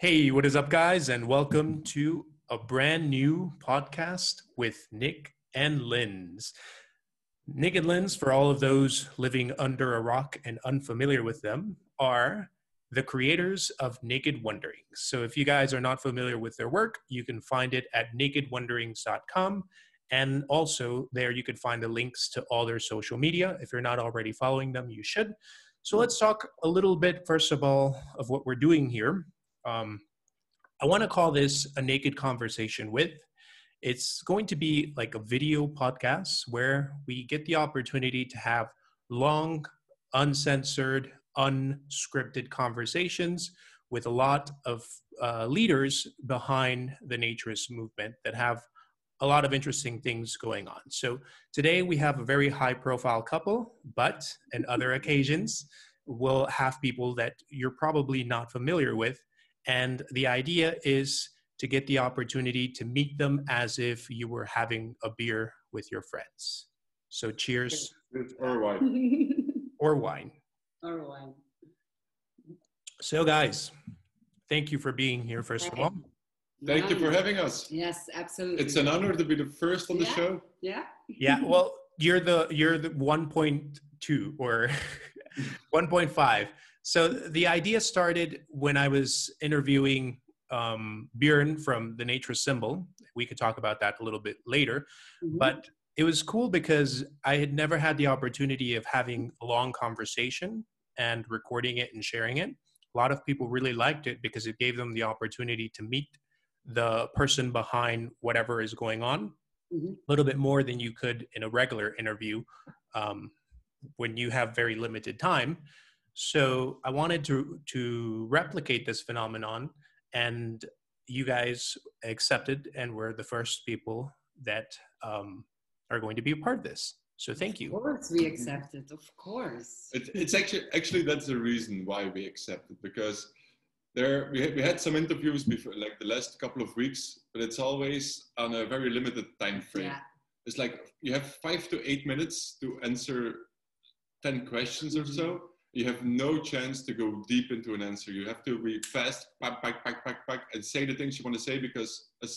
Hey, what is up, guys? And welcome to a brand new podcast with Nick and Lins. Nick and Lins, for all of those living under a rock and unfamiliar with them, are the creators of Naked Wanderings. So if you guys are not familiar with their work, you can find it at nakedwanderings.com. And also, there you can find the links to all their social media. If you're not already following them, you should. So let's talk a little bit, first of all, of what we're doing here. Um, I want to call this a naked conversation with. It's going to be like a video podcast where we get the opportunity to have long, uncensored, unscripted conversations with a lot of uh, leaders behind the naturist movement that have a lot of interesting things going on. So today we have a very high profile couple, but in other occasions, we'll have people that you're probably not familiar with. And the idea is to get the opportunity to meet them as if you were having a beer with your friends. So cheers. Or wine. or wine. Or wine. So, guys, thank you for being here, first of all. Thank you for having us. Yes, absolutely. It's an honor to be the first on the Yeah. show. Yeah. Yeah, well, you're the you're the 1.2 or 1.5. So the idea started when I was interviewing um, Björn from the Nature Symbol. We could talk about that a little bit later, Mhm. but it was cool because I had never had the opportunity of having a long conversation and recording it and sharing it. A lot of people really liked it because it gave them the opportunity to meet the person behind whatever is going on Mhm. a little bit more than you could in a regular interview um, when you have very limited time. So I wanted to to replicate this phenomenon, and you guys accepted and were the first people that um, are going to be a part of this. So thank you. Of you. course, we accepted. Of course. It, it's actually actually that's the reason why we accepted because there we had, we had some interviews before like the last couple of weeks, but it's always on a very limited time frame. Yeah. It's like you have five to eight minutes to answer ten questions or so. You have no chance to go deep into an answer. You have to be fast, pack, pack, pack, pack, pack, and say the things you want to say because as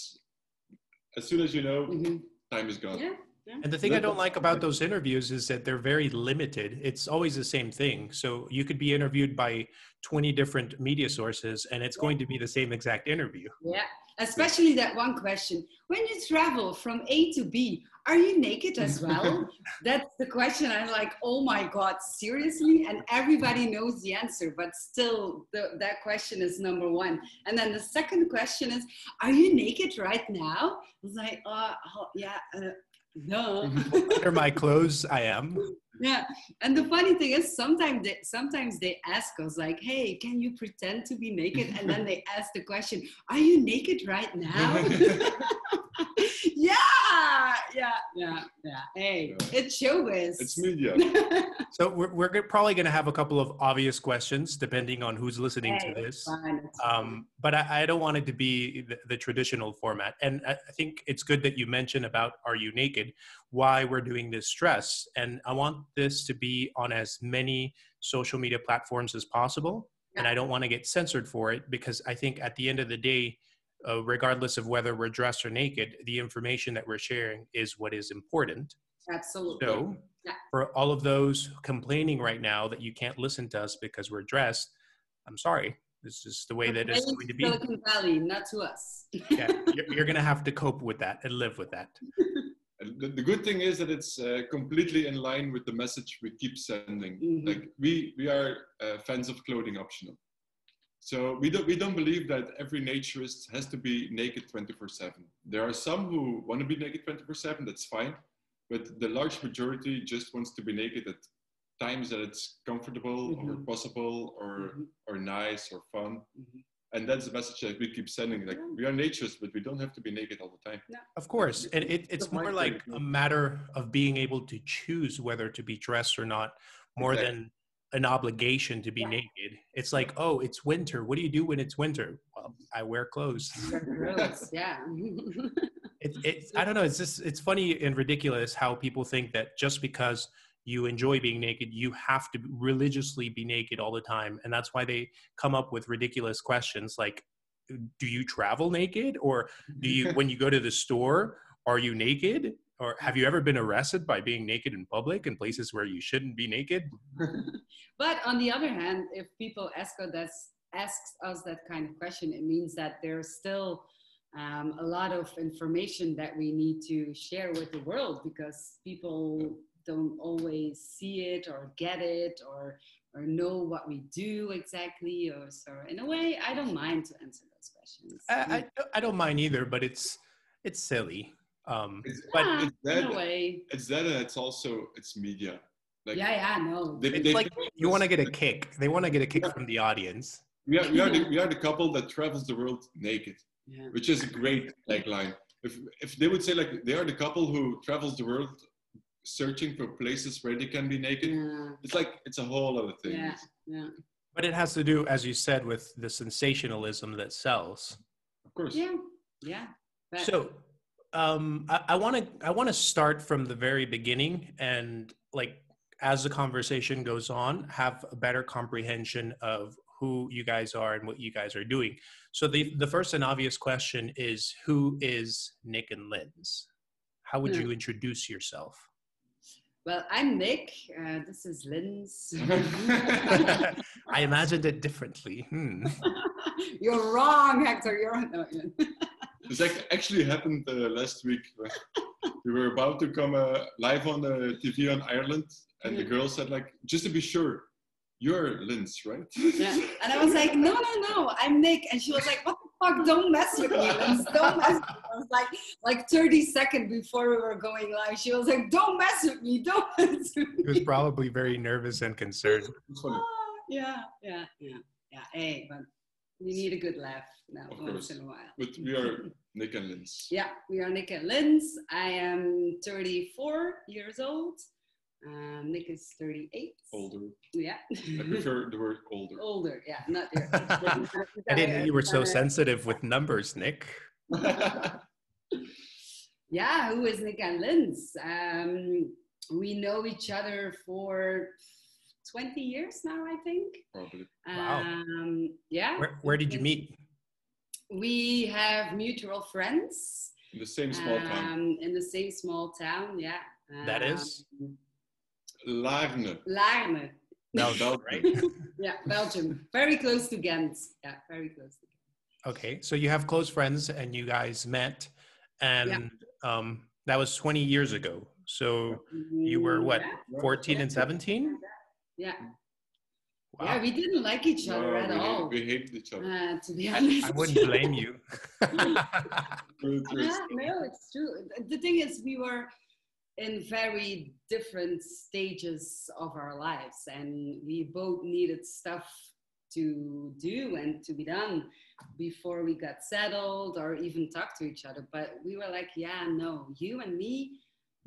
as soon as you know, Mhm. time is gone. Yeah. Yeah. And the thing I don't like about those interviews is that they're very limited. It's always the same thing. So you could be interviewed by 20 different media sources and it's going to be the same exact interview. Yeah. Especially that one question. When you travel from A to B, are you naked as well? That's the question. I'm like, oh my God, seriously? And everybody knows the answer, but still, the, that question is number one. And then the second question is, are you naked right now? I was like, uh, oh, yeah, uh, no. Under my clothes, I am. Yeah, and the funny thing is, sometimes they sometimes they ask us like, "Hey, can you pretend to be naked?" And then they ask the question, "Are you naked right now?" yeah, yeah, yeah, yeah. Hey, Yeah. it's showbiz. It's media. So we're, we're probably going to have a couple of obvious questions depending on who's listening Hey, to this. fine, it's fine. Um, but I, I don't want it to be the, the traditional format. And I, I think it's good that you mentioned about Are You Naked? Why we're doing this stress. And I want this to be on as many social media platforms as possible. And I don't want to get censored for it because I think at the end of the day, uh, regardless of whether we're dressed or naked, the information that we're sharing is what is important. Absolutely. So, Yeah. for all of those complaining right now that you can't listen to us because we're dressed, I'm sorry. This is the way that it's going to to be. Silicon Valley, not to us. Yeah, you're, you're going to have to cope with that and live with that. The, the good thing is that it's uh, completely in line with the message we keep sending. Mhm. Like we we are uh, fans of clothing optional, so we don't we don't believe that every naturist has to be naked 24/7. There are some who want to be naked 24/7. That's fine, but the large majority just wants to be naked at times that it's comfortable or Mhm. possible or Mhm, or nice or fun. mhm. And that's the message that we keep sending. Like Yeah. we are naturists, but we don't have to be naked all the time. Of course. And it, it's The more like thing, a matter of being able to choose whether to be dressed or not, more Exactly. than an obligation to be Yeah. naked. It's like, oh, it's winter. What do you do when it's winter? Well, I wear clothes. Wear clothes, yeah. It, it's I don't know. It's just it's funny and ridiculous how people think that just because you enjoy being naked, you have to religiously be naked all the time, and that's why they come up with ridiculous questions like, do you travel naked or do you when you go to the store are you naked or have you ever been arrested by being naked in public in places where you shouldn't be naked? But on the other hand if people ask us asks us that kind of question it means that there's still um, a lot of information that we need to share with the world because people don't always see it or get it or or know what we do exactly or so. In a way i don't mind to answer those questions. I, I, I don't mind either but it's it's silly um It's, but yeah, it's that, in a way it's that and it's also it's media. Like yeah yeah no they, it's they like think you want to get a kick they want to get a kick from the audience we are, we, are the, we are the couple that travels the world naked, yeah. which is a great tagline. If if they would say like they are the couple who travels the world searching for places where they can be naked, yeah it's like it's a whole other thing. yeah yeah but it has to do as you said with the sensationalism that sells Of course. yeah yeah but, So, um, I want to I want to start from the very beginning and like as the conversation goes on, have a better comprehension of who you guys are and what you guys are doing. So the the first and obvious question is who is Nick and Lins? How would Hmm. you introduce yourself? well i'm nick uh, this is lins I imagined it differently. Hmm. you're wrong hector you're no. This actually happened uh, last week. we were about to come uh, live on the TV on Ireland, and the girl said like, just to be sure, you're Lins, right? Yeah. And I was like, no, no, no, I'm Nick. And she was like, what the fuck? Don't mess with me, Lins. Don't mess with me. I was like, like 30 seconds before we were going live, she was like, don't mess with me. Don't mess with He was probably very nervous and concerned. It's funny. Ah, yeah, yeah, yeah, yeah. Hey, but we need a good laugh now Of once course. in a while. But we are Nick and Lins. Yeah, we are Nick and Lins. I am 34 years old. Um, Nick is 38. Older. Yeah. I prefer the word older. Older, yeah, not your. I didn't know you were so sensitive with numbers, Nick. Yeah, who is Nick and Lins? Um, we know each other for 20 years now, I think. Probably. Wow. Um, yeah. Where, where did you meet? We have mutual friends In the same small town. um, in the same small town. Yeah. That is? Um, Laarne. Laarne. Belgium, right? Yeah, Belgium. Very close to Ghent. Yeah, very close to Okay, so you have close friends and you guys met, and um, that was 20 years ago. So you were what, Yeah. 14 and 17? Yeah. Wow. yeah, we didn't like each other No, at we, all. we hated each other. Uh, to be honest. I wouldn't blame you. Yeah, no, it's true. The thing is, we were in very different stages of our lives, and we both needed stuff to do and to be done before we got settled or even talk to each other. But we were like, yeah, no, you and me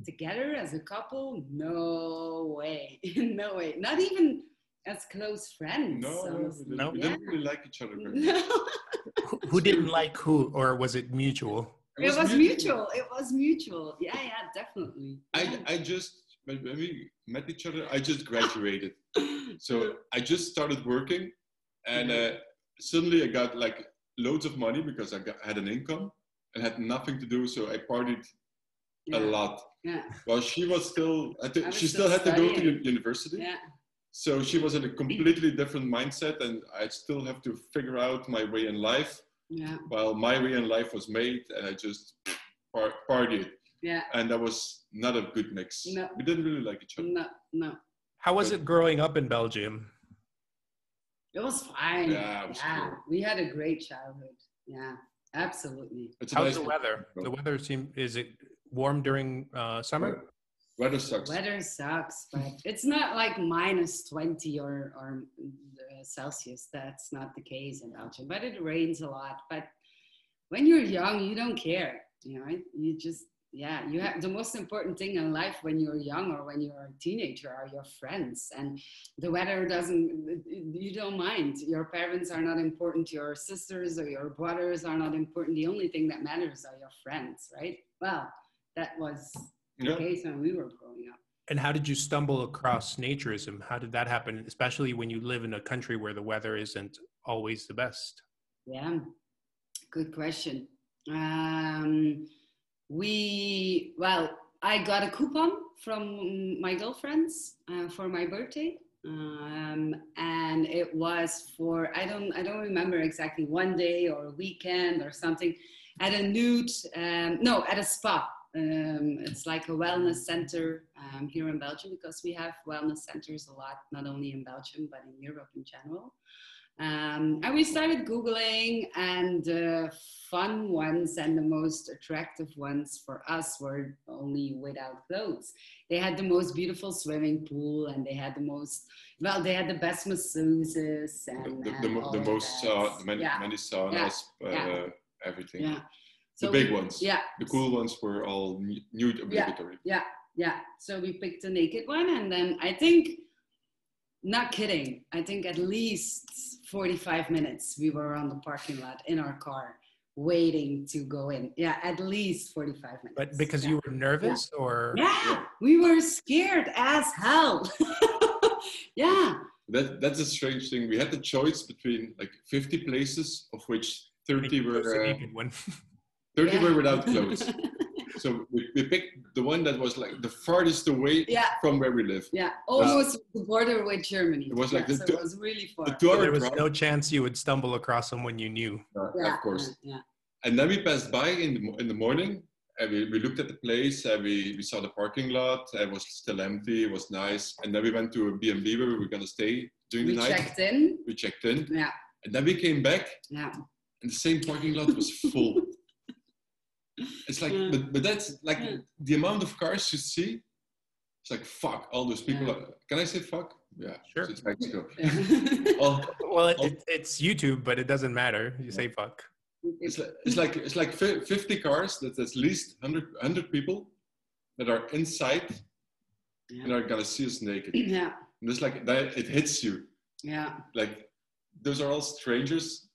together as a couple, no way, no way. Not even as close friends. No, no, we honestly. didn't, No? we Yeah. didn't really like each other very much. No. who, who didn't like who, or was it mutual? It was mutual. It was mutual. Yeah, yeah, definitely. I, I just, when when we met each other, I just graduated. So I just started working and uh, suddenly I got like loads of money because I got, had an income and had nothing to do. So I partied yeah, a lot. Yeah, Well, she was still, I think I was she still still had to go to university. yeah, So she was in a completely different mindset and I still have to figure out my way in life yeah, while my way in life was made and I just par- partied. yeah. And that was not a good mix. No. We didn't really like each other. No, no. How was it growing up in Belgium? It was fine. Yeah, it was yeah. cool. we had a great childhood. Yeah, absolutely. It's How's nice the weather? The weather seem is it warm during uh, summer? Weather sucks. Weather sucks, but it's not like minus 20 or, or uh, Celsius. That's not the case in Belgium, but it rains a lot. But when you're young, you don't care. You know, you just, yeah, you have the most important thing in life when you're young or when you're a teenager are your friends. And the weather doesn't, you don't mind. Your parents are not important. Your sisters or your brothers are not important. The only thing that matters are your friends, right? Well, that was the Yeah. case when we were growing up. And how did you stumble across naturism? How did that happen, especially when you live in a country where the weather isn't always the best? Yeah. Good question. Um, we well, I got a coupon from my girlfriends uh, for my birthday, um, and it was for I don't I don't remember exactly one day or a weekend or something at a nude um, no at a spa. Um, it's like a wellness center um, here in Belgium because we have wellness centers a lot, not only in Belgium but in Europe in general. Um, and we started Googling, and the fun ones and the most attractive ones for us were only without clothes. They had the most beautiful swimming pool, and they had the most, well, they had the best masseuses and the, the, and the, the most, uh, many, yeah. many saunas, Yeah. uh, Yeah. everything. yeah. The big we- ones. Yeah. The cool ones were all nude obligatory. Yeah, yeah. So we picked a naked one, and then I think, not kidding, I think at least 45 minutes we were on the parking lot in our car waiting to go in. Yeah, at least 45 minutes. But because yeah. you were nervous, or Yeah, we were scared as hell. yeah, That that's a strange thing. We had the choice between like 50 places, of which 30 were uh, one. 30 Yeah. were without clothes. so we, we picked the one that was like the farthest away yeah, from where we live. yeah. Almost the border with Germany. It was like yeah, the so it was really far. The So there was no chance you would stumble across someone you knew. uh, yeah, of course. Yeah, And then we passed by in the, in the morning and we, we looked at the place and we, we saw the parking lot. It was still empty. It was nice. And then we went to a B&B where we were going to stay during we the night. We checked in. We checked in. Yeah, And then we came back yeah. and the same parking lot was full. it's like, Yeah. but, but that's like Yeah. the amount of cars you see. It's like, fuck, all those people. Yeah. Are, can I say fuck? Yeah, Sure. It's Mexico. all, Well, it, Oh. it, it's YouTube, but it doesn't matter. You say fuck. it's like it's like it's like fi- 50 cars that's at least 100, 100 people that are inside and are gonna see us naked yeah, and it's like that it hits you yeah, like those are all strangers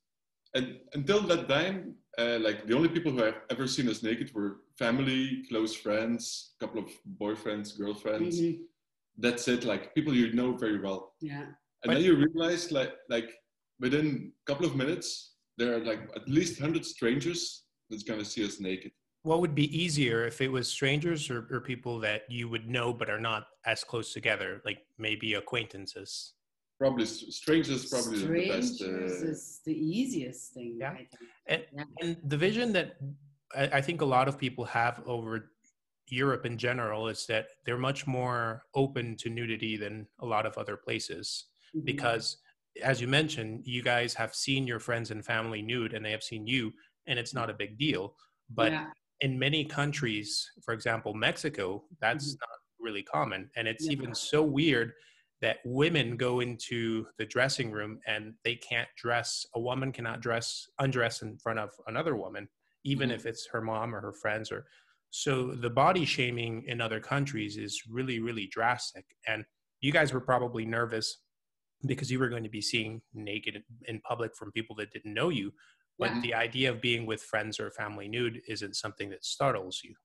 and until that time uh, like the only people who I've ever seen us naked were family close friends a couple of boyfriends girlfriends Mhm. that's it like people you know very well yeah. and But- then you realize like like within a couple of minutes there are like at least 100 strangers that's gonna see us naked What would be easier if it was strangers or, or people that you would know but are not as close together, like maybe acquaintances? Probably s- strangers probably the best uh, is the easiest thing. Yeah. I think. And, Yeah. and the vision that I, I think a lot of people have over Europe in general is that they're much more open to nudity than a lot of other places. Mhm. Because, as you mentioned, you guys have seen your friends and family nude and they have seen you, and it's not a big deal. But yeah, in many countries, for example, Mexico, that's Mhm. not really common. And it's Yeah. even so weird that women go into the dressing room and they can't dress, a woman cannot dress, undress in front of another woman, even Mhm. if it's her mom or her friends or so the body shaming in other countries is really, really drastic. And you guys were probably nervous because you were going to be seeing naked in public from people that didn't know you. But Yeah. the idea of being with friends or family nude isn't something that startles you.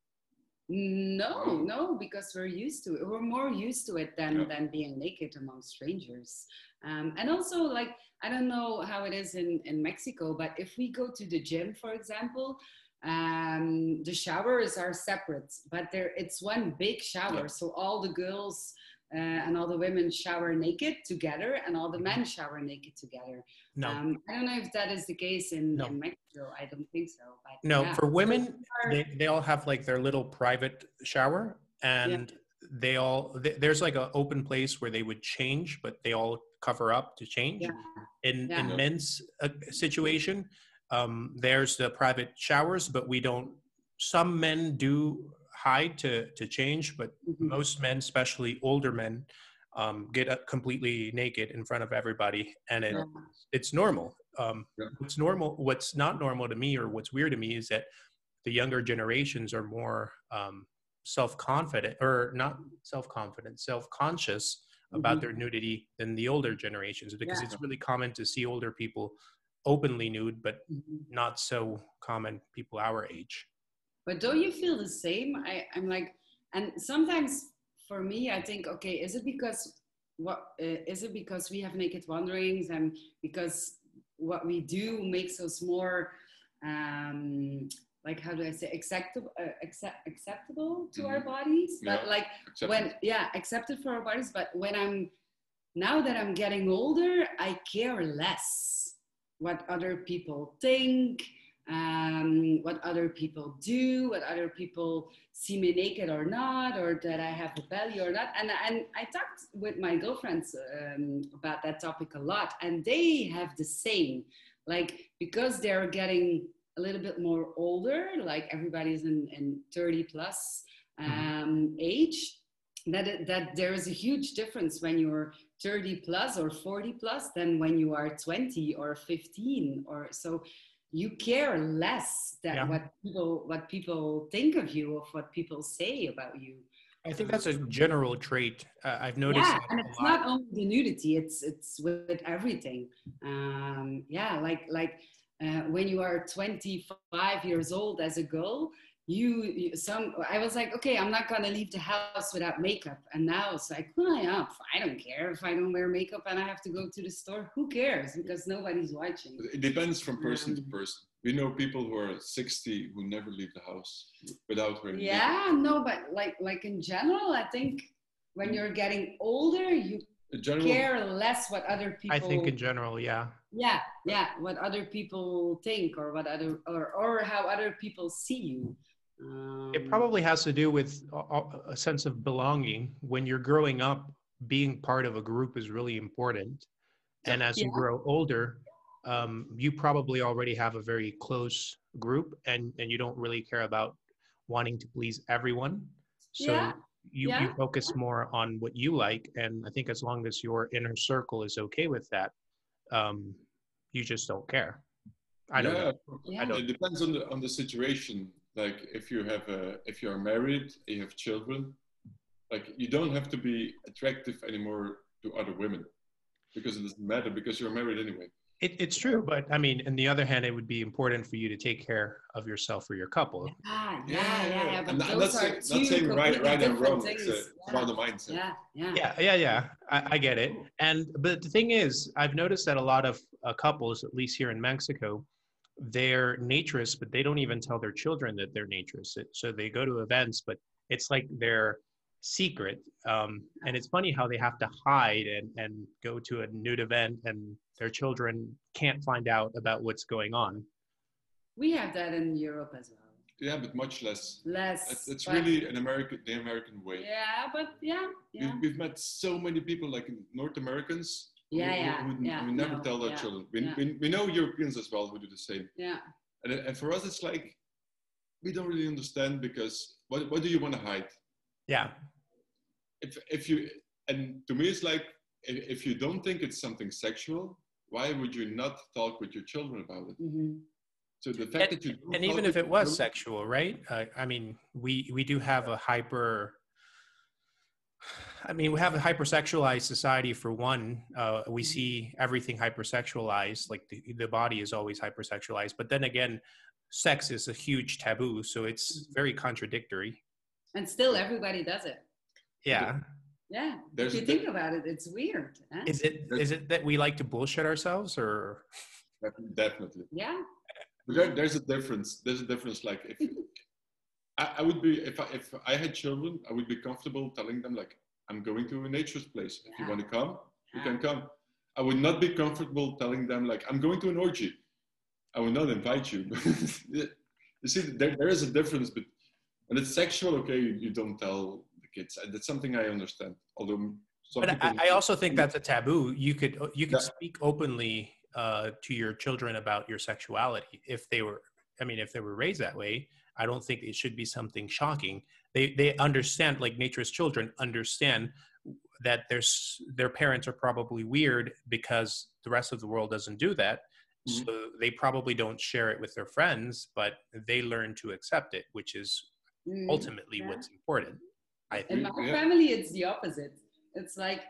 No, no, because we're used to it. We're more used to it than Yeah. than being naked among strangers. Um, and also, like I don't know how it is in in Mexico, but if we go to the gym, for example, um, the showers are separate, but there it's one big shower. Yeah. So all the girls uh, and all the women shower naked together, and all the men shower naked together. No, Um, I don't know if that is the case in, No. in Mexico. I don't think so. But no. yeah. For women, they, they all have like their little private shower, and they all th- there's like an open place where they would change, but they all cover up to change. Yeah. In Yeah. in men's uh, situation, um, there's the private showers, but we don't. Some men do hide to to change, but Mhm. most men, especially older men, um, get up completely naked in front of everybody, and it, Yeah. it's normal. Um, Yeah. What's normal, what's not normal to me, or what's weird to me, is that the younger generations are more um, self-confident, or not self-confident, self-conscious about Mhm. their nudity than the older generations, because Yeah. it's really common to see older people openly nude, but Mhm. not so common people our age. But don't you feel the same? I, I'm like, and sometimes for me, I think, okay, is it because what uh, is it because we have naked wanderings and because what we do makes us more um, like how do I say acceptable uh, accept, acceptable to our Mhm. bodies but Yeah. like Except when yeah accepted for our bodies but when i'm now that i'm getting older i care less what other people think um, what other people do what other people see me naked or not or that i have a belly or not. And, and i talked with my girlfriends um, about that topic a lot and they have the same. Like because they're getting a little bit more older like everybody's in, in 30 plus um, age that it, that there is a huge difference when you're 30 plus or 40 plus than when you are 20 or 15 or so you care less that Yeah. what people what people think of you or what people say about you I think that's a general trait. Uh, I've noticed. yeah and it's not only the nudity it's it's with everything um yeah like like uh, when you are 25 years old as a girl you, you some i was like okay i'm not gonna leave the house without makeup and now it's like well, yeah, i don't care if i don't wear makeup and i have to go to the store who cares because nobody's watching it depends from person to Um, person. We know people who are 60 who never leave the house without wearing makeup. yeah no but like like in general i think when you're getting older you In general, care less what other people I think in general, yeah. yeah yeah what other people think or what other or, or how other people see you um, It probably has to do with a- a a sense of belonging. When you're growing up, being part of a group is really important. And as you grow older, um, you probably already have a very close group and, and you don't really care about wanting to please everyone. So Yeah, you, you focus more on what you like. And I think as long as your inner circle is okay with that, um, you just don't care. I don't yeah, know. yeah I don't It depends on the on the situation. Like if you have a if you are married, you have children, like you don't have to be attractive anymore to other women because it doesn't matter because you're married anyway. It, it's true, but I mean, on the other hand, it would be important for you to take care of yourself or your couple. ah, yeah yeah yeah but I'm not, I'm those are saying, two not saying right, right and wrong. things. It's, it's about the mindset. yeah yeah Yeah, yeah, yeah. I, I get it. And but the thing is, I've noticed that a lot of uh, couples, at least here in Mexico, they're naturists, but they don't even tell their children that they're naturists. So they go to events, but it's like their secret. Um, and it's funny how they have to hide and, and go to a nude event, and their children can't find out about what's going on. we have that in europe as well Yeah, but much less. less It's, it's really an American, the American way. yeah but yeah yeah We've, we've met so many people, like North Americans, who, Yeah, who- yeah, who, yeah, who never no, tell our yeah, children. We, yeah. we, we know Europeans as well who do the same. yeah And, and for us, it's like, we don't really understand because what, what do you want to hide? Yeah, If, if you, and to me, it's like, if, if you don't think it's something sexual, why would you not talk with your children about it? hmm So the fact that you and even if it was children- sexual right uh, i mean we we do have a hyper i mean we have a hypersexualized society for one uh, we Mhm. see everything hypersexualized like the, the body is always hypersexualized but then again sex is a huge taboo so it's very contradictory and still everybody does it yeah yeah There's if you a di- think about it it's weird huh? is it is it that we like to bullshit ourselves or Definitely. yeah there, there's a difference. There's a difference. Like if I, I would be, if I, if I had children, I would be comfortable telling them like, I'm going to a nature's place. If you want to come, you can come. I would not be comfortable telling them like, I'm going to an orgy. I would not invite you. you see, there, there is a difference. But when it's sexual, okay, you, you don't tell the kids. That's something I understand. Although some but I, I also think that's a taboo you could you could Yeah. speak openly uh, to your children about your sexuality if they were i mean if they were raised that way i don't think it should be something shocking they they understand like nature's children understand that there's their parents are probably weird because the rest of the world doesn't do that Mhm. so they probably don't share it with their friends but they learn to accept it which is Mm. ultimately yeah. what's important i in think my Yeah. family it's the opposite it's like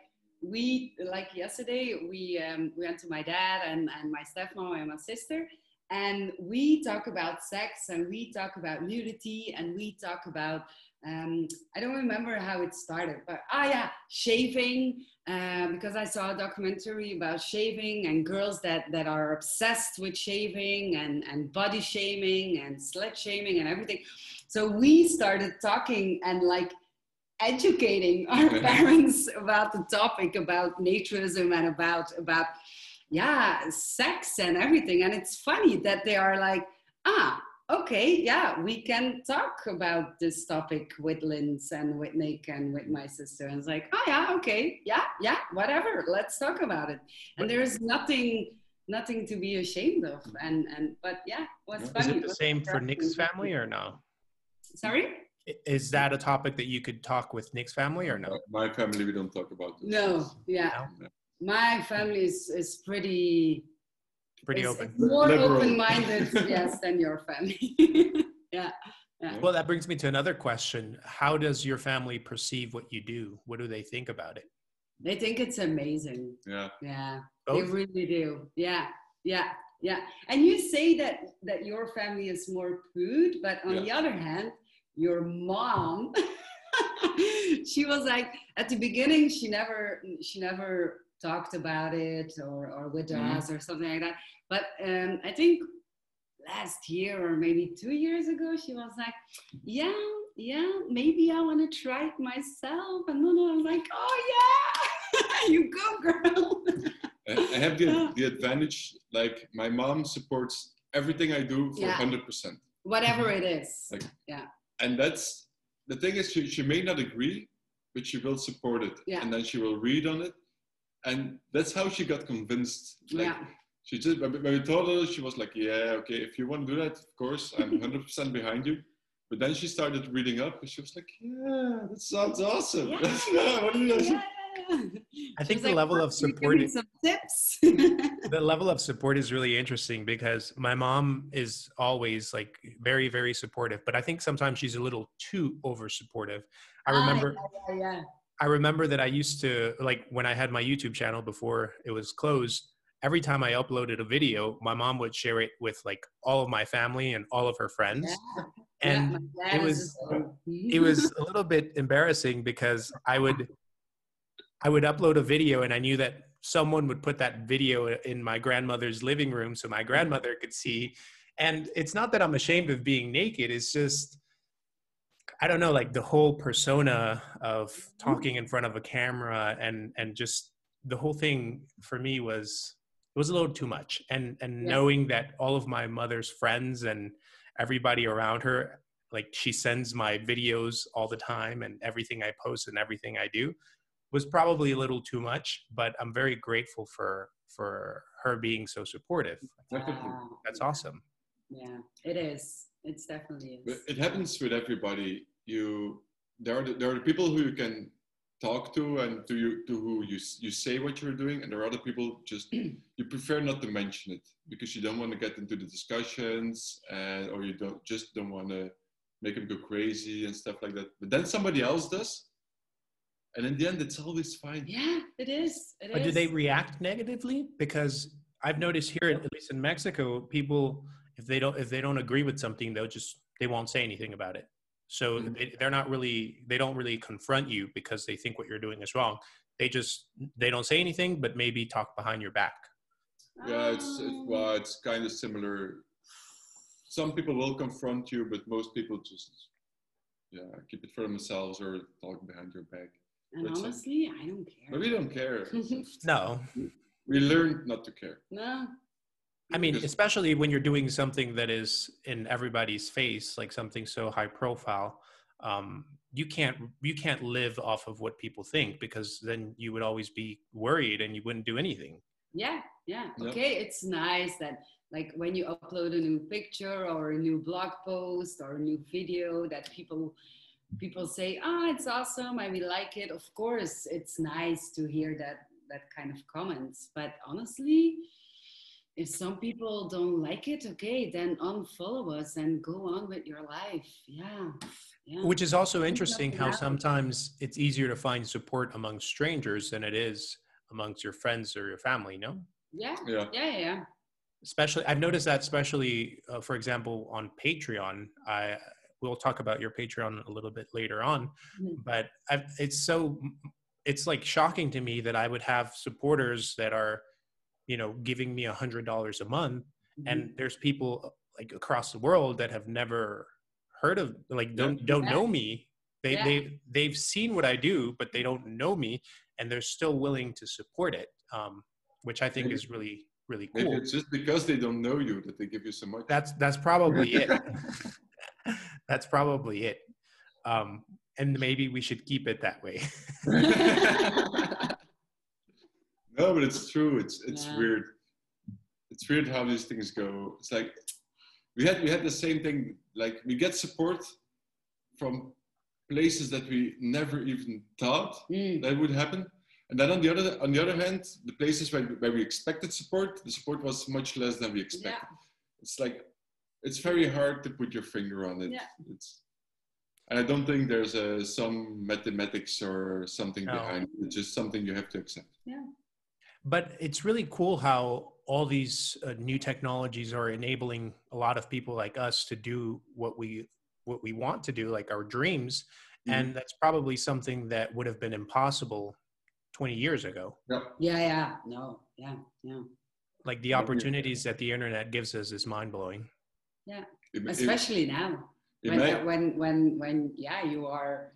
we like yesterday we um, we went to my dad and, and my stepmom and my sister and we talk about sex and we talk about nudity and we talk about um, I don't remember how it started, but ah yeah, shaving. Uh, because I saw a documentary about shaving and girls that that are obsessed with shaving and and body shaming and slut shaming and everything. So we started talking and like educating our parents about the topic about naturism and about about yeah sex and everything and it's funny that they are like ah okay, yeah, we can talk about this topic with Lins and with Nick and with my sister. And it's like, oh yeah, okay, yeah, yeah, whatever. Let's talk about it. And there's nothing nothing to be ashamed of. And and but yeah, what's funny. Is it the same for Nick's family or no? Sorry? Is that a topic that you could talk with Nick's family or no? My family, we don't talk about this. No, yeah. No? My family is, is pretty pretty it's, open. It's more open-minded, yes, than your family. yeah. Yeah. Well, that brings me to another question. How does your family perceive what you do? What do they think about it? They think it's amazing. Yeah. Yeah. Both? They really do. Yeah. Yeah. Yeah. And you say that that your family is more prude, but on yeah. the other hand, your mom she was like at the beginning she never she never talked about it or, or with mm-hmm. us or something like that. But um, I think last year or maybe two years ago, she was like, yeah, yeah, maybe I want to try it myself. And then I was like, oh yeah, you go girl. I have the, the advantage, like my mom supports everything I do for yeah. 100%. Whatever it is. Like, yeah. And that's, the thing is, she, she may not agree, but she will support it. Yeah. And then she will read on it and that's how she got convinced. Like, yeah. She just when we told her, she was like, "Yeah, okay, if you want to do that, of course, I'm 100% behind you." But then she started reading up, and she was like, "Yeah, that sounds awesome." Yeah. yeah. I think the like, level of support. Is, some tips. the level of support is really interesting because my mom is always like very, very supportive, but I think sometimes she's a little too over supportive. I ah, remember. yeah, yeah, I remember that I used to like when I had my YouTube channel before it was closed. Every time I uploaded a video, my mom would share it with like all of my family and all of her friends, yeah. and yeah, it was it was a little bit embarrassing because I would I would upload a video and I knew that someone would put that video in my grandmother's living room so my grandmother could see. And it's not that I'm ashamed of being naked; it's just I don't know, like the whole persona of talking in front of a camera and and just the whole thing for me was it was a little too much. And and knowing that all of my mother's friends and everybody around her, like she sends my videos all the time and everything I post and everything I do was probably a little too much, but I'm very grateful for for her being so supportive. That's awesome. Yeah, it is. It's definitely is. It happens with everybody. You there are the, there are the people who you can talk to and to you to who you you say what you're doing, and there are other people just you prefer not to mention it because you don't want to get into the discussions and or you don't just don't want to make them go crazy and stuff like that. But then somebody else does, and in the end, it's always fine. Yeah, it is. It but is. do they react negatively? Because I've noticed here, at least in Mexico, people if they don't if they don't agree with something they'll just they won't say anything about it. So mm-hmm. they, they're not really they don't really confront you because they think what you're doing is wrong. They just they don't say anything but maybe talk behind your back. Yeah it's, it's well it's kind of similar. Some people will confront you but most people just yeah keep it for themselves or talk behind your back. And but honestly i don't care. But we don't care. No. We learned not to care. No I mean, especially when you're doing something that is in everybody's face, like something so high profile, um, you can't you can't live off of what people think because then you would always be worried and you wouldn't do anything. Yeah, yeah. Okay, it's nice that like when you upload a new picture or a new blog post or a new video that people people say, "Ah, oh, it's awesome. I really like it." Of course, it's nice to hear that that kind of comments, but honestly if some people don't like it, okay, then unfollow us and go on with your life. Yeah. yeah. Which is also interesting how sometimes it's easier to find support among strangers than it is amongst your friends or your family, no? Yeah. Yeah. Yeah. yeah. Especially, I've noticed that, especially, uh, for example, on Patreon, I we'll talk about your Patreon a little bit later on. Mhm. But I've, it's so it's like shocking to me that I would have supporters that are, you know, giving me a hundred dollars a month, Mm-hmm. and there's people like across the world that have never heard of like don't don't know me. They Yeah. they they've seen what I do, but they don't know me, and they're still willing to support it, um, which I think Maybe- is really really Maybe cool. it's just because they don't know you that they give you so much. That's that's probably it. that's probably it. Um, and maybe we should keep it that way. no, but it's true. It's it's Yeah. weird. It's weird how these things go. It's like we had we had the same thing. Like we get support from places that we never even thought Mm. that would happen. And then on the other on the other hand, the places where, where we expected support, the support was much less than we expected. It's like it's very hard to put your finger on it. Yeah. It's and I don't think there's a, some mathematics or something No. behind it. It's just something you have to accept. But it's really cool how all these uh, new technologies are enabling a lot of people like us to do what we what we want to do, like our dreams. Mhm. And that's probably something that would have been impossible 20 years ago. Yeah, yeah, no, yeah, yeah. Like the opportunities that the internet gives us is mind blowing. It- it- Especially now. when, when when when yeah you are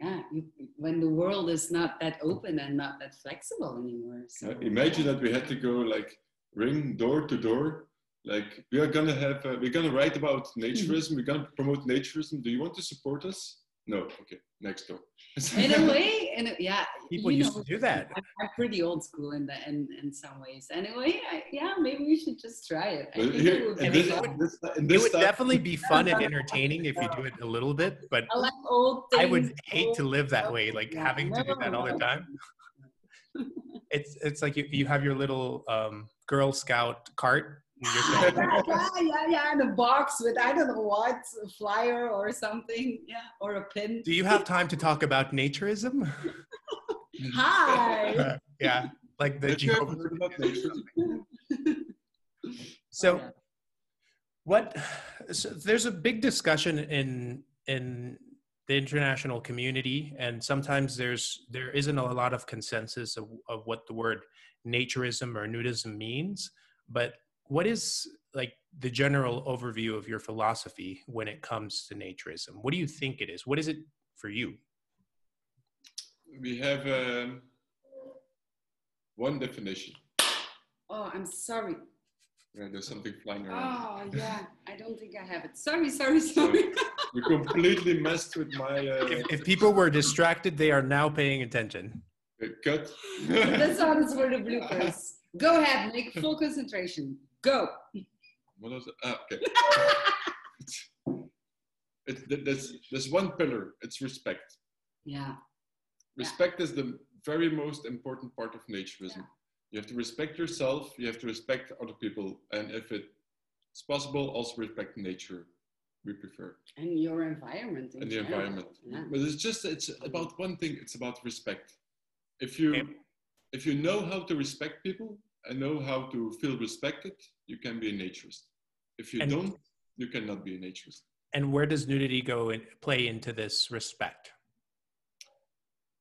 yeah you, when the world is not that open and not that flexible anymore so imagine that we had to go like ring door to door. Like we are gonna have, uh, we're gonna write about naturism. We're gonna promote naturism. Do you want to support us? No. Okay. Next door. in a way in a, yeah People you used know, to do that. I'm, I'm pretty old school in the in, in some ways anyway I, yeah maybe we should just try it I think here, it would be this, this, It would definitely be fun and entertaining if you do it a little bit, but I like old things, I would hate to live that way, like Yeah, having to do that all the time. It's it's like you, you have your little um, Girl Scout cart. And you're saying, yeah, yeah, yeah, yeah, and a box with I don't know what, a flyer or something, yeah, or a pin. Do you have time to talk about naturism? Hi. yeah, like the Did you ever Jehovah's heard about naturism? So, oh, Yeah. what? So there's a big discussion in in the international community, and sometimes there's there isn't a lot of consensus of, of what the word naturism or nudism means. But what is like the general overview of your philosophy when it comes to naturism? What do you think it is? What is it for you? We have um, one definition. Oh, I'm sorry. Yeah, there's something flying around. Oh, yeah. I don't think I have it. Sorry, sorry, sorry. You completely messed with my uh, If, if people were distracted, they are now paying attention. cut. That's all is for the bloopers. Go ahead, Nick. Full concentration. Go. What was it? Ah, okay. It's, it, there's, there's one pillar. It's respect. Yeah. Respect is the very most important part of naturism. Yeah. You have to respect yourself. You have to respect other people, and if it's possible, also respect nature. We prefer And your environment. in and the general. environment. Yeah. But it's just it's about one thing. It's about respect. If you if you know how to respect people and know how to feel respected, you can be a naturist. If you And- don't, you cannot be a naturist. And where does nudity go and play into this respect?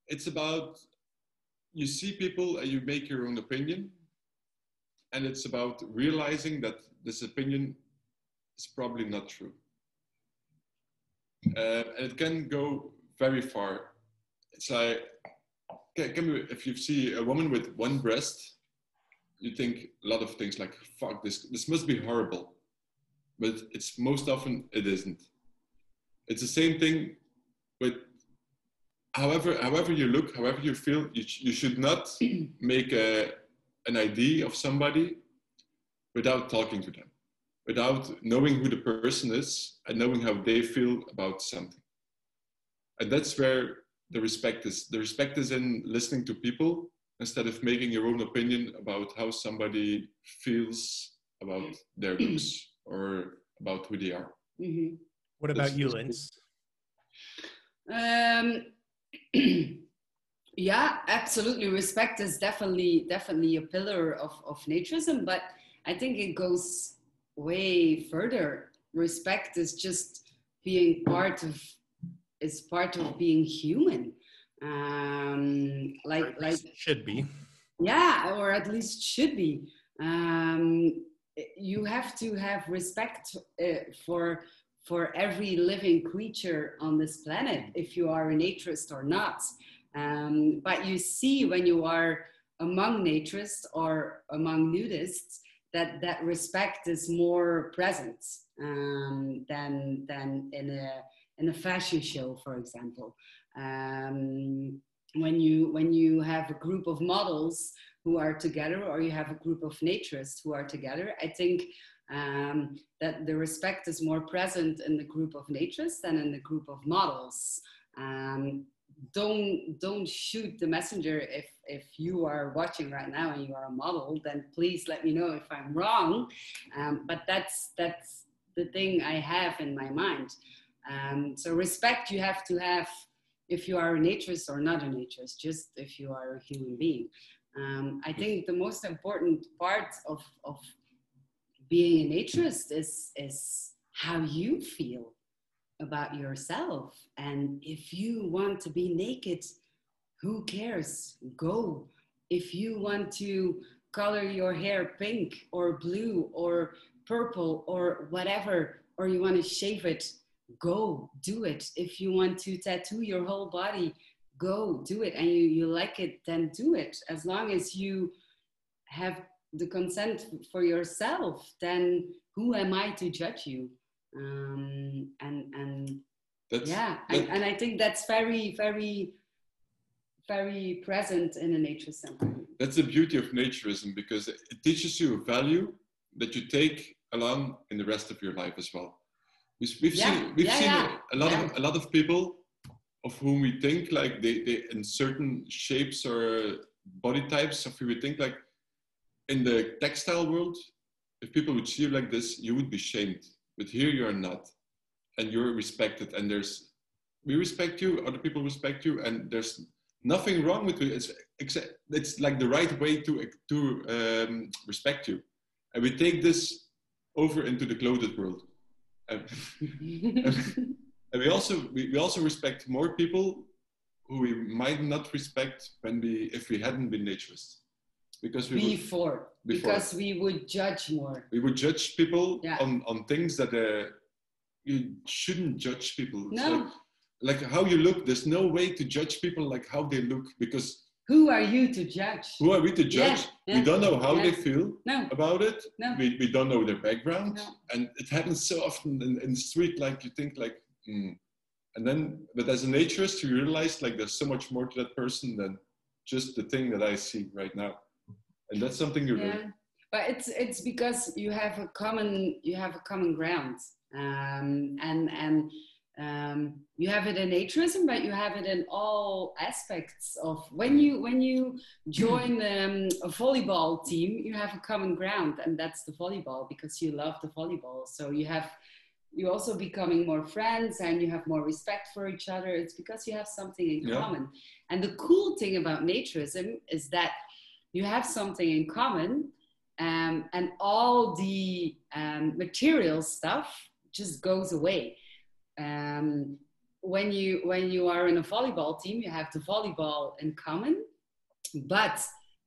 It's about you see people and you make your own opinion, and it's about realizing that this opinion is probably not true. Uh, and it can go very far. It's like, can, can we, if you see a woman with one breast, you think a lot of things like, fuck, this, this must be horrible. But it's most often it isn't. It's the same thing with however, however you look, however you feel, you, you should not make a, an idea of somebody without talking to them, without knowing who the person is and knowing how they feel about something. And that's where the respect is. The respect is in listening to people instead of making your own opinion about how somebody feels about their looks or about who they are. Mhm. What about That's- you, Lins? Um, yeah, absolutely. Respect is definitely definitely a pillar of of naturism, but I think it goes way further. Respect is just being part of is part of being human. Um, like like should be. Yeah, or at least should be. Um, you have to have respect uh, for for every living creature on this planet, if you are a naturist or not. Um, but you see when you are among naturists or among nudists that that respect is more present um, than than in a in a fashion show, for example. Um, when you when you have a group of models who are together, or you have a group of naturists who are together, I think um, that the respect is more present in the group of naturists than in the group of models. Um, don't don't shoot the messenger. If if you are watching right now and you are a model then please let me know if i'm wrong. Um, but that's that's the thing i have in my mind. Um, so respect you have to have if you are a naturist or not a naturist just if you are a human being um, i think the most important part of of being a naturist is is how you feel about yourself. And if you want to be naked, who cares? Go. If you want to color your hair pink or blue or purple or whatever, or you want to shave it, go do it. If you want to tattoo your whole body, go do it. And you, you like it, then do it. As long as you have the consent for yourself, then who am I to judge you? um, and and that's, yeah that, and, and, i think that's very very very present in a nature center that's the beauty of naturism because it teaches you a value that you take along in the rest of your life as well we've, we've yeah. seen we've yeah, seen yeah. A, lot of a lot of people of whom we think like they, they in certain shapes or body types of who we think like in the textile world if people would see you like this you would be shamed. But here you are not. And you're respected. And there's we respect you other people respect you and there's nothing wrong with you. It's except it's like the right way to to um, respect you. And we take this over into the clothed world and, and we also we, we also respect more people who we might not respect when we if we hadn't been naturists. Because we before, would, before. Because we would judge more. We would judge people yeah. on on things that uh, you shouldn't judge people. No. Like, like how you look there's no way to judge people like how they look because who are you to judge who are we to judge yeah, yeah, we don't know how yeah. they feel no. about it no. we, we don't know their background no. and it happens so often in, in the street like you think like mm. and then but as a naturist you realize like there's so much more to that person than just the thing that i see right now and that's something you yeah. but it's it's because you have a common you have a common ground um, and and um, you have it in naturism but you have it in all aspects of when you when you join um, a volleyball team you have a common ground and that's the volleyball because you love the volleyball. So you have you also becoming more friends and you have more respect for each other. It's because you have something in yeah. common. And the cool thing about naturism is that you have something in common um, and all the um, material stuff just goes away um, when you when you are in a volleyball team you have the volleyball in common but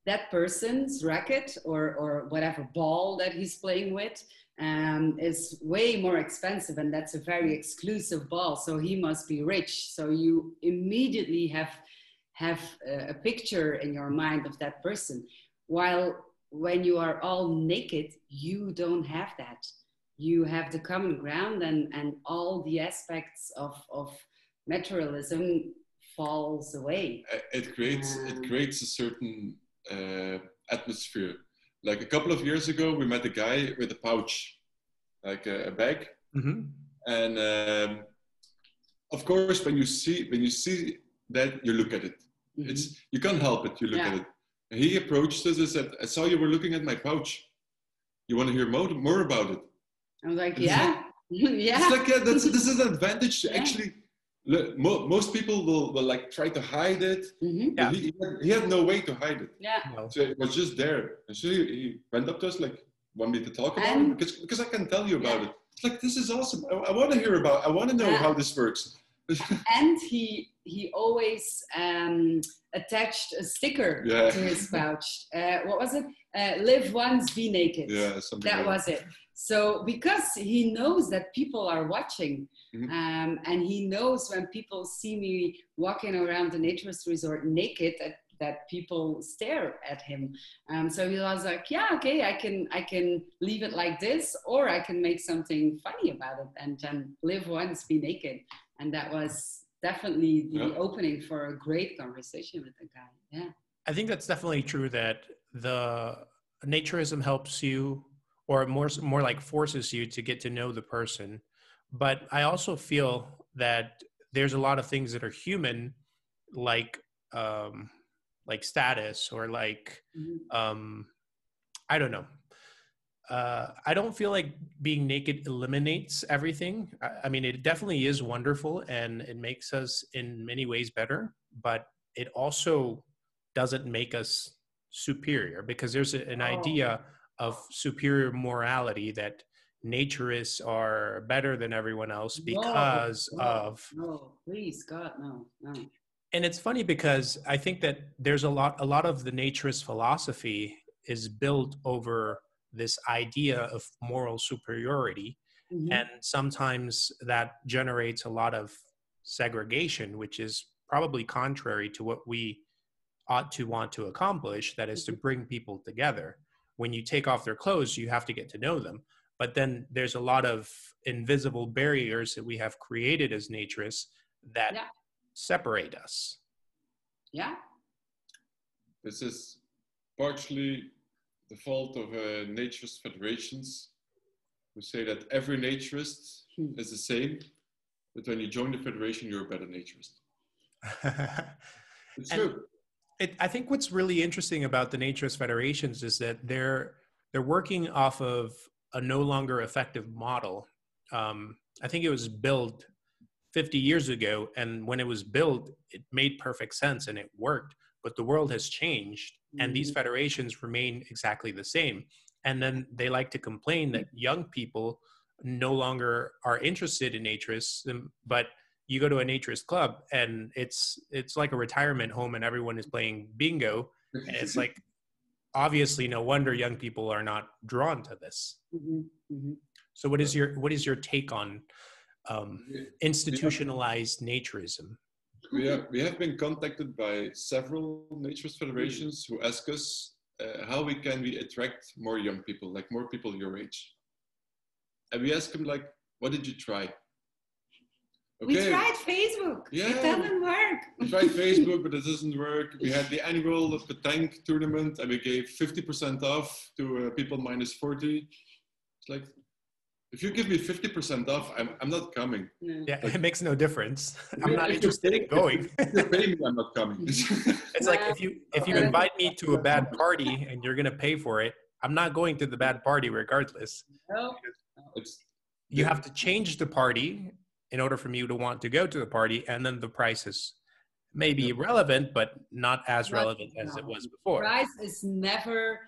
that person's racket or, or whatever ball that he's playing with um, is way more expensive and that's a very exclusive ball so he must be rich so you immediately have have a, a picture in your mind of that person. While when you are all naked, you don't have that. You have the common ground and, and all the aspects of, of materialism falls away. It creates, um, it creates a certain uh, atmosphere. Like a couple of years ago, we met a guy with a pouch, like a, a bag. Mm-hmm. And um, of course, when you see when you see that, you look at it Mm-hmm. It's you can't help it. You look yeah. at it. He approached us and said, "I saw you were looking at my pouch. You want to hear more, more about it?" I was like, "Yeah, yeah." It's like yeah, that's, this is an advantage. Yeah. Actually, most people will, will like try to hide it. Mm-hmm. Yeah. He, he, had no way to hide it. Yeah. So it was just there. And so he, he went up to us like, want me to talk about and, it? Because, because I can tell you about yeah. it. It's like this is awesome. I, I want to hear about. I want to know Yeah. how this works. and he he always um, attached a sticker Yeah. to his pouch. Uh, what was it? Uh, live once, be naked. yeah, something. that like was it. So because he knows that people are watching, Mhm. um, and he knows when people see me walking around the naturist resort naked, that, that people stare at him. Um, so he was like, "Yeah, okay, I can I can leave it like this, or I can make something funny about it and then live once, be naked." And that was definitely the Yeah. opening for a great conversation with the guy. Yeah. I think that's definitely true that the naturism helps you or more more like forces you to get to know the person. But I also feel that there's a lot of things that are human like um like status or like Mhm. um I don't know. Uh, I don't feel like being naked eliminates everything. I, I mean, it definitely is wonderful and it makes us in many ways better, but it also doesn't make us superior because there's a, an Oh. idea of superior morality that naturists are better than everyone else because no, of No, please, God, no, no. and it's funny because I think that there's a lot a lot of the naturist philosophy is built over this idea of moral superiority Mhm. and sometimes that generates a lot of segregation which is probably contrary to what we ought to want to accomplish that is to bring people together when you take off their clothes you have to get to know them but then there's a lot of invisible barriers that we have created as naturists that Yeah. separate us Yeah, This is partially the fault of uh, naturist federations who say that every naturist Hmm. is the same, but when you join the federation, you're a better naturist. It's And- true. It, I think what's really interesting about the naturist federations is that they're they're working off of a no longer effective model. Um, I think it was built 50 years ago, and when it was built, it made perfect sense and it worked. But the world has changed, and these Mhm. federations remain exactly the same. And then they like to complain that young people no longer are interested in naturists, um, but you go to a naturist club and it's it's like a retirement home and everyone is playing bingo and it's like obviously no wonder young people are not drawn to this hmm hmm so what is your what is your take on um, institutionalized naturism we have, we have been contacted by several naturist federations who ask us uh, how we can we attract more young people, like more people your age. And we ask them like, what did you try? We tried Facebook. Yeah. It doesn't work. We tried Facebook, but it doesn't work. We had the annual of the tank tournament, and we gave 50% off to uh, people minus 40. It's like, if you give me 50% off, I'm, I'm not coming. No. yeah it makes no difference i'm not interested in going If you pay me, I'm not coming. it's like if you if you invite me to a bad party and you're going to pay for it i'm not going to the bad party regardless No. it's, you have to change the party in order for you to want to go to the party and then the price is maybe relevant but not as Not- relevant as it was before Price is never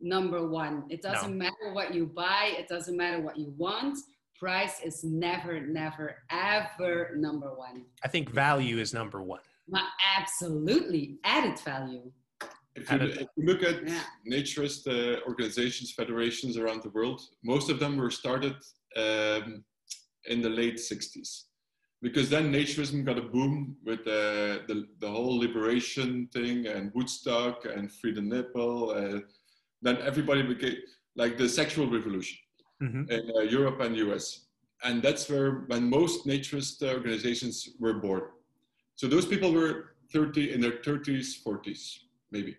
number one. It doesn't matter what you buy. It doesn't matter what you want. Price is never, never, ever number one. i think value is number one Ma- absolutely added value. if, you, if you look at Yeah. naturist uh, organizations, federations around the world, most of them were started um, in the late 60s. Because then naturism got a boom with uh, the, the whole liberation thing and Woodstock and Free the Nipple. Uh, then everybody became like the sexual revolution. Mhm. in uh, Europe and US. And that's where when most naturist organizations were born. So those people were 30 in their 30s, 40s, maybe,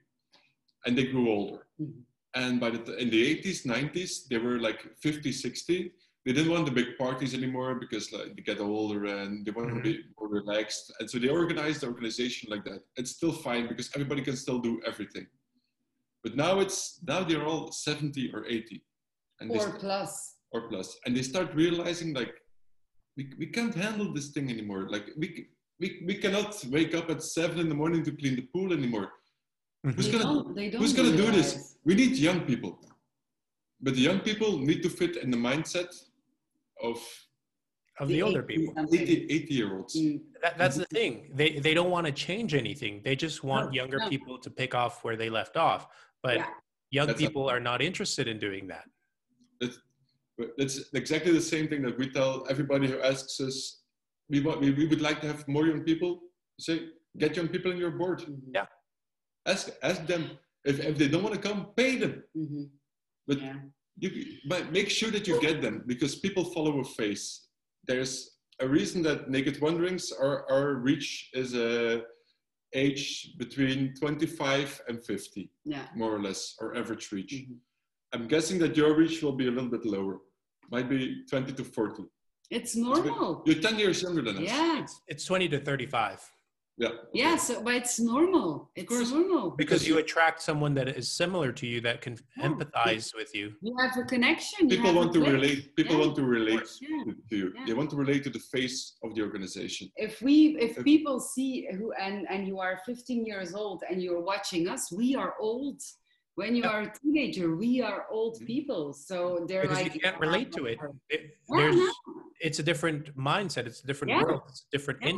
and they grew older. Mhm. And by the in the 80s, 90s, they were like 50, 60. They didn't want the big parties anymore because like they get older and they want Mhm. to be more relaxed. And so they organized the organization like that. It's still fine because everybody can still do everything. But now it's now they're all 70 or 80. And they Or st- plus. or plus and they start realizing like we, we can't handle this thing anymore like we, we we cannot wake up at seven in the morning to clean the pool anymore who's They gonna don't, they don't who's gonna do this we need young people but the young people need to fit in the mindset of of the, The older 80s. people. 80, 80 year olds. That, that's the thing. They they don't want to change anything. They just want No, younger no. people to pick off where they left off. But Yeah. young That's a- people are not interested in doing that. But that's exactly the same thing that we tell everybody who asks us. We want, we, we would like to have more young people. Say, get young people in your board. Yeah. Ask ask them if, if they don't want to come, pay them. Mhm. But Yeah. You but make sure that you get them because people follow a face. There's a reason that Naked Wanderings, our, our reach is a age between 25 and 50, Yeah. more or less, our average reach. Mhm. I'm guessing that your reach will be a little bit lower, might be 20 to 40. It's normal. You're 10 years younger than us. Yeah. It's 20 to 35 Yeah. Yeah. So, but it's normal. It's course. normal. because you attract someone that is similar to you that can Yeah. empathize with you. You have a connection. People want to click. relate. People Yeah. want to relate. Yeah. to, to you. Yeah. They want to relate to the face of the organization. if we if If- people see who and and you are 15 years old and you're watching us we are old when you Yeah. are a teenager we are old Mhm. people so they're Because like you can't relate to it. it Yeah, there's, no. it's a different mindset. It's a different Yeah. world. It's a different Yeah.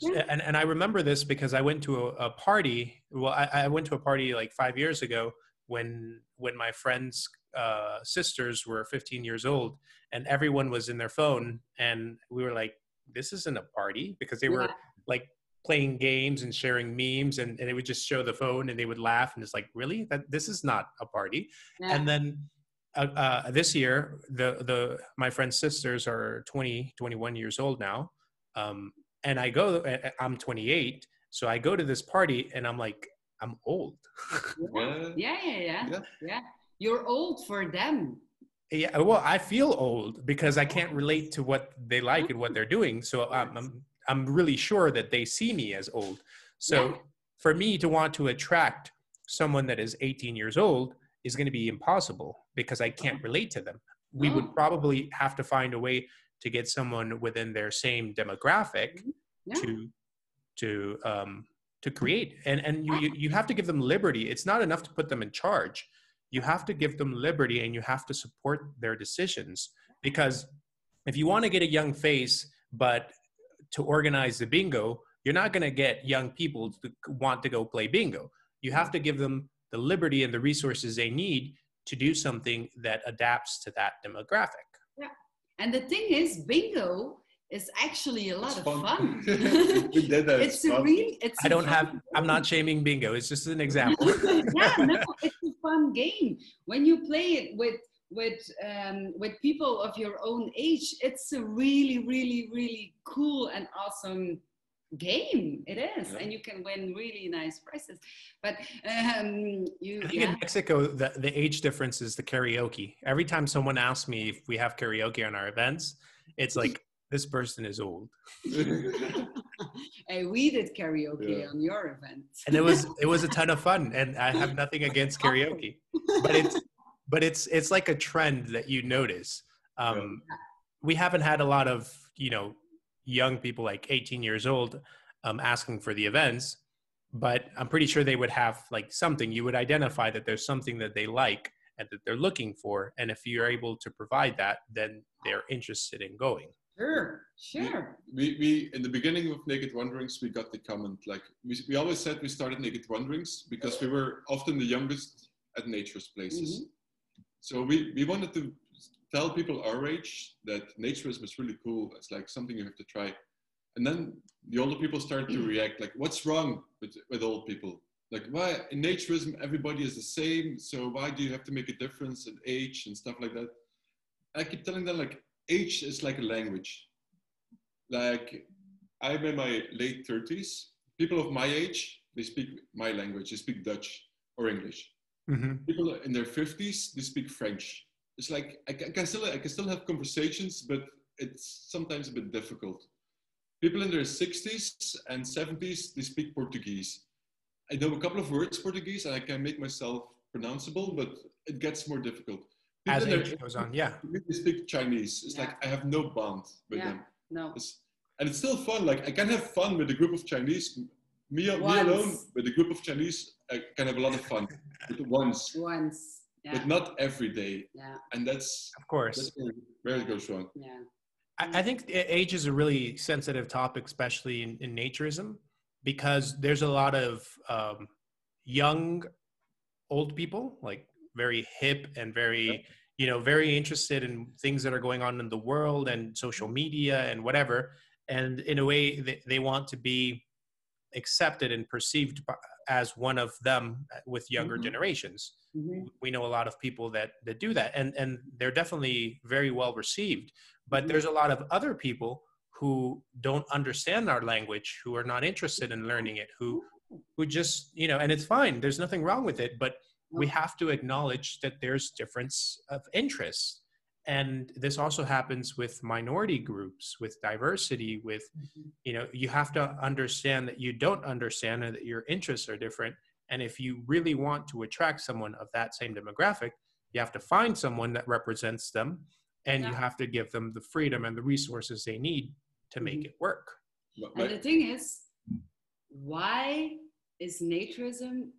Yeah. And, and I remember this because I went to a, a party. Well, I, I went to a party like five years ago when when my friends' uh, sisters were 15 years old, and everyone was in their phone, and we were like, "This isn't a party," because they were Yeah. like playing games and sharing memes, and, and they would just show the phone, and they would laugh, and it's like, "Really? That this is not a party." Yeah. and then uh, uh, this year the the my friend's sisters are 20 21 years old now um, and i go I- i'm 28 so i go to this party and i'm like i'm old Yeah. yeah yeah yeah Yeah. yeah you're old for them yeah well i feel old because i can't relate to what they like and what they're doing so i'm i'm, I'm really sure that they see me as old so Yeah. for me to want to attract someone that is 18 years old is going to be impossible because I can't uh-huh. relate to them. We No. would oh. probably have to find a way to get someone within their same demographic Yeah. to to um, to create, and and you, you you have to give them liberty. It's not enough to put them in charge. You have to give them liberty, and you have to support their decisions. Because if you want to get a young face, but to organize the bingo, you're not going to get young people to want to go play bingo. You have to give them the liberty and the resources they need to do something that adapts to that demographic. And the thing is bingo is actually a lot It's of fun. fun we did that. it's a fun. real it's I a don't fun have, I'm not shaming bingo. It's just an example. yeah, no, it's a fun game. When you play it with with um, with people of your own age, it's a really, really, really cool and awesome game. It is, Yeah. and you can win really nice prizes. But um, you, I think yeah, in Mexico, the, the age difference is the karaoke. Every time someone asks me if we have karaoke on our events, it's like, this person is old. hey, we did karaoke Yeah. on your event. And it was, it was a ton of fun. And I have nothing against karaoke, but it's, but it's, it's like a trend that you notice. Um, we haven't had a lot of, you know, young people like 18 years old um, asking for the events, but I'm pretty sure they would have like something. You would identify that there's something that they like and that they're looking for. And if you're able to provide that, then they're interested in going. Sure, sure. we, we in the beginning of Naked Wanderings, we got the comment like we, we always said we started Naked Wanderings because we were often the youngest at nature's places. Mm-hmm. So we, we wanted to tell people our age that naturism is really cool. It's like something you have to try. And then the older people start to react like, what's wrong with, with old people? Like why in naturism everybody is the same, so why do you have to make a difference in age and stuff like that? I keep telling them like age is like a language. Like I'm in my late 30s. People of my age, they speak my language. They speak Dutch or English. Mm-hmm. People in their 50s, they speak French. It's like I can, I can still I can still have conversations, but it's sometimes a bit difficult. People in their 60s and 70s, they speak Portuguese. I know a couple of words Portuguese and I can make myself pronounceable, but it gets more difficult. People As age goes on, yeah. they speak Chinese. It's like I have no bond with Yeah. them. No. It's, and it's still fun. Like I can have fun with a group of Chinese. Me, me alone with a group of Chinese, I can have a lot of fun. But once, Once. Yeah, but not every day. yeah, And that's, Of course. that's where- where it goes wrong. yeah. I, I think age is a really sensitive topic, especially in, in naturism, because there's a lot of um, young, old people, like very hip and very, you know, very interested in things that are going on in the world and social media and whatever. And in a way, they, they want to be accepted and perceived by, as one of them with younger Mhm. generations Mhm. we know a lot of people that that do that and and they're definitely very well received but Mhm. there's a lot of other people who don't understand our language who are not interested in learning it who who just you know and it's fine there's nothing wrong with it but we have to acknowledge that there's difference of interest and this also happens with minority groups with diversity with Mhm. you know you have to understand that you don't understand and that your interests are different and if you really want to attract someone of that same demographic you have to find someone that represents them and you have to give them the freedom and the resources they need to make Mhm. it work And the thing is, why is naturism?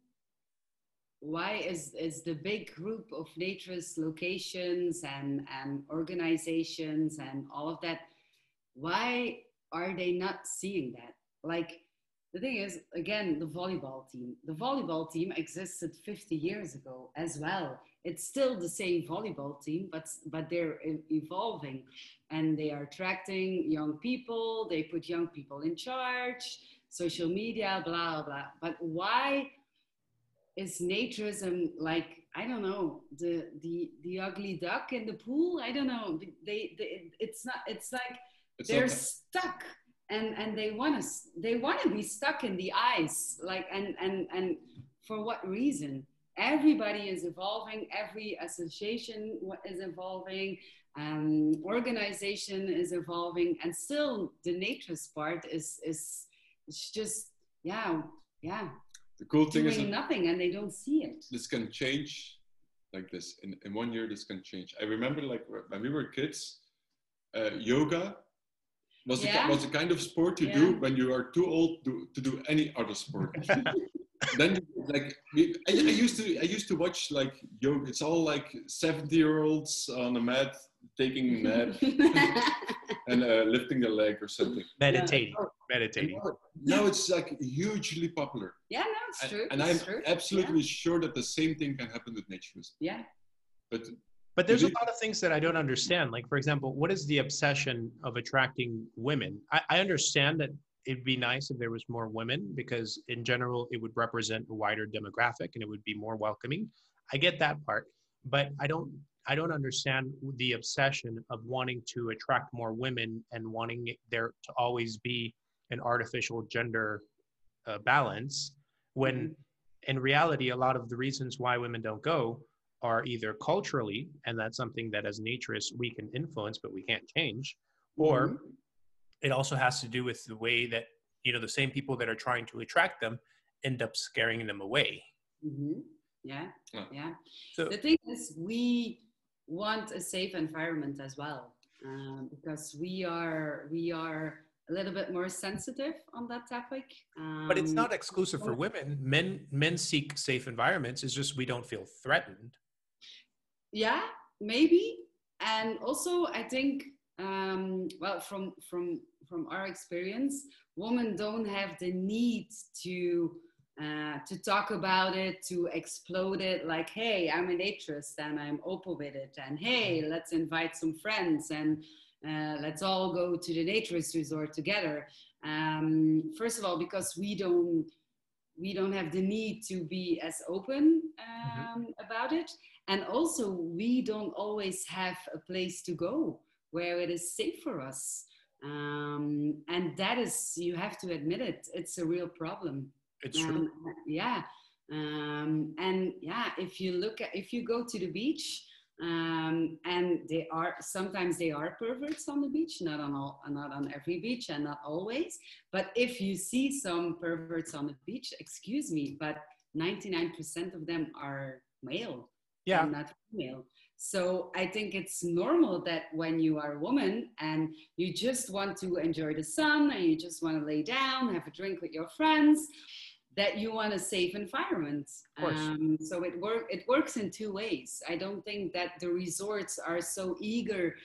Why is is the big group of naturist locations and and organizations and all of that? Why are they not seeing that? Like the thing is, again, the volleyball team. The volleyball team existed 50 years ago as well. It's still the same volleyball team, but but they're evolving and they are attracting young people. They put young people in charge social media blah blah. But why is naturism like i don't know the the the ugly duck in the pool? I don't know. They, they it's not it's like it's they're not- stuck and and they want to they want to be stuck in the ice like and and and for what reason? Everybody is evolving every association is evolving um, organization is evolving and still the nature's part is is it's just yeah yeah. The cool thing is nothing and they don't see it. this can change like this. In, in one year this can change. I remember like when we were kids uh, yoga was, a, Yeah. ki- was a kind of sport you Yeah. do when you are too old to, to do any other sport? Then like I, I used to i used to watch like yoga. It's all like 70 year olds on a mat taking a nap and uh, lifting a leg or something. Meditating. Oh, meditating. Now it's like hugely popular. Yeah no it's true. and it's i'm true. absolutely sure that the same thing can happen with naturism yeah, but But there's a lot of things that I don't understand. Like, for example, what is the obsession of attracting women? I, I understand that it'd be nice if there was more women because, in general, it would represent a wider demographic and it would be more welcoming. I get that part, but I don't. I don't understand the obsession of wanting to attract more women and wanting there to always be an artificial gender uh, balance when in reality, a lot of the reasons why women don't go are either culturally, and that's something that as naturists we can influence, but we can't change, or Mhm. it also has to do with the way that you know the same people that are trying to attract them end up scaring them away. Mhm. yeah Yeah. yeah So the thing is we want a safe environment as well um, because we are we are a little bit more sensitive on that topic um, but it's not exclusive for women. Men men seek safe environments. It's just we don't feel threatened. Yeah maybe. And also i think um, well from from from our experience women don't have the need to uh, to talk about it to explode it like hey i'm an actress and i'm open with it. And hey let's invite some friends and uh, let's all go to the naturist resort together. Um, first of all because we don't we don't have the need to be as open um, about it. And also we don't always have a place to go where it is safe for us. Um, and that is you have to admit it it's a real problem. It's true. um, yeah. Um, and yeah if you look at if you go to the beach um, and they are sometimes they are perverts on the beach not on all not on every beach and not always but if you see some perverts on the beach excuse me but 99% of them are male Yeah. and not female so i think it's normal that when you are a woman and you just want to enjoy the sun and you just want to lay down have a drink with your friends that you want a safe environment. Of. Um, so it work it works in two ways. I don't think that the resorts are so eager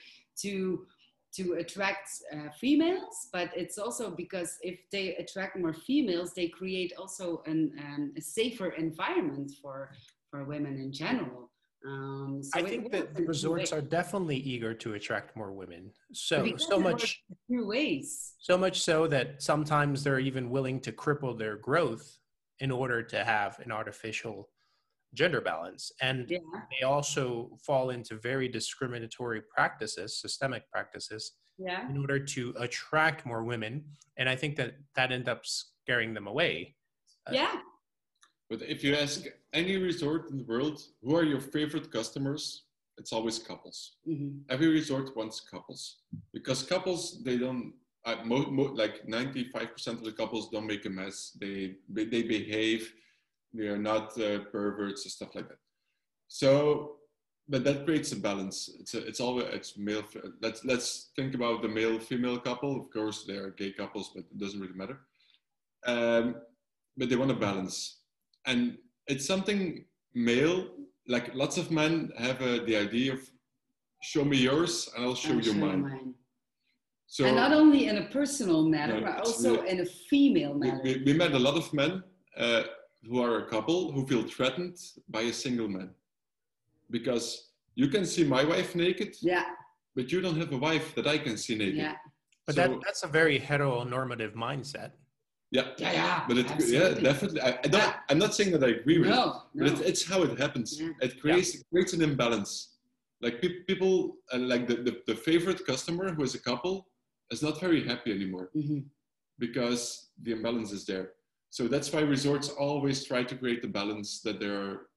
to to attract uh, females, but it's also because if they attract more females, they create also an, um, a safer environment for for women in general. Um, so I think that the resorts are definitely eager to attract more women. So Because so much two ways. so much so that sometimes they're even willing to cripple their growth in order to have an artificial gender balance. And Yeah. they also fall into very discriminatory practices, systemic practices, Yeah. in order to attract more women. And I think that that ends up scaring them away. Uh, Yeah. But if you ask any resort in the world, who are your favorite customers? It's always couples. Mhm. Every resort wants couples because couples they don't. Uh, mo- mo- like 95% of the couples don't make a mess. They they behave. They are not uh, perverts and stuff like that. So, but that creates a balance. It's a, it's always it's male. Let's let's think about the male female couple. Of course, they are gay couples, but it doesn't really matter. Um, but they want a balance, and it's something male. Like lots of men have uh, the idea of show me yours and I'll show I'll you show mine. mine. So and not only in a personal matter, No, but also really- in a female matter. we, we met a lot of men uh, who are a couple who feel threatened by a single man because you can see my wife naked, yeah, but you don't have a wife that I can see naked. yeah, But So- that, that's a very heteronormative mindset. yeah, yeah, yeah. But it, yeah, definitely. I, I don't, Yeah. I'm not saying that I agree with it, No, but no. it's, it's how it happens. Yeah. It creates it creates an imbalance. Like pe- people, uh, like the, the, the favorite customer who is a couple is not very happy anymore. Mhm. because the imbalance is there. So that's why resorts always try to create the balance that there are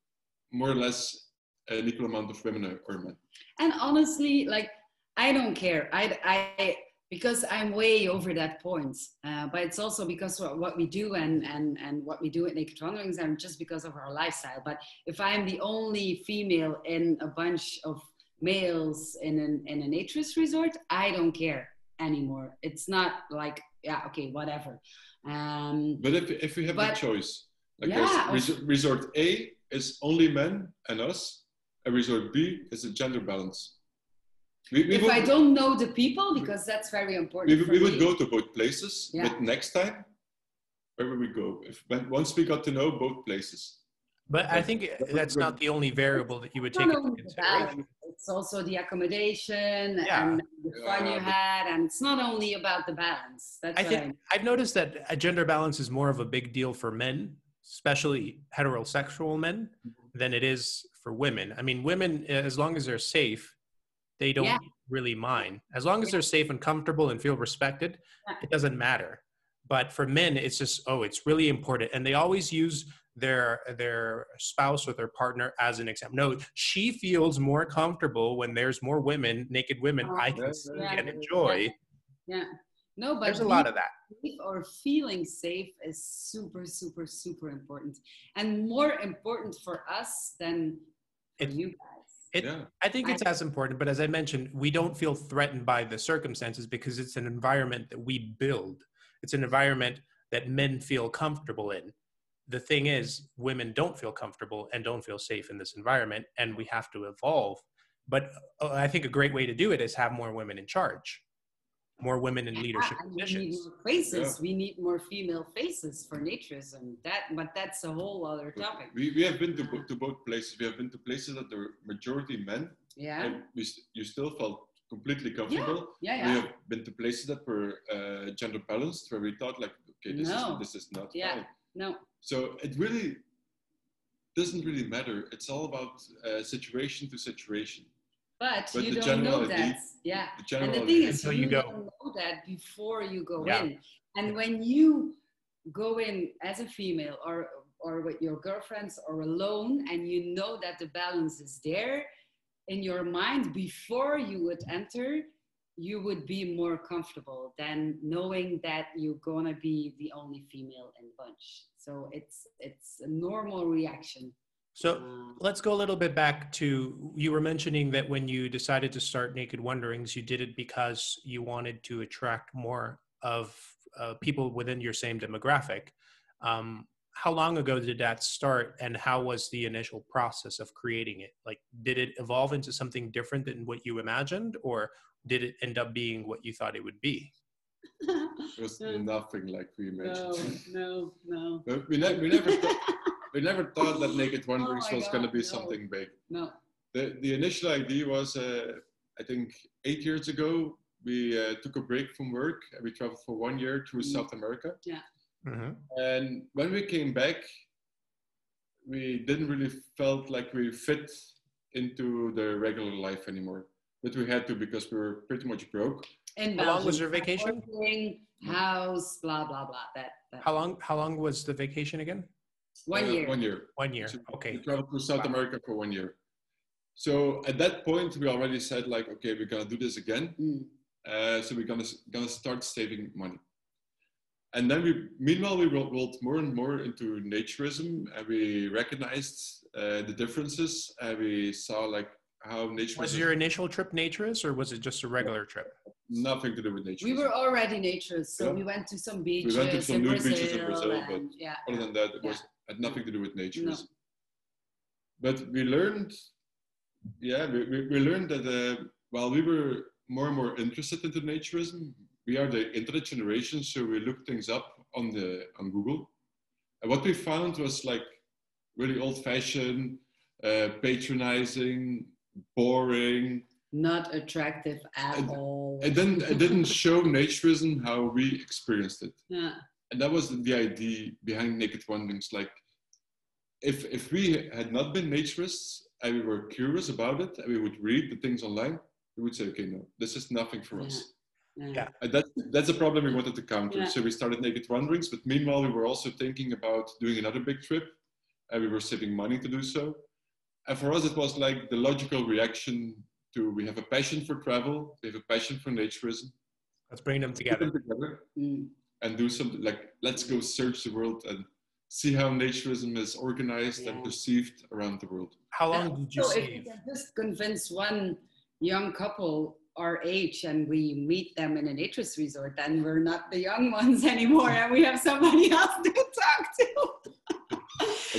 more or less an equal amount of women or- men. And honestly, like I don't care. I, I because I'm way over that point. Uh, but it's also because what we do and and and what we do at Naked Wanderings, and just because of our lifestyle. But if I'm the only female in a bunch of males in an in a naturist resort, I don't care anymore. It's not like yeah, okay, whatever. Um, But if, if we have But- the choice, like Yeah, there's resort, resort A is only men and us, and resort B is a gender balance. We, we if would, I don't know the people, because that's very important. we, we would go to both places, Yeah. but next time, where would we go? If once we got to know both places, But I think that's not the only variable that you would It's take not into consideration. It's also the accommodation Yeah. and the fun you uh, had, and it's not only about the balance. That's I think I've noticed that a gender balance is more of a big deal for men, especially heterosexual men, mm-hmm. than it is for women. I mean, women, eh, as long as they're safe, they don't Yeah. really mind. As long as they're safe and comfortable and feel respected, Yeah. it doesn't matter. But for men, it's just oh, it's really important, and they always use their their spouse or their partner as an example. No, she feels more comfortable when there's more women, naked women, I oh, can Yeah, see yeah, and enjoy. yeah. No, but There's a lot of that. safe or feeling safe is super, super, super important, and more important for us than for It- you guys. It, yeah. I think I- it's as important, but as I mentioned, we don't feel threatened by the circumstances because it's an environment that we build. It's an environment that men feel comfortable in. The thing is, women don't feel comfortable and don't feel safe in this environment, and we have to evolve. But uh, I think a great way to do it is have more women in charge, more women in leadership and we need positions. more faces. We need more female faces for naturism. That, but that's a whole other topic. We, we have been to, bo- to both places. We have been to places that are majority men, Yeah, and we, st- you still felt completely comfortable. yeah, We yeah. have been to places that were uh, gender balanced, where we thought like, okay, this No. is this is not Yeah. fine. No, So it really doesn't really matter. It's all about uh, situation to situation. but, But you the don't know generality- that. Yeah. The And the general thing is, Until you, you don't know that before you go Yeah. in. And when you go in as a female or or with your girlfriends or alone, and you know that the balance is there in your mind before you would enter, you would be more comfortable than knowing that you're gonna be the only female in the bunch. So it's it's a normal reaction. So Um, let's go a little bit back to you were mentioning that when you decided to start Naked Wanderings, you did it because you wanted to attract more of uh, people within your same demographic. Um, how long ago did that start and how was the initial process of creating it like did it evolve into something different than what you imagined or did it end up being what you thought it would be It was nothing like we imagined. no, no, But we, ne- we never thought, we never thought that Naked Wanderings my was going to be no. something big. no. The, the initial idea was, uh, I think, eight years ago, we uh, took a break from work and we traveled for one year through Mm. South America. Mhm. And when we came back, we didn't really felt like we fit into the regular life anymore. But we had to because we were pretty much broke. And How long was your vacation? working, house, blah blah blah. That, that. how long how long was the vacation again one Uh, year. One year. one year So okay We traveled to South America for one year. So at that point, we already said like, okay, we're gonna do this again. Mm. Uh, so we're gonna gonna start saving money. And then we, meanwhile, we rolled, rolled more and more into naturism, and we recognized uh, the differences, and we saw like how nature was your initial trip naturist or was it just a regular trip nothing to do with nature. We were already naturists, so Yeah. we went to some beaches, went to some in, nude Brazil, beaches in Brazil, and, but yeah, Other than that, it Yeah. was had nothing to do with nature. No. But we learned, yeah, we, we, we learned that uh, while we were more and more interested into naturism, we are the internet generation, so we looked things up on the on Google, and what we found was like really old-fashioned, uh, patronizing, boring. not attractive at And- all. It didn't it didn't show naturism how we experienced it. yeah. and that was the idea behind naked wanderings like if if we had not been naturists and we were curious about it and we would read the things online we would say okay no this is nothing for us Yeah. Yeah. that's that's a problem we wanted to counter Yeah. so we started naked wanderings but meanwhile we were also thinking about doing another big trip and we were saving money to do so and for us it was like the logical reaction to we have a passion for travel we have a passion for naturism let's bring them put together them together Mm. and do something like let's go search the world and see how naturism is organized and perceived around the world. how long did you so if save we can just convince one young couple our age and we meet them in a naturist resort, then we're not the young ones anymore and we have somebody else to talk to.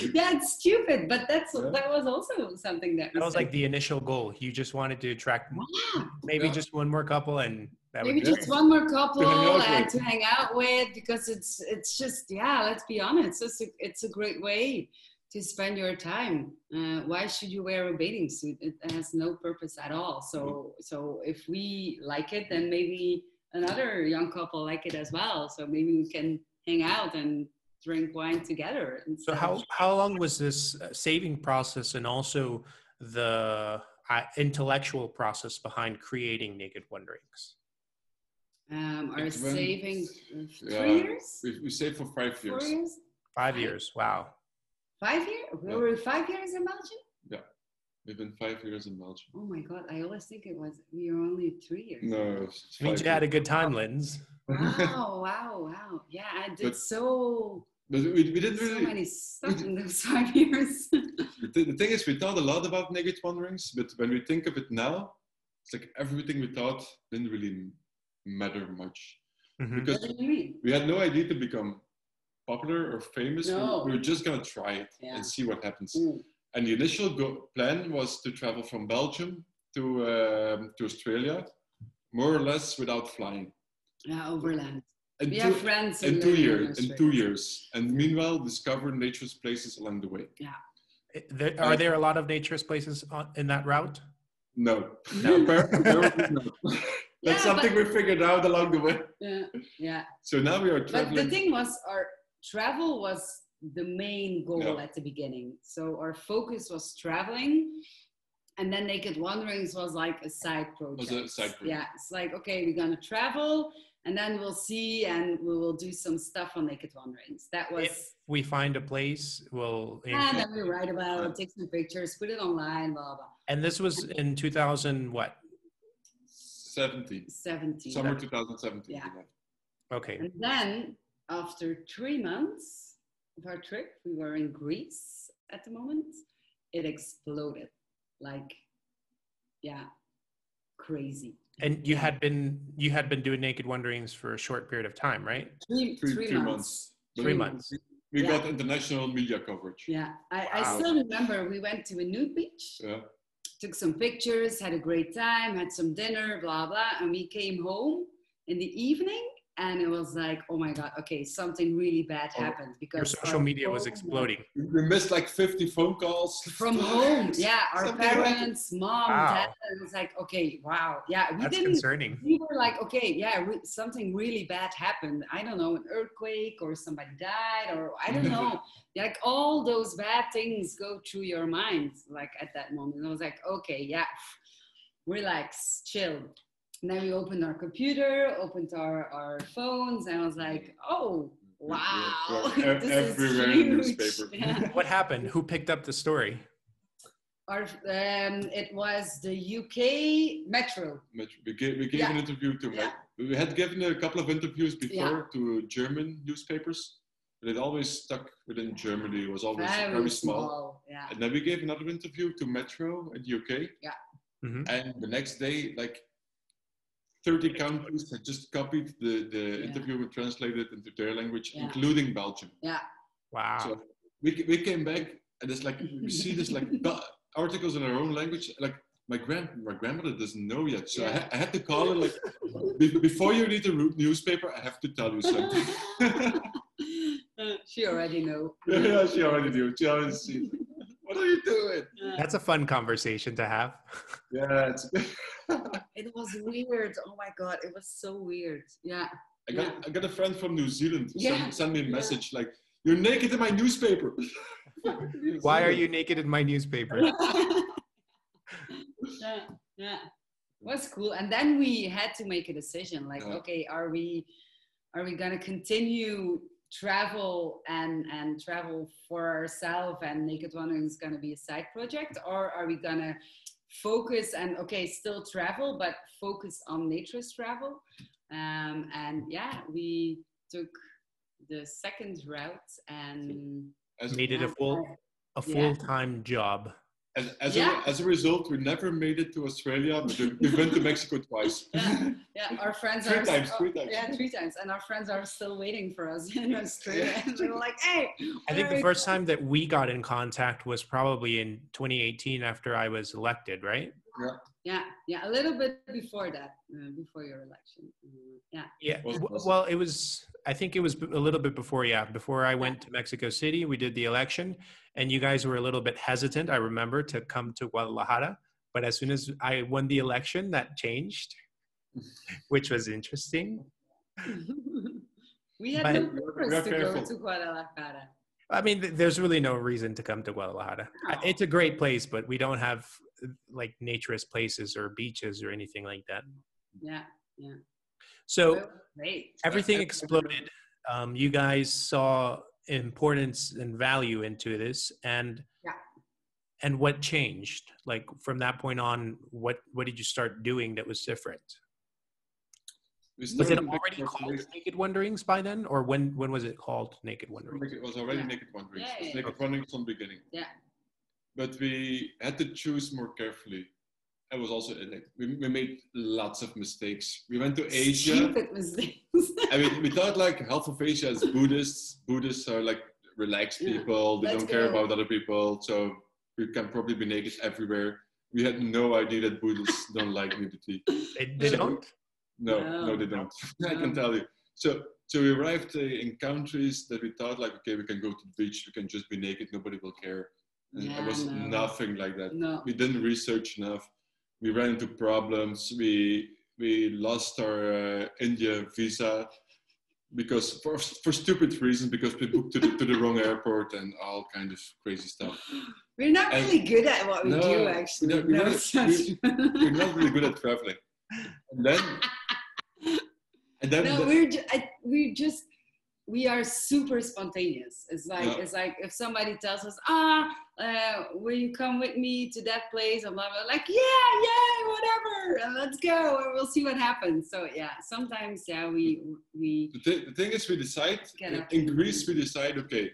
that's stupid, but that's Yeah. that was also something that, that was said. like the initial goal you just wanted to attract Yeah. maybe Yeah. just one more couple and that maybe would be just one more couple out and to hang out with because it's it's just yeah let's be honest it's a, it's a great way to spend your time uh, why should you wear a bathing suit it has no purpose at all so so if we like it then maybe another young couple like it as well so maybe we can hang out and drink wine together So how how long was this uh, saving process and also the uh, intellectual process behind creating Naked Wanderings? um, our It went- savings uh, three Yeah, years We, we saved for five four years. years Five years. Wow. Five years we Yeah. were five years in belgium Yeah. We've been five years in Belgium. Oh my god, I always think it was we were only three years. No, it's Means you had a good time, Lins. Wow, wow, wow. Yeah, I did But- so But we, we didn't really. so really. many stuff in those five years. The, the thing is, we thought a lot about naked wanderings, but when we think of it now, it's like everything we thought didn't really matter much Mhm. what because do you mean? we had no idea to become popular or famous. We- No. We, were just gonna try it Yeah. and see what happens. Mm. And the initial go- plan was to travel from Belgium to um, to Australia, more or less without flying. Yeah, overland. In We two, have friends who in two years, in two years, and meanwhile discover nature's places along the way. Yeah. There, are there a lot of nature's places on, in that route? No, No. Apparently not. That's Yeah, something but- we figured out along the way. Yeah, yeah. So now we are traveling. But the thing was, our travel was the main goal Yeah. at the beginning. So our focus was traveling, and then Naked Wanderings was like a side project. a side project. Yeah, it's like okay, we're gonna travel, and then we'll see, and we will do some stuff on Naked Wanderings. That was. If we find a place, we'll. and then we write about it, take some pictures, put it online, blah blah. And this was in 2000, what? 17, 17. summer 2017. Yeah. Okay. And then after three months of our trip, we were in Greece at the moment. It exploded like, yeah, crazy. And you had been you had been doing Naked Wanderings for a short period of time, right? Three, Three, three three months. months. Three months. we Yeah. got international media coverage. Yeah, I, I still remember we went to a nude beach, Yeah. took some pictures, had a great time, had some dinner, blah blah, and we came home in the evening, and it was like, oh my god, okay, something really bad Oh, happened because Your social media was exploding. We missed like 50 phone calls from home. Yeah, our Something happened. parents, mom, Wow. dad. It was like, okay, wow, yeah, we That's didn't. concerning. We were like, okay, yeah, re- something really bad happened. I don't know, an earthquake or somebody died, or I don't know. like all those bad things go through your mind, like at that moment. And I was like, okay, yeah, relax, chill. And then we opened our computer, opened our, our phones, and I was like, oh, wow, Yeah, yeah, this is huge. newspaper. Yeah. What happened? Who picked up the story? Our, um, it was the UK Metro. Metro. We gave, we gave Yeah. an interview to Yeah. we had given a couple of interviews before Yeah. to German newspapers, but it always stuck within Germany. It was always Very, very, small. small. Yeah. And then we gave another interview to Metro in the UK. Yeah. Mhm. And the next day, like 30 countries had just copied the, the Yeah. interview and translated it into their language, Yeah. including Belgium. Yeah. Wow. So we, we came back and it's like we see this like articles in our own language. Like my grand my grandmother doesn't know yet, so I, ha- I had to call her like before you read the ru- newspaper, I have to tell you something. Uh, she already know. yeah, she already knew. She already seen. What are you doing? Yeah. That's a fun conversation to have. Yeah, it's, It was weird. Oh my god, it was so weird. Yeah. I got I got a friend from New Zealand Yeah, send, send me a yeah. message like, "You're naked in my newspaper." Why are you naked in my newspaper? yeah, yeah. It was cool. And then we had to make a decision like, Yeah. okay, are we are we gonna continue travel and and travel for ourselves and Naked Wandering is gonna be a side project, or are we gonna focus and okay, still travel, but focus on naturist travel? Um, and yeah, we took the second route and As, Made it a full a full time job. As, as, Yeah. a, as a result, we never made it to Australia, but we, we went to Mexico twice. yeah, yeah, our friends Three are times, oh, three times. Yeah, three times, and our friends are still waiting for us in Australia. And they're like, "Hey!" I think the first time that we got in contact was probably in 2018 after I was elected, right? Yeah, yeah, yeah a little bit before that, uh, before your election. Uh, yeah, Yeah. Was- w- was- Well, it was. I think it was a little bit before. Yeah, before I went to Mexico City, we did the election, and you guys were a little bit hesitant. I remember to come to Guadalajara, but as soon as I won the election, that changed, which was interesting. we had But- no We purpose to go to Guadalajara. I mean, th- there's really no reason to come to Guadalajara. No. It's a great place, but we don't have like naturist places or beaches or anything like that. Yeah, yeah. So great. everything exploded. Um, you guys saw importance and value into this, and Yeah. and what changed? Like from that point on, what what did you start doing that was different? We Was it already called. Naked Wanderings by then, or when when was it called Naked Wanderings? It was already Yeah. Naked Wanderings. Yeah, It yeah, Naked Wanderings from the beginning. Yeah. But we had to choose more carefully. It was also like, we, we made lots of mistakes. We went to Asia. Stupid mistakes. I mean, we thought like half of Asia is Buddhists. Buddhists are like relaxed Yeah. people. They Let's don't care go. about other people. So we can probably be naked everywhere. We had no idea that Buddhists don't like nudity. They, they So- don't. No, No. no, they don't. I can tell you. So, so we arrived uh, in countries that we thought like, okay, we can go to the beach, we can just be naked, nobody will care. And Yeah, it was no. nothing like that. no. We didn't research enough. We ran into problems. We we lost our uh, India visa because for for stupid reasons because we booked to the, to the wrong airport and all kind of crazy stuff. We're not And- really good at what we No, do, actually. we're No, not- it's not. We're not really good at traveling. And then and then no, the- we're ju- I, we just we are super spontaneous. It's like Yeah. it's like if somebody tells us, ah, uh, will you come with me to that place? And blah blah. Like yeah, yeah, whatever, and let's go, and we'll see what happens. So yeah, sometimes yeah, we we The, thi- the thing is, we decide in, in Greece. We decide, okay,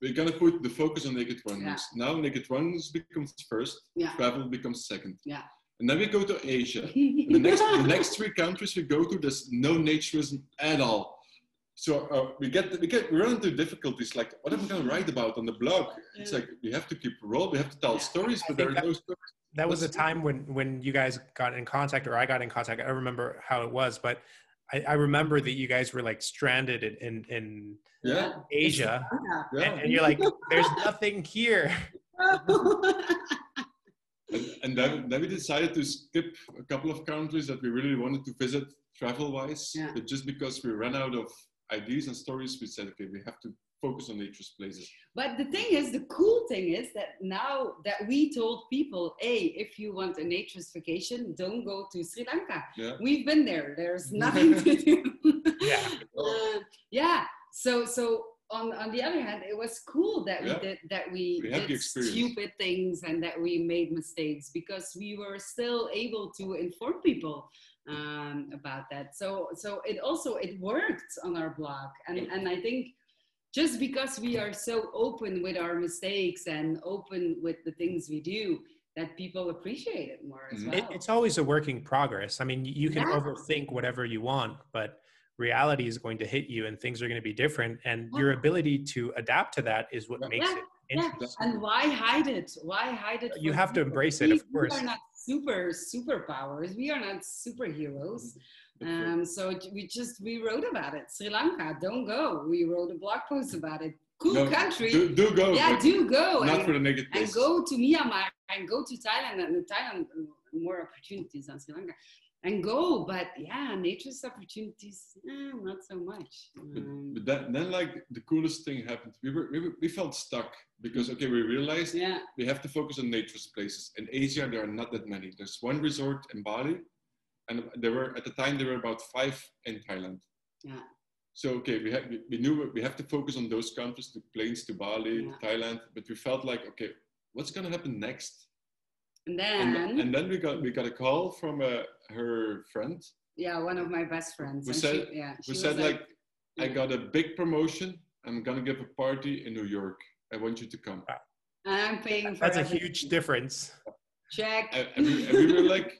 we're gonna put the focus on naked wanderings. Now, naked wanderings becomes first. Yeah. Travel becomes second. Yeah. And then we go to Asia. the next, the next three countries we go to, there's no naturism at all. So uh, we get we get we run into difficulties like what am I going to write about on the blog? It's like we have to keep a role, we have to tell Yeah. stories, I but there think are no stories. that was a time when when you guys got in contact or i got in contact i don't remember how it was but i, I remember that you guys were like stranded in in, in Yeah, asia yeah. and, and you're like there's nothing here And, and then, then we decided to skip a couple of countries that we really wanted to visit travel wise. Yeah. But just because we ran out of ideas and stories, we said, okay, we have to focus on naturist places. But the thing is, the cool thing is that now that we told people, hey, if you want a naturist vacation, don't go to Sri Lanka. Yeah. We've been there. There's nothing to do. Yeah. Uh, yeah. So so on on the other hand, it was cool that Yeah. we did that we, We did stupid things and that we made mistakes because we were still able to inform people um, about that. So so it also it worked on our blog, and and I think just because we are so open with our mistakes and open with the things we do, that people appreciate it more as Mhm. well. It, it's always a working progress. I mean, you can Yeah. overthink whatever you want, but reality is going to hit you and things are going to be different. And your ability to adapt to that is what Yeah. makes Yeah, it yeah. interesting. And why hide it? Why hide it? You from have to embrace it, We- of course. We are not super superpowers. We are not superheroes. Um, so we just we wrote about it. Sri Lanka, don't go. We wrote a blog post about it. Cool No, country. do, do go, yeah, do go not and, for the naked and go to Myanmar and go to Thailand and Thailand uh, more opportunities than Sri Lanka. And go, but yeah, naturist opportunities, eh, not so much. But, Um, but then, then, like the coolest thing happened. We were, we were we felt stuck because okay, we realized yeah, we have to focus on naturist places. In Asia, there are not that many. There's one resort in Bali, and there were at the time there were about five in Thailand. yeah, So okay, we have we, we knew we have to focus on those countries, the planes to Bali, Yeah. Thailand. But we felt like okay, what's gonna happen next? And And, then and then we got we got a call from uh, her friend yeah, one of my best friends. We said- she, yeah, who said was like, I got a big promotion. I'm gonna give a party in New York. I want you to come. I'm paying for That's a huge difference. check. And, and we, and we were like,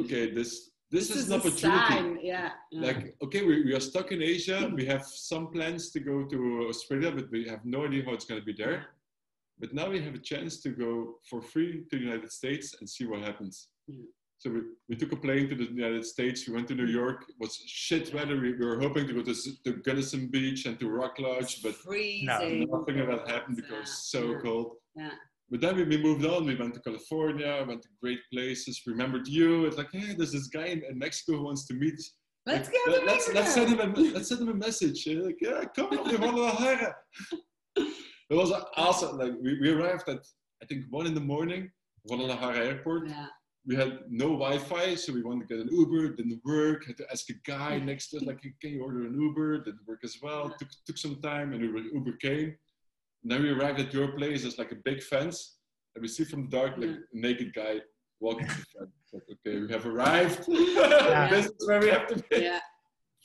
okay, this this, is, an a opportunity. sign, Yeah, yeah. Like, okay, we, we are stuck in Asia. We have some plans to go to Australia, but we have no idea how it's going to be there. But now we have a chance to go for free to the United States and see what happens. Yeah. So we, we took a plane to the United States. We went to New York. It was shit weather. We, we were hoping to go to, S- to Gunnison Beach and to Rock Lodge, but freezing. nothing of that happened because it was so yeah. cold. Yeah. But then we, we moved on. We went to California, went to great places. Remembered you. It's like, hey, there's this guy in, in Mexico who wants to meet. Let's Like, go let- let's, let's send him a let's send him a message. Like, yeah, come on, Guadalajara. It was awesome. Like we, we arrived at I think one in the morning, Guadalajara airport. Yeah. We had no Wi-Fi, so we wanted to get an Uber. Didn't work. Had to ask a guy next to us, like, can you order an Uber? Didn't work as well. Took took some time, and Uber, Uber came. And then we arrived at your place. There's like a big fence, and we see from the dark like Yeah. a naked guy walking to the fence. Like, okay, we have arrived. Yeah. this is where we have to be.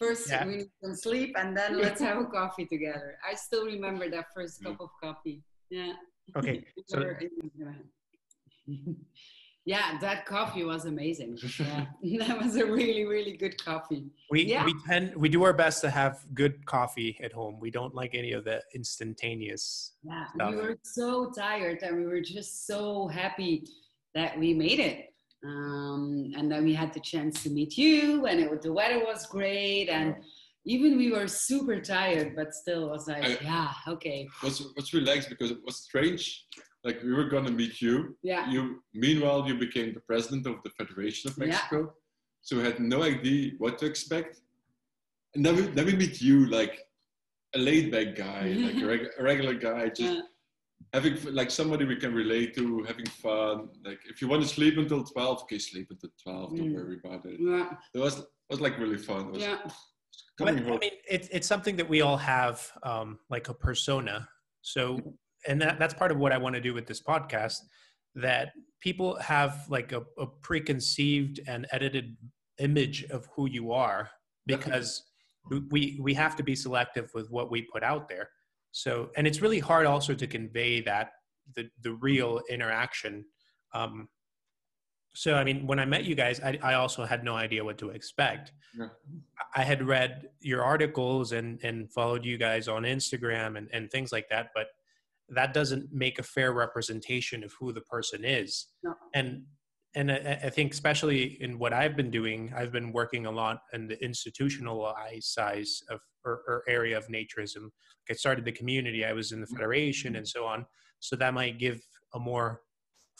First, Yeah. we need some sleep, and then let's have a coffee together. I still remember that first mm. cup of coffee. Yeah. Okay, so yeah, that coffee was amazing. Yeah. that was a really, really good coffee. we Yeah. we tend we do our best to have good coffee at home. We don't like any of the instantaneous. Yeah, stuff. we were so tired and we were just so happy that we made it. Um, and then we had the chance to meet you, and it, the weather was great, and even we were super tired, but still was like, I- yeah, okay, was was relaxed because it was strange. Like we were gonna meet you. yeah, You meanwhile you became the president of the Federation of Yeah. Mexico. So we had no idea what to expect. And then we then we meet you like a laid back guy, like a, reg- a regular guy, just Yeah. Having f- like somebody we can relate to, having fun. Like if you want to sleep until twelve, okay, sleep until twelve. Don't Mm. worry about it. yeah, It was it was like really fun. It was yeah, But, coming I mean, it's it's something that we all have, um, like a persona. So, and that, that's part of what I want to do with this podcast. That people have like a, a preconceived and edited image of who you are because we we have to be selective with what we put out there. So, and it's really hard also to convey that the the real interaction. Um, so I mean, when I met you guys, I, I also had no idea what to expect. Yeah. I had read your articles and and followed you guys on Instagram and and things like that, but that doesn't make a fair representation of who the person is. No. And and I, I think especially in what I've been doing, I've been working a lot in the institutionalized size of or, or area of naturism. Like I started the community, I was in the federation, and so on. So that might give a more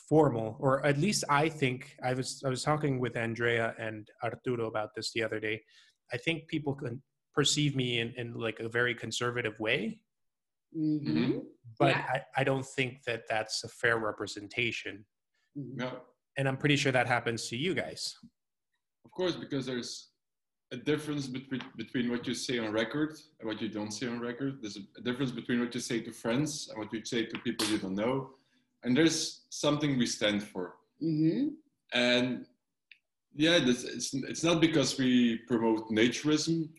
formal, or at least I think I was I was talking with Andrea and Arturo about this the other day. I think people can perceive me in, in like a very conservative way, hmm but Yeah. I, I don't think that that's a fair representation. Mhm. No, And I'm pretty sure that happens to you guys. of course, because there's a difference between between what you say on record and what you don't say on record. There's a, a difference between what you say to friends and what you say to people you don't know. And there's something we stand for. hmm And yeah, this, it's, it's not because we promote naturism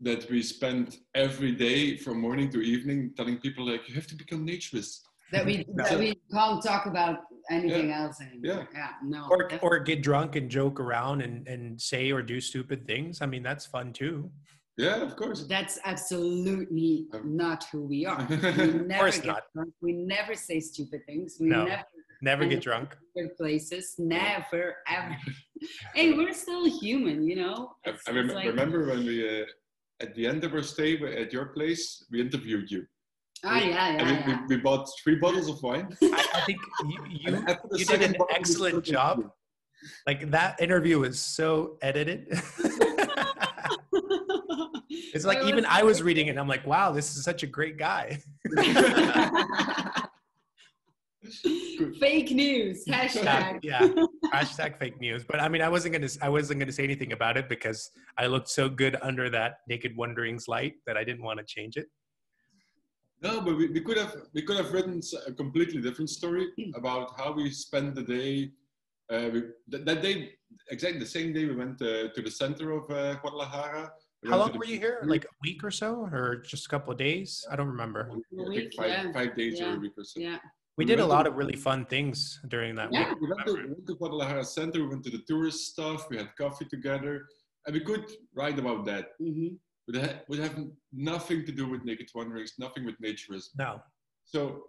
that we spend every day from morning to evening telling people like you have to become naturist. That we that we can't talk about anything else anymore. Yeah. Yeah. No. Or, definitely. or get drunk and joke around and, and say or do stupid things. I mean, that's fun too. Yeah, of course. That's absolutely Um, not who we are. We never course get not. drunk. We never say stupid things. We No. never Never get drunk. go places. Never ever. hey, we're still human, you know. I, It's- I rem- like- remember when we, uh, at the end of our stay at your place, we interviewed you. Oh yeah, yeah, and we, yeah. we, we bought three bottles of wine. I, I think you, you, and after the you did an excellent job. like that interview was so edited. it's like It even I was reading it. and I'm like, wow, this is such a great guy. Fake news yeah, hashtag. yeah. Hashtag fake news. But I mean, I wasn't gonna, I wasn't gonna say anything about it because I looked so good under that naked wandering's light that I didn't want to change it. No, but we, we could have we could have written a completely different story about how we spent the day. Uh, we, that, that day, exactly the same day, we went uh, to the center of uh, Guadalajara. We How long the were you here? Like a week or so, or just a couple of days? I don't remember. I A think week, five, yeah. five days or Yeah. a week or so. Yeah. We We did a went to lot of really fun things during that Yeah. week. We went, to, we went to Guadalajara Center, we went to the tourist stuff, we had coffee together, and we could write about that. hmm It ha- would have nothing to do with naked wanderings, nothing with naturism. No. So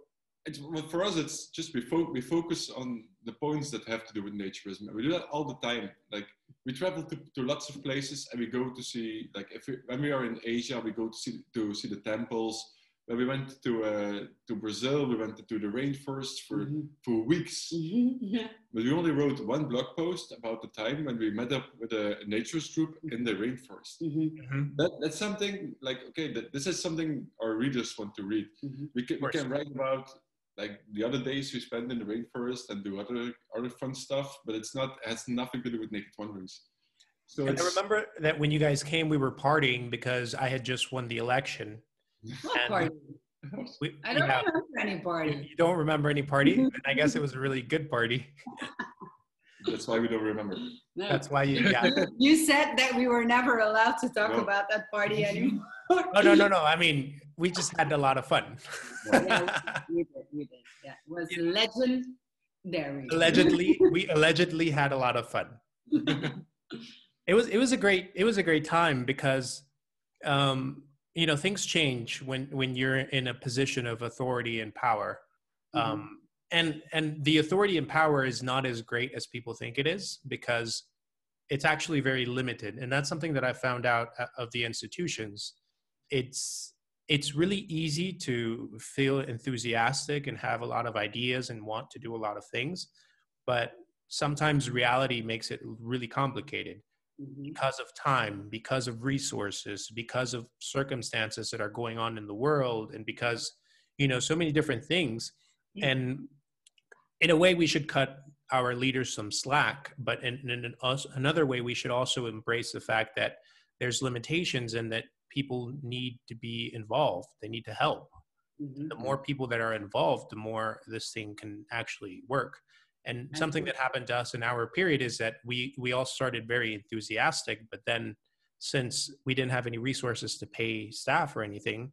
it's, well, for us, it's just we, fo- we focus on the points that have to do with naturism. And we do that all the time. Like we travel to, to lots of places and we go to see, like if we, when we are in Asia, we go to see, to see the temples. When we went to, uh, to Brazil, we went to the rainforest for, Mhm. for weeks. Yeah. But we only wrote one blog post about the time when we met up with a naturist group in the rainforest. Mhm. Mhm. That, that's something like, okay, that, this is something our readers want to read. Mhm. We can, we can write about like the other days we spend in the rainforest and do other other fun stuff, but it's not it has nothing to do with naked wanderings. So And I remember that when you guys came, we were partying because I had just won the election. What party? We, I don't yeah, remember any party. you don't remember any party? And I guess it was a really good party. that's why we don't remember. No. That's why you, yeah. You said that we were never allowed to talk No. about that party anymore. Oh, no, no, no. I mean, we just had a lot of fun. Yeah, we did, we did. Yeah, it was legendary. allegedly, we allegedly had a lot of fun. it was it was a great it was a great time because um you know things change when when you're in a position of authority and power. Um and and the authority and power is not as great as people think it is because it's actually very limited. And that's something that i found out uh, of the institutions. It's it's really easy to feel enthusiastic and have a lot of ideas and want to do a lot of things but sometimes reality makes it really complicated Mhm. because of time, because of resources, because of circumstances that are going on in the world, and because, you know, so many different things. Yeah. And in a way, we should cut our leaders some slack, but in, in an, another way, we should also embrace the fact that there's limitations and that people need to be involved. They need to help. Mhm. The more people that are involved, the more this thing can actually work. And something that happened to us in our period is that we we all started very enthusiastic, but then since we didn't have any resources to pay staff or anything,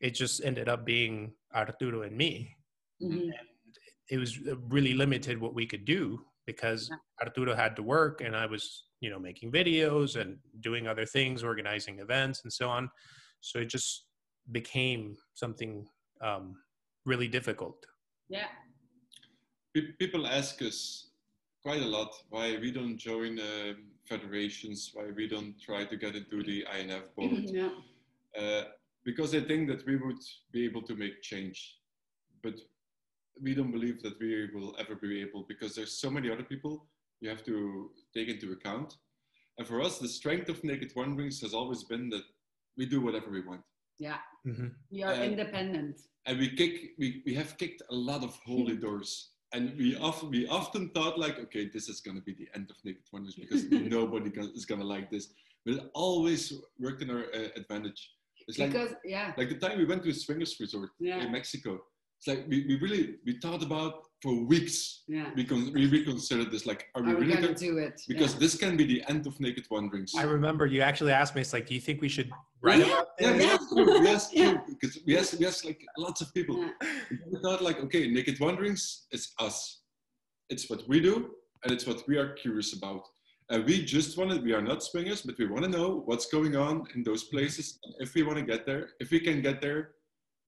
it just ended up being Arturo and me. Mhm. It was uh, really limited what we could do because Arturo had to work and I was, you know, making videos and doing other things, organizing events and so on. So it just became something um, really difficult. Yeah. Pe- people ask us quite a lot why we don't join um, federations, why we don't try to get into the INF board, yeah. uh, because they think that we would be able to make change, but we don't believe that we will ever be able because there's so many other people you have to take into account. And for us, the strength of Naked Wanderings has always been that we do whatever we want. Yeah. Mhm. We are Uh, independent. and we kick we, we have kicked a lot of holy doors and we often we often thought like okay this is going to be the end of naked wanderings because nobody is going to like this but it always worked in our uh, advantage it's like because yeah. like the time we went to a swingers resort Yeah. in mexico it's like we, we really we thought about for weeks Yeah. we, con- we reconsidered this like are we Are we really gonna going to do it? because yeah. this can be the end of naked wanderings I remember you actually asked me, it's like, do you think we should write Yeah. about yeah, this? we Yeah. asked you, we asked you, because we asked, we asked like lots of people. Yeah. We thought like, okay, Naked Wanderings is us. It's what we do, and it's what we are curious about. And we just want to, we are not swingers, but we want to know what's going on in those places. And if we want to get there, if we can get there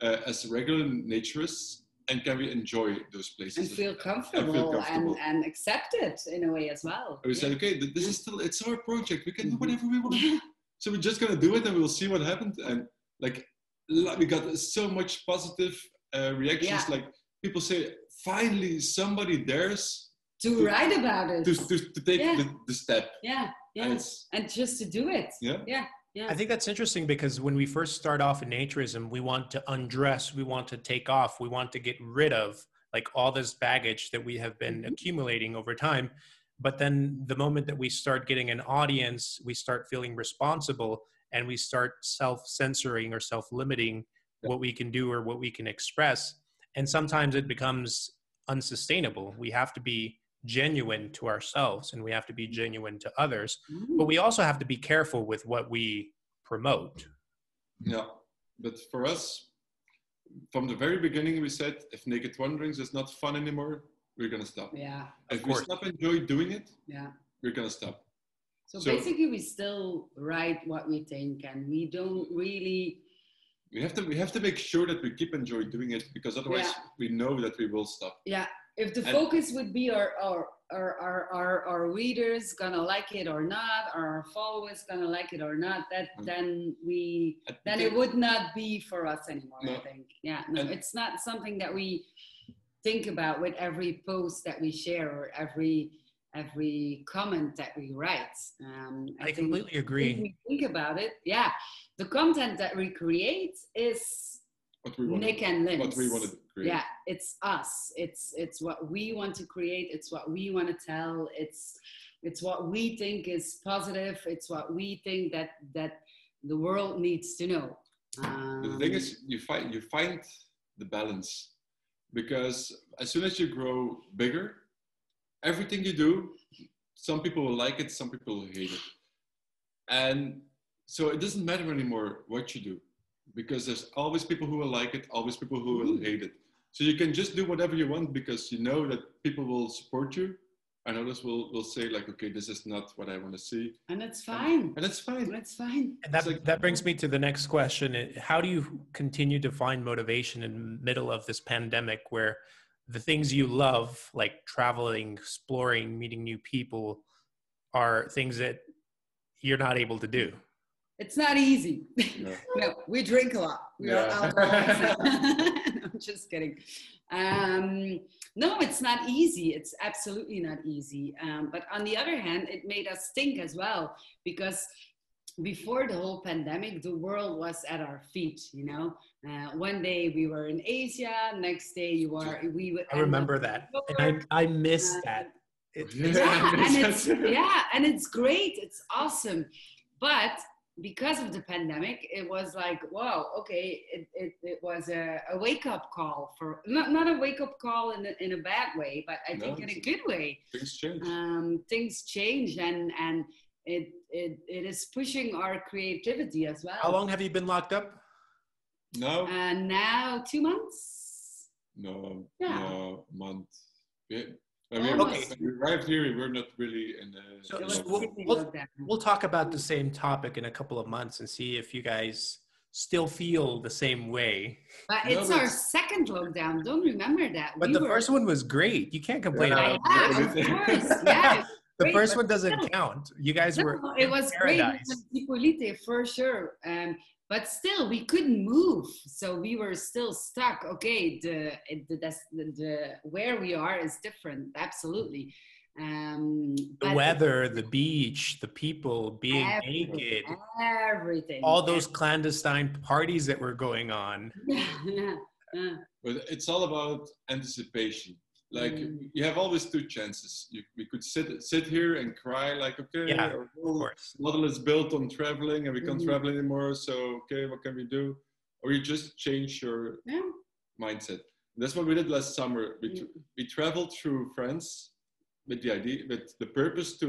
uh, as regular naturists, and can we enjoy those places? and feel comfortable, comfortable. and, and accept it in a way as well. And we Yeah. said, okay, this is still, it's our project. We can do Mhm. whatever we want. So we're just gonna do it, and we'll see what happens. And like, we got so much positive uh, reactions. Yeah. Like people say, finally somebody dares to write about it. to, to, to take Yeah. the, the step. yeah, And yeah. it's And just to do it. yeah, Yeah. Yeah. I think that's interesting because when we first start off in naturism, we want to undress, we want to take off, we want to get rid of like all this baggage that we have been Mhm. accumulating over time. But then the moment that we start getting an audience, we start feeling responsible and we start self censoring or self limiting Yeah. what we can do or what we can express. And sometimes it becomes unsustainable. We have to be genuine to ourselves and we have to be mm-hmm. genuine to others but we mm-hmm. also have to be careful with what we promote. yeah. But for us, from the very beginning, we said if Naked Wanderings is not fun anymore, we're gonna stop. yeah. If Of we course. stop enjoy doing it, Yeah. we're gonna stop. So, So- basically, we still write what we think, and we don't really. We have to we have to make sure that we keep enjoy doing it because otherwise Yeah. we know that we will stop. Yeah. If the focus would be our our, our our our our readers gonna like it or not, or our followers gonna like it or not, that Mm. then we then it would not be for us anymore. I think. Yeah. No, And- it's not something that we think about with every post that we share or every every comment that we write. Um, I think completely if agree. we think about it, yeah, the content that we create is what we want Nick and Lins. what we want to create. Yeah, it's us. It's it's what we want to create. It's what we want to tell. It's it's what we think is positive. It's what we think that that the world needs to know. The thing Um, is, you find you find the balance because as soon as you grow bigger, everything you do, some people will like it, some people will hate it, and so it doesn't matter anymore what you do because there's always people who will like it, always people who will Mhm. hate it. So you can just do whatever you want because you know that people will support you, and others will will say like, okay, this is not what I want to see, and it's fine. and that's fine. It's fine. And that, It's like- that brings me to the next question. How do you continue to find motivation in the middle of this pandemic where the things you love, like traveling, exploring, meeting new people, are things that you're not able to do? It's not easy. No. no, we drink a lot. We Yeah. are alcoholics. I'm just kidding. Um, no, it's not easy. It's absolutely not easy. Um, but on the other hand, it made us think as well because before the whole pandemic, the world was at our feet. You know, uh, one day we were in Asia, next day you are we. would I remember that. And I, I miss Uh, that. It, yeah, and it's yeah, and it's great. It's awesome, but because of the pandemic, it was like, wow, okay, it, it, it was a, a wake up call for not not a wake up call in a, in a bad way, but I No, think in a good way. Things change. Um, things change, and and it, it it is pushing our creativity as well. How long have you been locked up? No. And now two months. no, Yeah. no month. Yeah. When we, Okay. when we arrived here, we're not really in the. So- It in so we'll- we'll- We'll talk about the same topic in a couple of months and see if you guys still feel the same way. But No, it's but- our second lockdown. Don't remember that. But We the were- first one was great. You can't complain Yeah. about Yeah, Yeah, of course. Yeah. the Great, first one doesn't still. count. You guys were it was paradise. great, Zipolite, for sure. Um, but still, we couldn't move, so we were still stuck. Okay, the the, the, the where we are is different, absolutely. Um, The weather, the beach, the people being Everything. naked, everything, all those clandestine parties that were going on. yeah, yeah. But it's all about anticipation. Like Mm. you have always two chances. You, we could sit sit here and cry, like okay, Yeah, our Of whole course. model is built on traveling, and we can't Mhm. travel anymore. So okay, what can we do? Or you just change your yeah. mindset. That's what we did last summer. We, Mm. we traveled through France with the idea, with the purpose to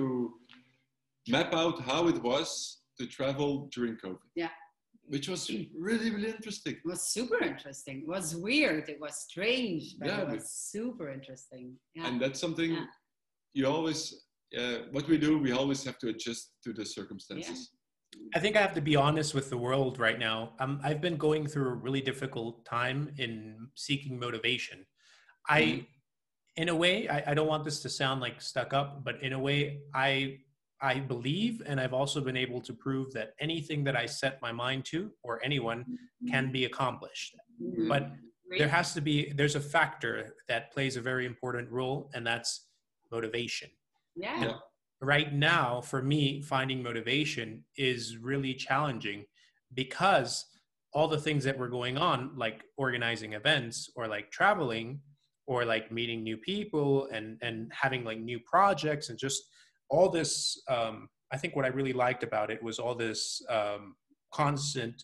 map out how it was to travel during COVID. Yeah. Which was really, really interesting. It was super interesting. It was weird. It was strange, but Yeah, it was super interesting. Yeah. And that's something Yeah. you always, uh, what we do, we always have to adjust to the circumstances. I think I have to be honest with the world right now. Um, I've been going through a really difficult time in seeking motivation. I, Mhm. in a way, I, I don't want this to sound like stuck up, but in a way, I I believe, and I've also been able to prove that anything that I set my mind to, or anyone, can be accomplished. Mhm. But there has to be there's a factor that plays a very important role, and that's motivation. yeah. Yeah. right now for me finding motivation is really challenging because all the things that were going on like organizing events or like traveling or like meeting new people and and having like new projects and just all this um i think what i really liked about it was all this um constant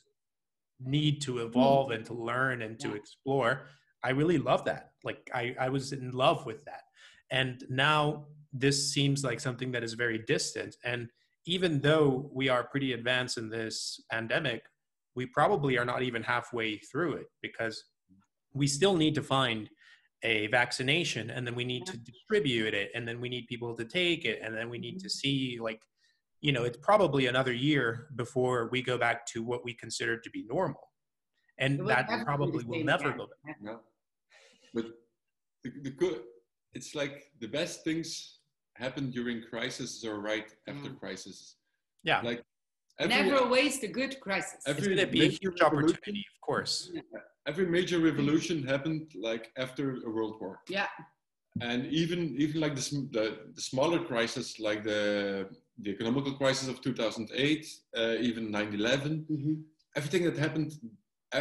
need to evolve and to learn and to Yeah. explore. I really love that. Like i i was in love with that. And now this seems like something that is very distant. And even though we are pretty advanced in this pandemic we probably are not even halfway through it because we still need to find a vaccination and then we need to distribute it and then we need people to take it and then we need to see like you know it's probably another year before we go back to what we consider to be normal and that probably will never again. go back no. But the, the good, it's like the best things happen during crises or right after Mm. crisis. yeah Like every, Never waste a good crisis. it's every going to be a major huge revolution- opportunity of course every major revolution happened like after a world war. yeah. and even even like the, the, the smaller crisis like the the economical crisis of 2008 uh, even 9-11 Mhm. everything that happened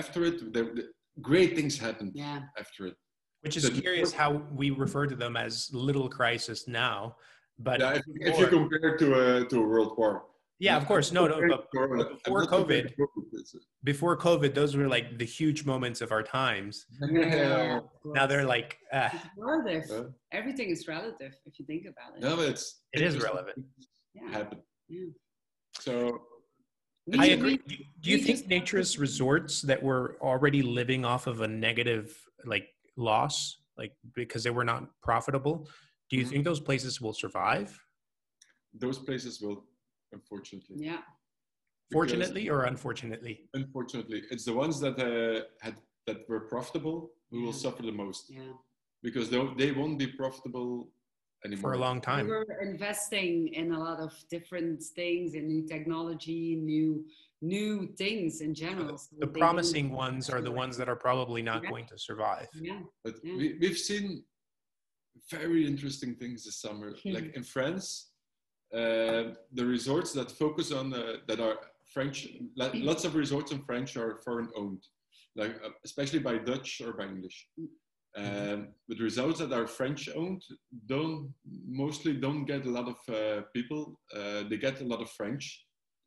after it the, the great things happened Yeah. after it which is So- curious how we refer to them as little crisis now but yeah, if, if you before- compare to a to a world war yeah of course no no but Corona. but I'm before covid before covid those were like the huge moments of our times yeah. of now they're like uh, relative. Everything is relative if you think about it. no but it's It is relevant. things Yeah. happen Yeah. so We- i we- agree do, do you think just- naturist resorts that were already living off of a negative like loss like because they were not profitable do you Mhm. think those places will survive those places will unfortunately Yeah. because- fortunately or unfortunately unfortunately it's the ones that uh, had that were profitable who will Yeah. suffer the most Yeah. because they, they won't be profitable anymore for a long time. We time were investing in a lot of different things in new technology, new new things in general. so the promising ones are the ones that are probably not Yeah. going to survive Yeah. but Yeah. we, we've seen very interesting things this summer like in france the resorts that focus on uh, that are french lots of resorts in french are foreign owned like uh, especially by dutch or by english um, but resorts that are french owned don't mostly don't get a lot of uh, people uh, they get a lot of french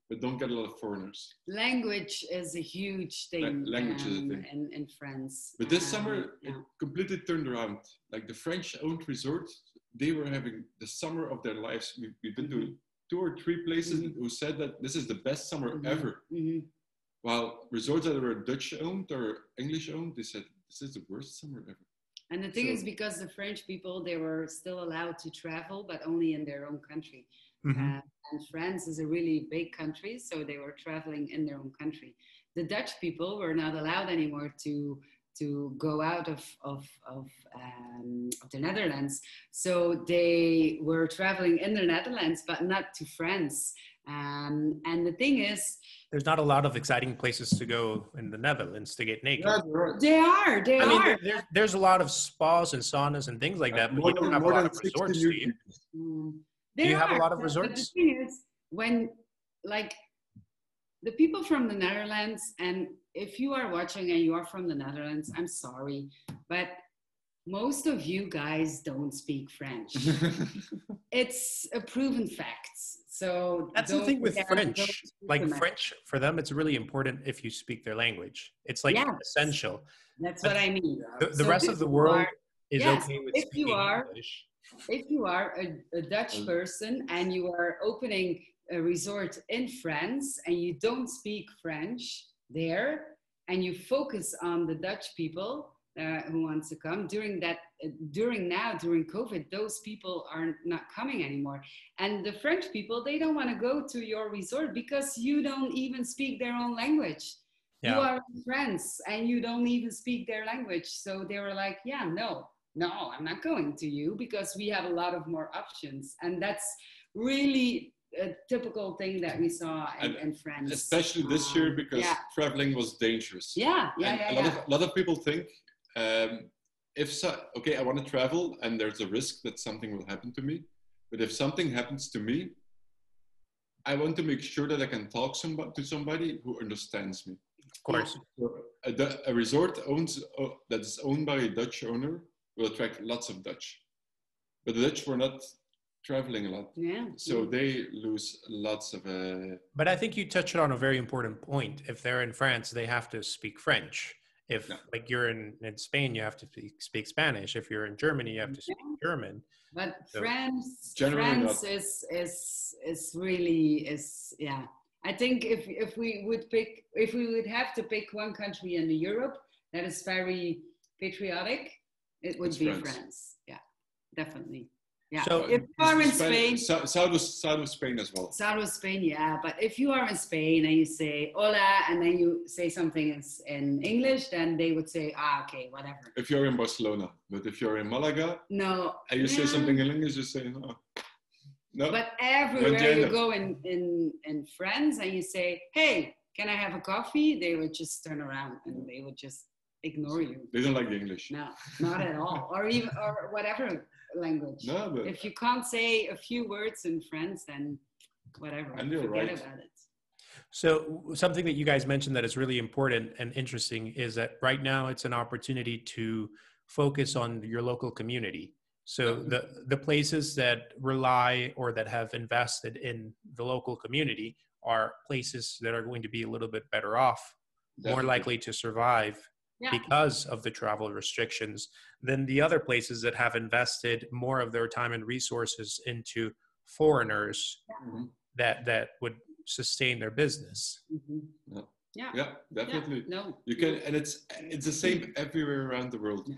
but don't get a lot of foreigners Language is a huge thing language is a um, thing. in, in France. But this Um, summer, yeah. it completely turned around. Like the French-owned resorts, they were having the summer of their lives. We, we've been to two or three places Mhm. who said that this is the best summer Mhm. ever. Mhm. While resorts that were Dutch-owned or English-owned, they said this is the worst summer ever. And the thing So- is, because the French people they were still allowed to travel, but only in their own country. Mhm. Uh, and France is a really big country, so they were traveling in their own country. The Dutch people were not allowed anymore to to go out of of of, um, of the Netherlands, so they were traveling in the Netherlands, but not to France. Um, and the thing is, There's not a lot of exciting places to go in the Netherlands to get naked. Yeah, you're right. they are, they I mean, are. there, there's, there's a lot of spas and saunas and things like that, but more you don't than, have a lot of resorts, do you? Mm. Do you There have a lot of but- but resorts? the thing is, when like the people from the Netherlands, and if you are watching and you are from the Netherlands, I'm sorry, but most of you guys don't speak French. it's a proven fact. So That's the thing with French. Like. French, for them, it's really important if you speak their language. It's like Yes. essential. That's but what I mean. The, the So rest of the world are- is yes, okay with if you speaking are- English. if you are a, a Dutch person and you are opening a resort in France and you don't speak French there and you focus on the Dutch people uh, who want to come during that uh, during now during COVID those people are not coming anymore and the French people they don't want to go to your resort because you don't even speak their own language you are in France and you don't even speak their language. So they were like, yeah, no, no, I'm not going to you because we have a lot of more options. And that's really a typical thing that we saw in, And in France. Especially this year Um, because yeah, traveling was dangerous. yeah, yeah, and yeah. a lot yeah. of a lot of people think um, if so, okay, I want to travel and there's a risk that something will happen to me. But if something happens to me, I want to make sure that I can talk somebody, to somebody who understands me. Of course. A, a resort owns oh, that is owned by a Dutch owner will attract lots of Dutch, but the Dutch were not traveling a lot, yeah. so they lose lots of. Uh, But I think you touched on a very important point. If they're in France, they have to speak French. If Yeah. like you're in, in Spain, you have to speak, speak Spanish. If you're in Germany, you have to speak German. But So- France, Generally France is is is really is yeah. I think if if we would pick if we would have to pick one country in Europe that is very patriotic, it would It's be France. France. Yeah, definitely. Yeah. So- if you are in Spain, Sou- south of, south of Spain as well. south of Spain, yeah. But if you are in Spain and you say hola and then you say something in, in English, then they would say ah okay whatever. If you're in Barcelona, but if you're in Malaga No. and you say something in English, you say no. No, But everywhere you go in, in, in France and you say, hey, can I have a coffee? They would just turn around and they would just ignore you. they don't like the English. No, not at all. Or even, or whatever language. No, but If you can't say a few words in French, then whatever. And you're Forget right. about it. So something that you guys mentioned that is really important and interesting is that right now it's an opportunity to focus on your local community. So mm-hmm. the the places that rely or that have invested in the local community are places that are going to be a little bit better off, more likely to survive Yeah. because of the travel restrictions than the other places that have invested more of their time and resources into foreigners Mhm. that that would sustain their business. Mhm. Yeah. Yeah. Yeah, definitely. No. You can, and it's it's the same everywhere around the world.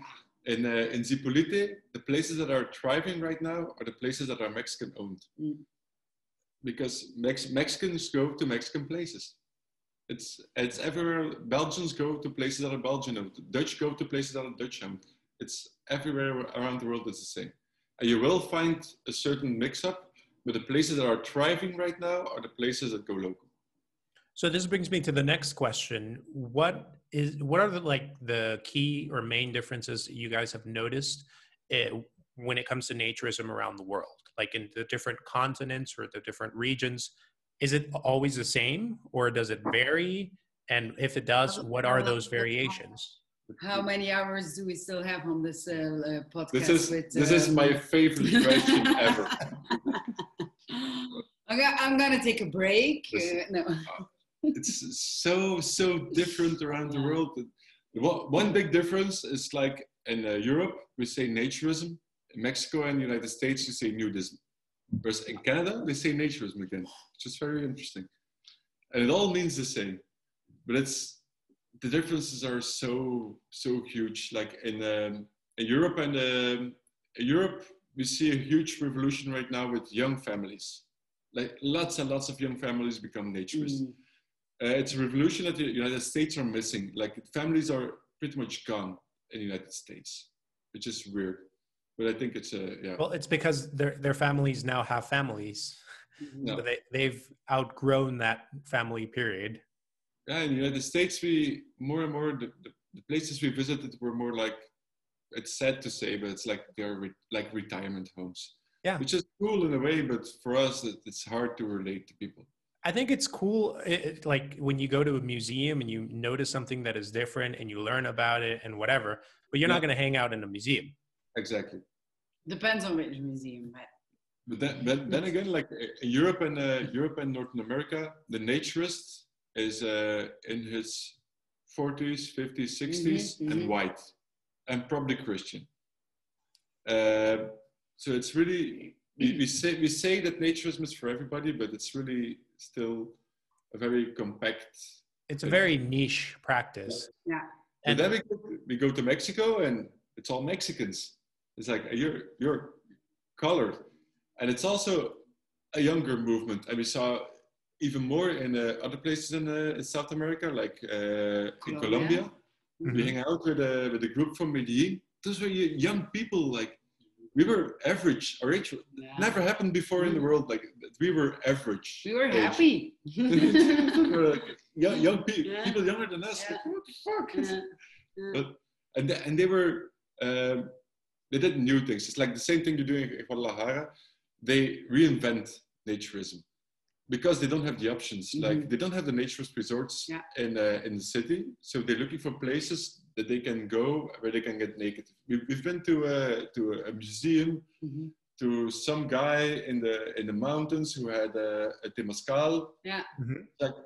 In uh, in Zipolite, the places that are thriving right now are the places that are Mexican owned, Mm. because Mex- Mexicans go to Mexican places. It's it's everywhere. Belgians go to places that are Belgian owned. Dutch go to places that are Dutch owned. It's everywhere around the world. It's the same, and you will find a certain mix-up. But the places that are thriving right now are the places that go local. So this brings me to the next question. What is what are the like the key or main differences you guys have noticed eh, when it comes to naturism around the world? Like in the different continents or the different regions, is it always the same or does it vary? And if it does, what are those variations? How many hours do we still have on this uh, uh, podcast? This is with, this is um, my favorite question ever. I'm gonna, take a break. Uh, no. it's so so different around the world. One one big difference is like in uh, Europe we say naturism. In Mexico and the United States you say nudism. Whereas in Canada they say naturism again, which is very interesting. And it all means the same, but it's the differences are so so huge. Like in um, in Europe and um, in Europe, we see a huge revolution right now with young families. Like lots and lots of young families become naturists. Mm. Uh, it's a revolution that the United States are missing. Like families are pretty much gone in the United States, which is weird. But I think it's a yeah. Well, it's because their their families now have families. Mm-hmm. No. So they they've outgrown that family period. Yeah, in the United States, we more and more the, the, places we visited were more like it's sad to say, but it's like they're re, like retirement homes. Yeah. which is cool in a way, but for us, it, it's hard to relate to people. I think it's cool, it, like when you go to a museum and you notice something that is different and you learn about it and whatever. But you're not going to hang out in a museum. Exactly. Depends on which museum. But But then, but then again, like uh, in Europe and uh, Europe and North America, the naturist is uh, in his 40s, 50s, 60s, mhm. and white, and probably Christian. Uh, so it's really we, we say we say that naturism is for everybody, but it's really still a very compact. It's a very niche practice. yeah, And And then we go, we go to Mexico, and it's all Mexicans. It's like you're you're colored, and it's also a younger movement. And we saw even more in uh, other places in, uh, in South America, like uh, in Colombia. Colombia. We Mhm. hang out with a with a group from Medellin. Those were young people. Like we were average. Our age yeah. never happened before in the world. Like we were average. We were age. happy. we were like young, young people, Yeah. people younger than us. Yeah. Like, what the fuck? Yeah, yeah. But and they, and they were um, they did new things. It's like the same thing they're doing in Guadalajara. They reinvent naturism because they don't have the options. Like they don't have the naturist resorts Yeah. in uh, in the city, so they're looking for places that they can go where they can get naked. We've, we've been to a to a museum Mhm. to some guy in the in the mountains who had a, a temazcal. Yeah. Like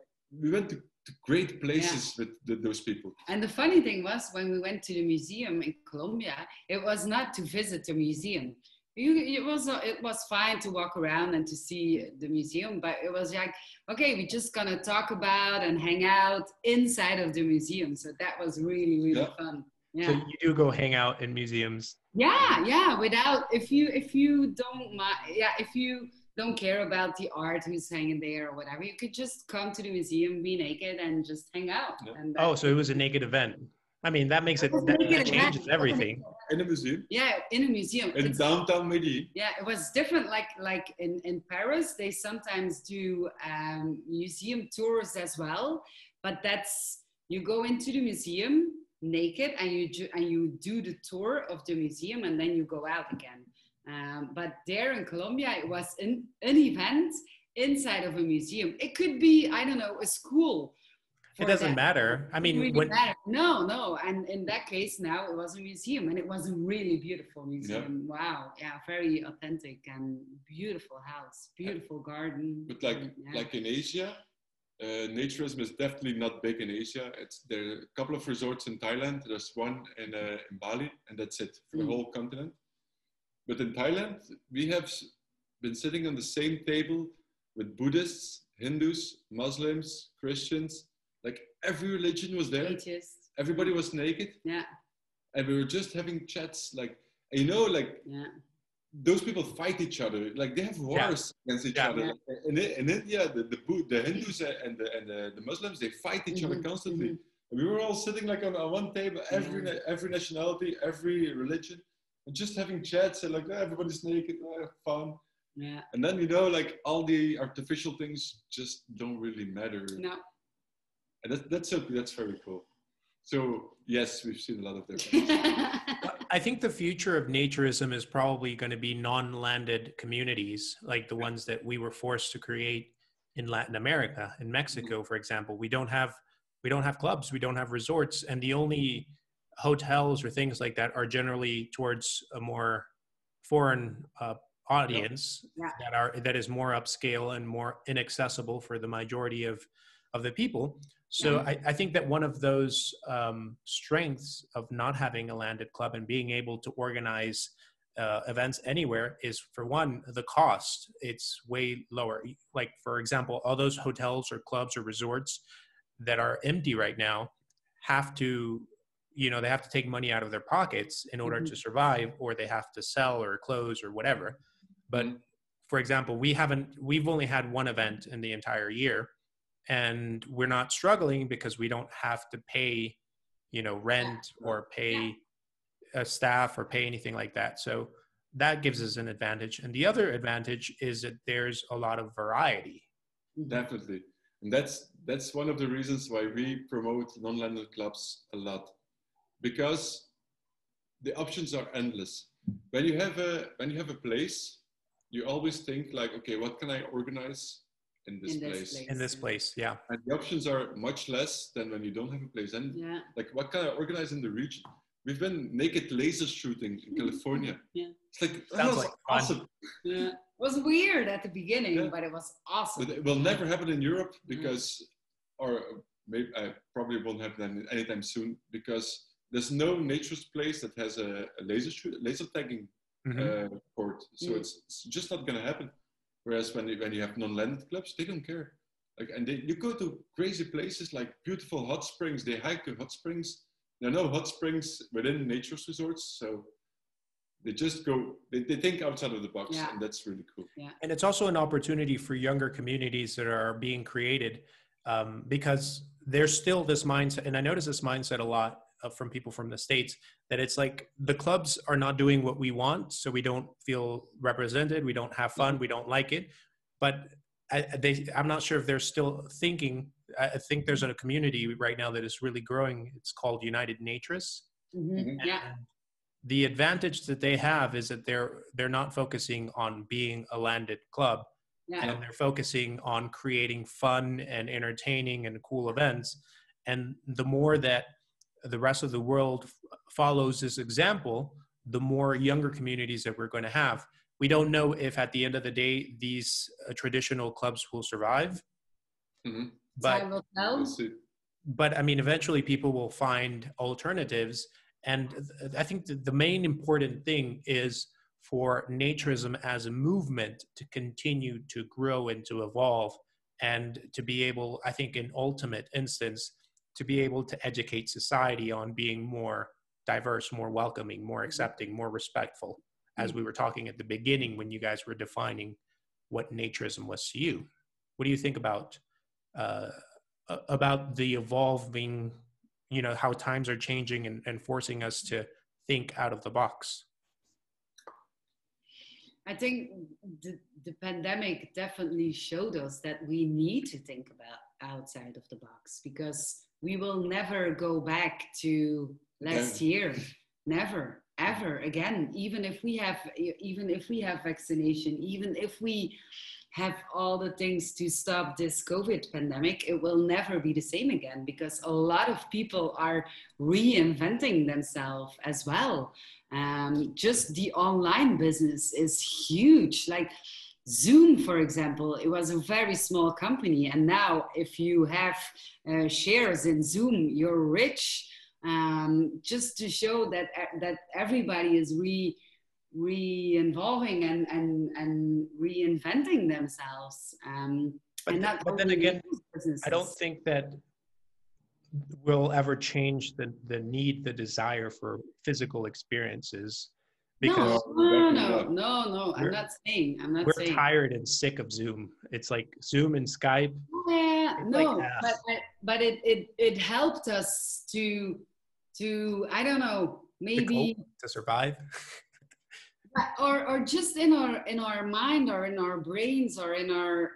we went to great places with the, those people. And the funny thing was, when we went to the museum in Colombia, it was not to visit the museum. You, it was uh, it was fine to walk around and to see the museum, but it was like, okay, we're just gonna talk about and hang out inside of the museum. So that was really really Yeah. fun. so you do go hang out in museums. yeah, yeah. Without if you if you don't mind, yeah, if you don't care about the art who's hanging there or whatever, you could just come to the museum, be naked, and just hang out. Yeah. And Oh, so it was a naked event. I mean, that makes it, was that, naked that event. changes everything. In a museum, yeah, in a museum. in It's- downtown Medellin. yeah, it was different. Like like in in Paris, they sometimes do um, museum tours as well. But that's you go into the museum naked and you ju- and you do the tour of the museum and then you go out again. Um, but there in Colombia, it was an, an event inside of a museum. It could be I don't know a school. It doesn't that. matter. I It mean, really when, matter. no, no, and in that case, now it was a museum, and it was a really beautiful museum. Wow, yeah, very authentic and beautiful house, beautiful garden. But like and, yeah. like in Asia, uh, naturism is definitely not big in Asia. It's there are a couple of resorts in Thailand. There's one in, uh, in Bali, and that's it for the Mm. whole continent. But in Thailand, we have been sitting on the same table with Buddhists, Hindus, Muslims, Christians. Like every religion was there. atheist. Everybody was naked, Yeah, and we were just having chats. Like you know, like yeah, those people fight each other. Like they have wars against each Yeah. other. In, in India, the the, the Hindus and the and the, the Muslims they fight each other Mhm, constantly. mhm. We were all sitting like on, on one table, every na- every nationality, every religion, and just having chats and like "Ah, everybody's naked, ah, fun. yeah. And then you know, like all the artificial things just don't really matter. No, And that's that's so that's very cool. So yes, we've seen a lot of difference. I think the future of naturism is probably going to be non-landed communities, like the ones that we were forced to create in Latin America, in Mexico, for example. We don't have we don't have clubs, we don't have resorts, and the only hotels or things like that are generally towards a more foreign uh, audience Yeah. that are that is more upscale and more inaccessible for the majority of of the people. So Yeah. I, I think that one of those um, strengths of not having a landed club and being able to organize uh, events anywhere is for one the cost it's way lower like for example all those hotels or clubs or resorts that are empty right now have to you know they have to take money out of their pockets in order Mhm. to survive or they have to sell or close or whatever. But Mhm. for example we haven't we've only had one event in the entire year and we're not struggling because we don't have to pay you know rent or pay a staff or pay anything like that. So that gives us an advantage. And the other advantage is that there's a lot of variety. Definitely, and that's that's one of the reasons why we promote non-landed clubs a lot, because the options are endless. When you have a when you have a place, you always think like, okay, what can I organize in this, In this place? place. in this mm-hmm. place yeah And the options are much less than when you don't have a place. And Yeah. like, what can I organize in the region? We've been naked laser shooting in mm-hmm. California. Yeah. It's like that Sounds was like fun. awesome. Yeah. It was weird at the beginning, Yeah. but it was awesome. But it will never happen in Europe because, mm. or maybe I probably won't happen any- anytime soon because there's no naturist place that has a, a laser shoot, laser tagging Mhm. uh, port. So Mm. it's, it's just not going to happen. Whereas when you, when you have non-landed clubs, they don't care. Like, and they, you go to crazy places like beautiful hot springs. They hike to hot springs. There are no hot springs within naturist resorts, so they just go. They, they think outside of the box, Yeah. and that's really cool. and it's also an opportunity for younger communities that are being created um, because there's still this mindset and i notice this mindset a lot Uh, from people from the states that it's like the clubs are not doing what we want so we don't feel represented we don't have fun mm-hmm. we don't like it. But I, they, i'm not sure if they're still thinking i I think there's a community right now that is really growing. It's called united naturists Mhm. Mm-hmm. Yeah. the advantage that they have is that they're they're not focusing on being a landed club. Yeah. and they're focusing on creating fun and entertaining and cool events. And the more that the rest of the world follows this example the more younger communities that we're going to have we don't know if at the end of the day these uh, traditional clubs will survive Mhm. but Time will tell. We'll but I mean, eventually people will find alternatives. And th- I think that the main important thing is for naturism as a movement to continue to grow and to evolve and to be able, I think, in ultimate instance, to be able to educate society on being more diverse, more welcoming, more accepting, more respectful, as we were talking at the beginning when you guys were defining what naturism was to you. What do you think about uh, about the evolving you know how times are changing and, and forcing us to think out of the box? I think the, the pandemic definitely showed us that we need to think about outside of the box because we will never go back to last year. Never, ever again. Even if we have, even if we have vaccination, even if we have all the things to stop this COVID pandemic, it will never be the same again because a lot of people are reinventing themselves as well um, just the online business is huge like zoom for example it was a very small company. And now if you have uh, shares in zoom you're rich um, just to show that that everybody is re re-involving and, and and reinventing themselves um, but, but then again i don't think that will ever change the, the need the desire for physical experiences because no, no, no, no, no. I'm not saying. I'm not we're saying. tired and sick of zoom it's like zoom and skype Yeah, It's like, no, ah. but but, it, it it helped us to to I don't know to maybe cope, to survive or or just in our in our mind or in our brains or in our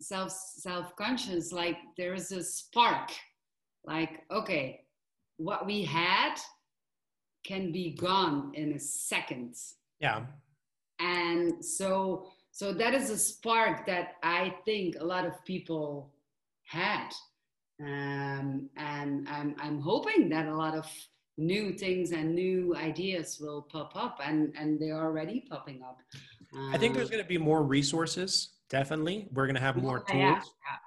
self self conscious like there is a spark like okay what we had can be gone in a second. Yeah. And so so that is a spark that i think a lot of people had. Um, and I'm, I'm hoping that a lot of new things and new ideas will pop up and and they're already popping up. I think there's Um, going to be more resources definitely. We're going to have more tools. yeah,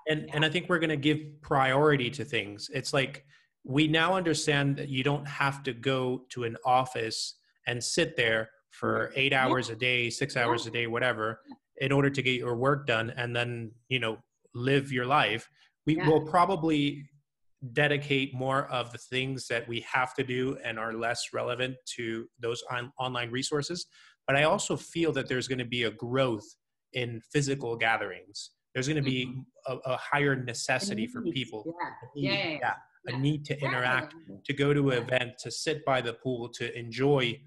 and and i think we're going to give priority to things. It's like we now understand that you don't have to go to an office and sit there for eight hours a day six hours a day whatever in order to get your work done and then you know live your life we Yeah. will probably dedicate more of the things that we have to do and are less relevant to those on, online resources. But I also feel that there's going to be a growth in physical gatherings. There's going to be Mm-hmm. a, a higher necessity for people. Yeah, yeah, yeah. A need to interact, to go to an event, to sit by the pool, to enjoy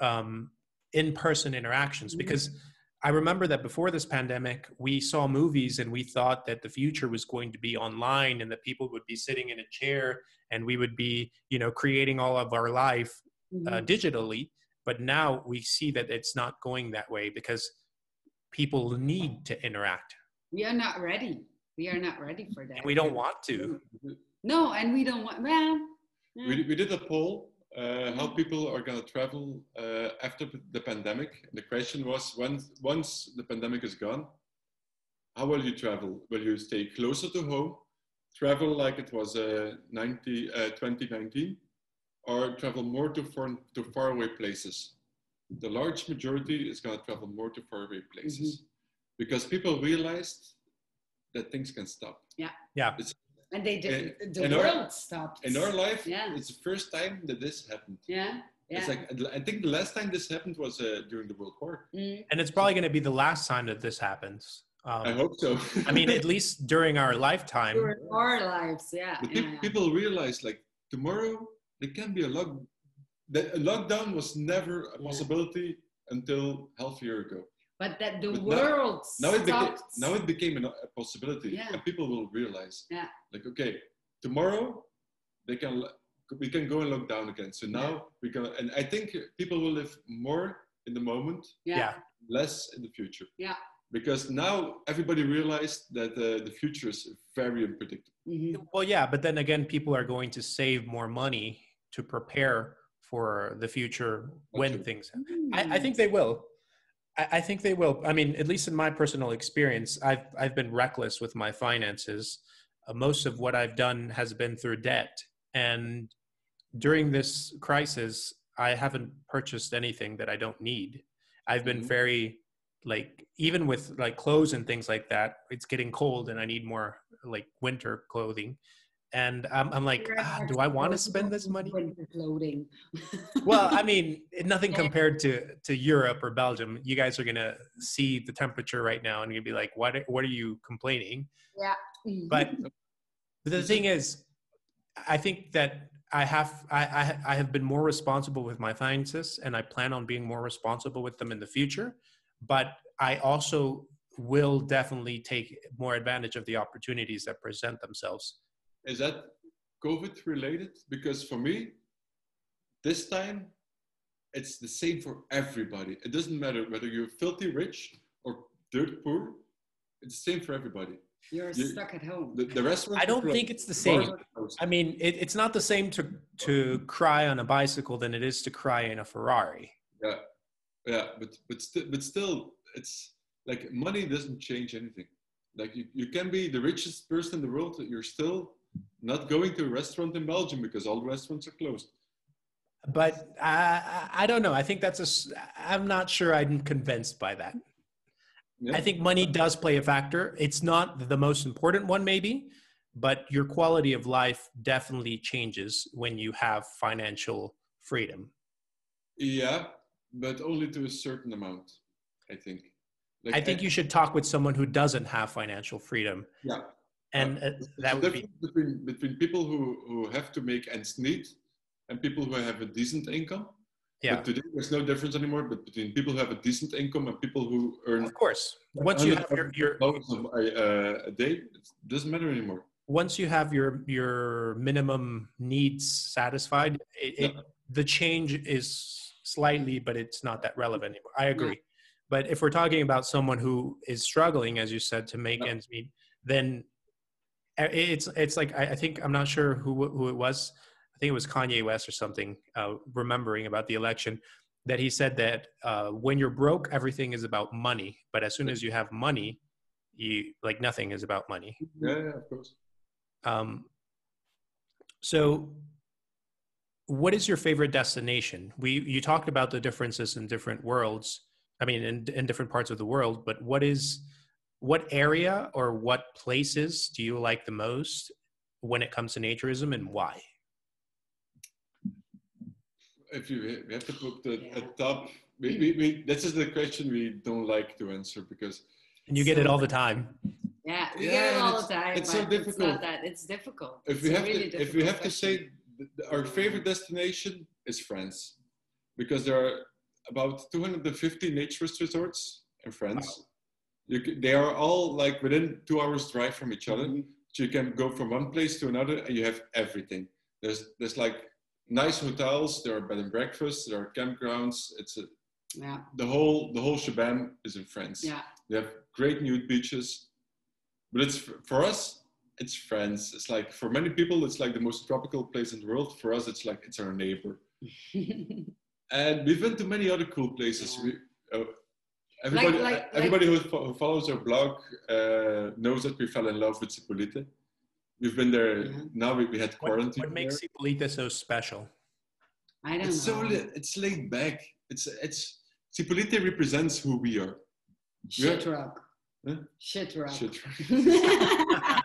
um, in-person interactions. Mhm. Because I remember that before this pandemic, we saw movies and we thought that the future was going to be online and that people would be sitting in a chair and we would be, you know, creating all of our life uh, Mhm. digitally. But now we see that it's not going that way because people need to interact. We are not ready. We are not ready for that. And we don't want to. No, and we don't want. Well, mm, We, we did a poll uh, how people are going to travel uh, after the pandemic. The question was once, once the pandemic is gone, how will you travel? Will you stay closer to home, travel like it was uh, 90, uh, 2019, or travel more to, far, to faraway places? The large majority is going to travel more to faraway places because people realized that things can stop. And they did. The in our- world stopped. In our life, Yeah. it's the first time that this happened. yeah, yeah. It's like I think the last time this happened was uh, during the World War. Mm, And it's probably going to be the last time that this happens. Um, I hope so. I mean, at least during our lifetime. during our lives, yeah. but yeah, pe- yeah. people realize like tomorrow there can be a lock. That a lockdown was never a Yeah. possibility until half a year ago. But that the But world Now it became now it became an, a possibility, Yeah. and people will realize Yeah. like okay, tomorrow they can we can go and lock down again. So now we can, and I think people will live more in the moment yeah. yeah. less in the future. Yeah. Because now everybody realized that uh, the future is very unpredictable. Mhm. Well, yeah, but then again, people are going to save more money to prepare for the future when Absolutely. things. I, I think they will. I, I think they will. I mean, at least in my personal experience, I've I've been reckless with my finances. Uh, most of what I've done has been through debt, and during this crisis, I haven't purchased anything that I don't need. I've been Mhm. very like even with like clothes and things like that. It's getting cold, and I need more like winter clothing. And I'm, I'm like, ah, do I want to spend this money? Clothing. well i mean nothing compared to to europe or belgium you guys are gonna see the temperature right now and you'll be like what what are you complaining Mhm. but the thing is i think that i have I, I i have been more responsible with my finances and i plan on being more responsible with them in the future but i also will definitely take more advantage of the opportunities that present themselves Is that COVID related? Because for me, this time, it's the same for everybody. It doesn't matter whether you're filthy rich or dirt poor. It's the same for everybody. You're you- stuck at home. The, the restaurants i don't think it's the same. I mean, it, it's not the same to to cry on a bicycle than it is to cry in a Ferrari. Yeah, yeah, but but still, but still, it's like money doesn't change anything. Like you, you can be the richest person in the world, you're still not going to a restaurant in Belgium because all the restaurants are closed. But I, I I don't know. I think that's a. I'm not sure. I'm convinced by that. Yeah. I think money does play a factor. It's not the most important one, maybe, but your quality of life definitely changes when you have financial freedom. Yeah, but only to a certain amount, I think. Like, I think you should talk with someone who doesn't have financial freedom, Yeah. And uh, that would be between between people who who have to make ends meet and people who have a decent income. yeah. But today there's no difference anymore. But between people who have a decent income and people who earn Of course, once you have your, your a, a, a day, it doesn't matter anymore. once you have your your minimum needs satisfied, it, it, the change is slightly, but it's not that relevant anymore. I agree. But if we're talking about someone who is struggling, as you said, to make Yeah. ends meet, then uh, it's it's like I, I think I'm not sure who who it was. I think it was Kanye West or something. Uh, remembering about the election, that he said that uh, when you're broke, everything is about money. But as soon as you have money, you like nothing is about money. Yeah, yeah, of course. Um, so, what is your favorite destination? We you talked about the differences in different worlds. I mean, in, in different parts of the world. But what is what area or what places do you like the most? when it comes to naturism and why? If you we have to put the Yeah. a top, we, we, we, this is the question we don't like to answer because And you get it all the time. Yeah, we Yeah, get it all the time. it's so but It's difficult. not that. It's difficult. if It's we a have really to if we difficult have to say question. th- th- our favorite destination is France because there are about 250 naturist resorts in France. You they are all like within two hours drive from each other. Mhm. So you can go from one place to another and you have everything. There's there's like nice hotels, there are bed and breakfasts, there are campgrounds. It's a, Yeah, the whole the whole shebang is in France. yeah. They have great nude beaches, but it's for us. It's France. It's like for many people, it's like the most tropical place in the world. For us, it's like it's our neighbor. And we've been to many other cool places. Yeah. We, uh, everybody, like- everybody who, who follows our blog uh, knows that we fell in love with Zipolite. We've been there. Yeah. Now we, we had quarantine. what makes there. Zipolite so special? I don't It's know. li- it's laid back. It's it's Zipolite represents who we are. Shit rock. Huh? Shit rock. Shit.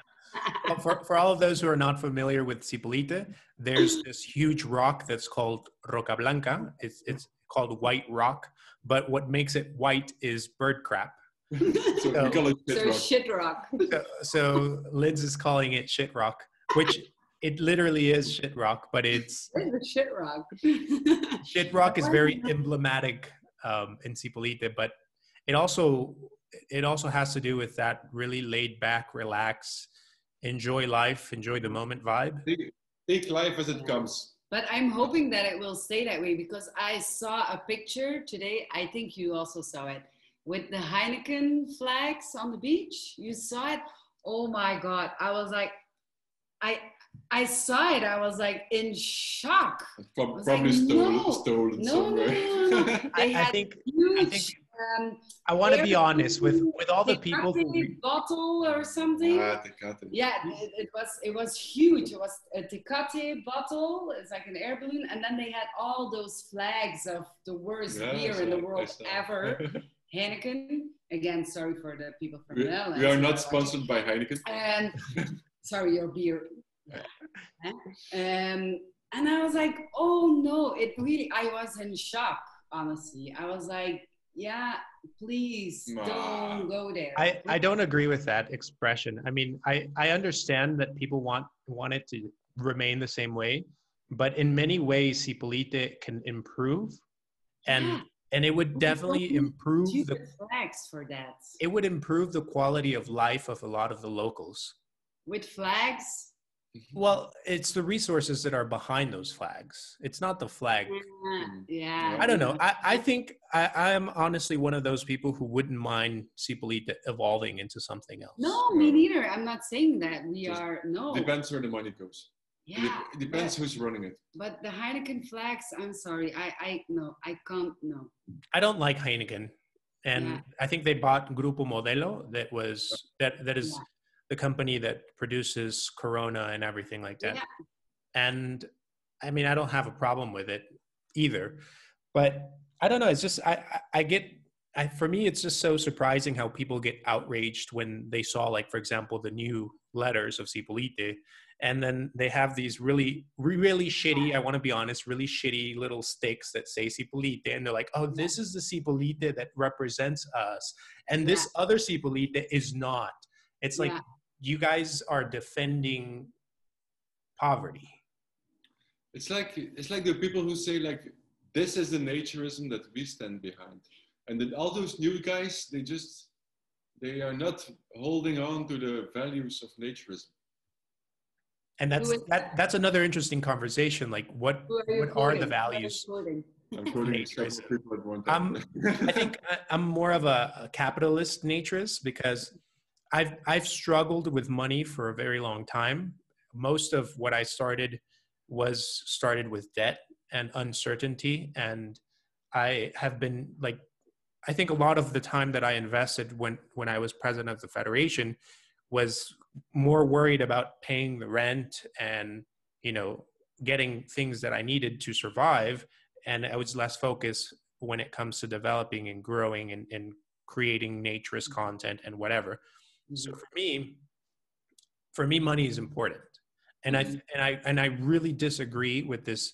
Well, for, for all of those who are not familiar with Zipolite, there's this huge rock that's called Roca Blanca. It's, it's called white rock, but what makes it white is bird crap. so we call it shit so rock. shit rock. So, so Liz is calling it shit rock, which it literally is shit rock, but it's It's shit rock. shit rock is very emblematic um, in Zipolite, but it also it also has to do with that really laid back, relax, enjoy life, enjoy the moment vibe. Take, take life as it comes. But I'm hoping that it will stay that way because I saw a picture today. I think you also saw it with the Heineken flags on the beach. You saw it. Oh my God. I was like, I I saw it. I was like in shock. Probably like, stolen, no, stolen No, no, somewhere. no, no, no. They I, I think huge. think- um, I want to be honest with with all the people who Tecate bottle or something. ah, Tecate. Yeah, it, it was it was huge. It was a Tecate bottle. It's like an air balloon, and then they had all those flags of the worst Yeah, beer in the world ever. Heineken. Again, sorry for the people from we, the Netherlands. we are not sponsored by Heineken. And sorry, your beer. Um, and I was like, oh no, it really. I was in shock. Honestly, I was like, yeah, please Nah. don't go there. I, I don't agree with that expression. I mean, I, I understand that people want want it to remain the same way, but in many ways, Zipolite can improve, and Yeah. and it would definitely don't improve the flags for that. it would improve the quality of life of a lot of the locals. With flags. Well, it's the resources that are behind those flags. It's not the flag. Yeah, Mm. yeah. I don't know. I, I think I, I'm honestly one of those people who wouldn't mind Zipolite evolving into something else. No, me neither. I'm not saying that we Just are no. Depends where the money goes. Yeah, It depends but, who's running it. but the Heineken flags. I'm sorry. I I no. I can't. No. I don't like Heineken, and Yeah. I think they bought Grupo Modelo. That was that that is Yeah. The company that produces Corona and everything like that. Yeah. And I mean, I don't have a problem with it either, but I don't know. It's just I I, I get. I, for me, it's just so surprising how people get outraged when they saw, like, for example, the new letters of Zipolite, and then they have these really, really shitty. I want to be honest, really shitty little sticks that say Zipolite, and they're like, "Oh, this is the Zipolite that represents us, and this other Zipolite is not." It's like Yeah. You guys are defending poverty. It's like it's like the people who say like this is the naturism that we stand behind, and then all those new guys they just they are not holding on to the values of naturism. And that's Who is that, that's another interesting conversation. Like, what are what are quoting? the are you values? I'm quoting several Naturism. people at one Um, time. I think I- I'm more of a, a capitalist naturist because I've I've struggled with money for a very long time. Most of what I started was started with debt and uncertainty, and I have been like, I think a lot of the time that I invested when when I was president of the federation was more worried about paying the rent and you know getting things that I needed to survive, and I was less focused when it comes to developing and growing and, and creating naturist content and whatever. So for me, for me, money is important. and I mm-hmm. and I and I really disagree with this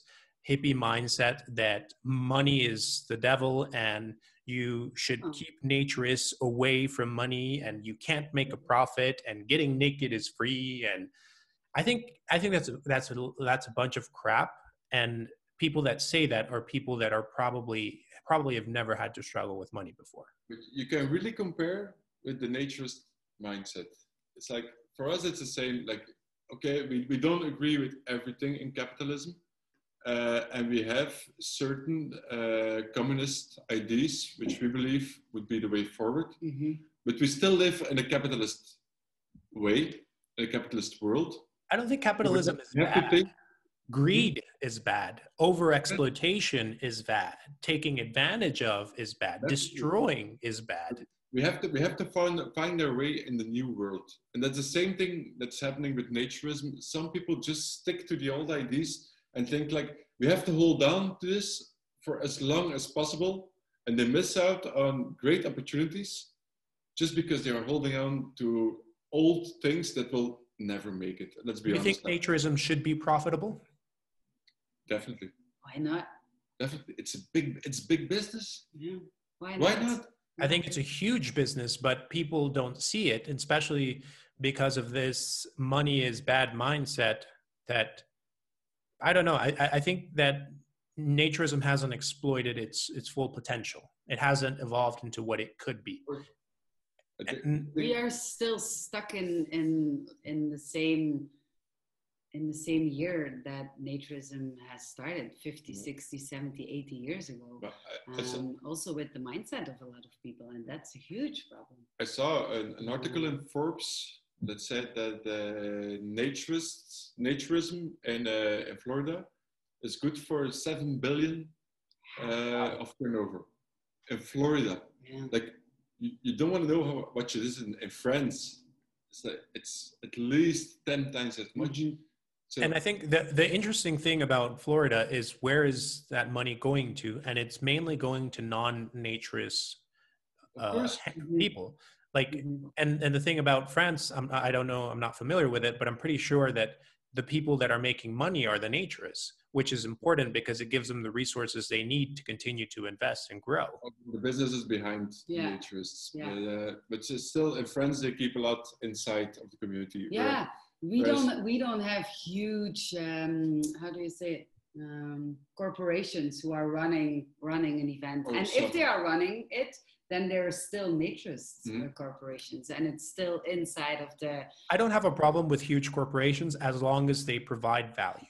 hippie mindset that money is the devil and you should Oh. keep naturists away from money and you can't make a profit and getting naked is free and I think I think that's a, that's a, that's a bunch of crap and people that say that are people that are probably probably have never had to struggle with money before. But you can really compare with the naturist mindset. It's like for us, it's the same. Like, okay, we, we don't agree with everything in capitalism, uh, and we have certain uh, communist ideas which we believe would be the way forward. Mhm. But we still live in a capitalist way, in a capitalist world. I don't think capitalism is You have to bad. think- Greed is bad. Over exploitation is bad. Taking advantage of is bad. That's- Destroying is bad. We have to we have to find find our way in the new world and that's the same thing that's happening with naturism some people just stick to the old ideas and think like we have to hold on to this for as long as possible and they miss out on great opportunities just because they are holding on to old things that will never make it let's be Do you think honest now. naturism should be profitable? definitely Why not? definitely it's a big it's big business Yeah. Why not? why not I think mm-hmm. it's a huge business, but people don't see it, especially because of this money is bad mindset that I don't know. I, I I think that naturism hasn't exploited its its full potential. It hasn't evolved into what it could be. And we are still stuck in in in the same in the same year that naturism has started 50 60 70 80 years ago but I- I saw- um, also with the mindset of a lot of people and that's a huge problem I saw an, an article in Forbes that said that uh, naturists, naturism in, uh, in Florida is good for seven billion uh, of turnover in Florida. yeah Like you, you don't want to know how much it is in, in France. It's like it's at least ten times as much. Mhm. So And I think the the interesting thing about Florida is where is that money going to? And it's mainly going to non-naturist uh, course, ha- Mhm. people. Like, Mhm. and and the thing about France, I'm, I don't know, I'm not familiar with it, but I'm pretty sure that the people that are making money are the naturists, which is important because it gives them the resources they need to continue to invest and grow. the businesses behind the Yeah. naturists. Yeah. But, uh, but it's still in France they keep a lot inside of the community. where- yeah we whereas- don't we don't have huge um, how do you say it um, corporations who are running running an event and some- if they are running it then there are still naturist uh, Mhm. corporations and it's still inside of the I don't have a problem with huge corporations as long as they provide value.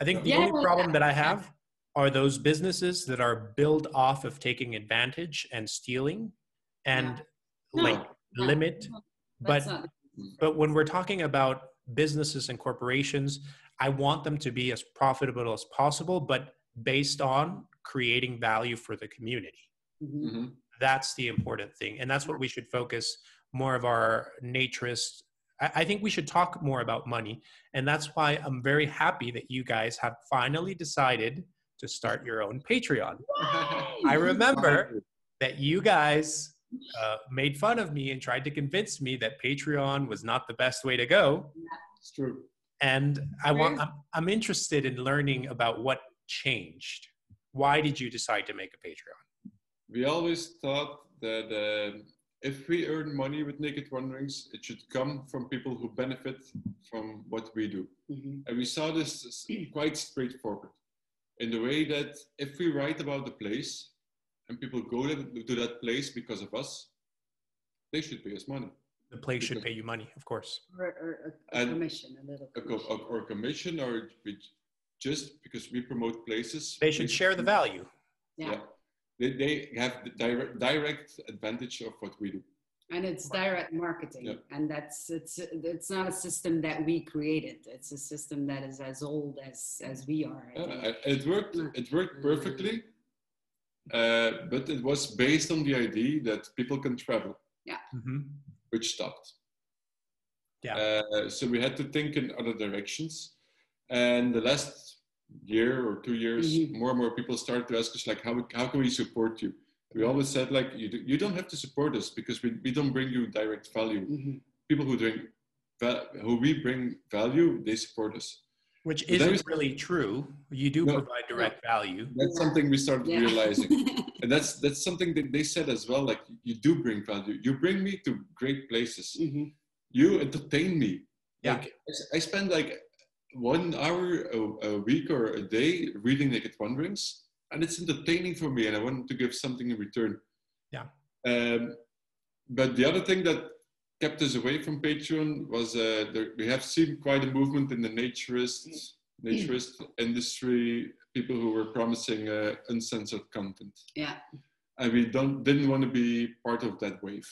I think the Yeah, only problem that I have are those businesses that are built off of taking advantage and stealing and No, like no, limit. no, But not but when we're talking about businesses and corporations, I want them to be as profitable as possible, but based on creating value for the community. Mhm. Mhm. That's the important thing. And that's what we should focus more of our naturist. I, I think we should talk more about money. And that's why I'm very happy that you guys have finally decided to start your own Patreon. I remember that you guys uh, made fun of me and tried to convince me that Patreon was not the best way to go. It's true. And I want I'm, I'm interested in learning about what changed. Why did you decide to make a Patreon? We always thought that um if we earn money with Naked Wanderings, it should come from people who benefit from what we do. Mhm. And we saw this as quite straightforward in the way that if we write about the place and people go to to that place because of us, they should pay us money. The place should pay you money, of course. or, or a, a commission a little A co- commission. or, or commission, or just because we promote places. They should we- share the value. yeah. They, they have the direct, direct advantage of what we do. and it's direct marketing Yeah. and that's it's it's not a system that we created it's a system that is as old as as we are Yeah, it worked. It worked mm-hmm. perfectly, uh, but it was based on the idea that people can travel, Mhm. which stopped. Yeah. Uh, so we had to think in other directions, and the last year or two years, Mhm. more and more people started to ask us like, how how can we support you? We always said like, you do, you don't have to support us because we, we don't bring you direct value. Mhm. People who bring who we bring value, they support us. Which isn't we- really true. You do No. provide direct value. That's something we started Yeah. realizing. and that's that's something that they said as well like you do bring value you bring me to great places Mhm. you entertain me Yeah. like I s- i spend like one hour a, a week or a day reading naked wanderings and it's entertaining for me and i want to give something in return Yeah. um, but the other thing that kept us away from patreon was uh, there, we have seen quite a movement in the naturist naturist industry people who were promising uh, uncensored content Yeah. and we don't didn't want to be part of that wave.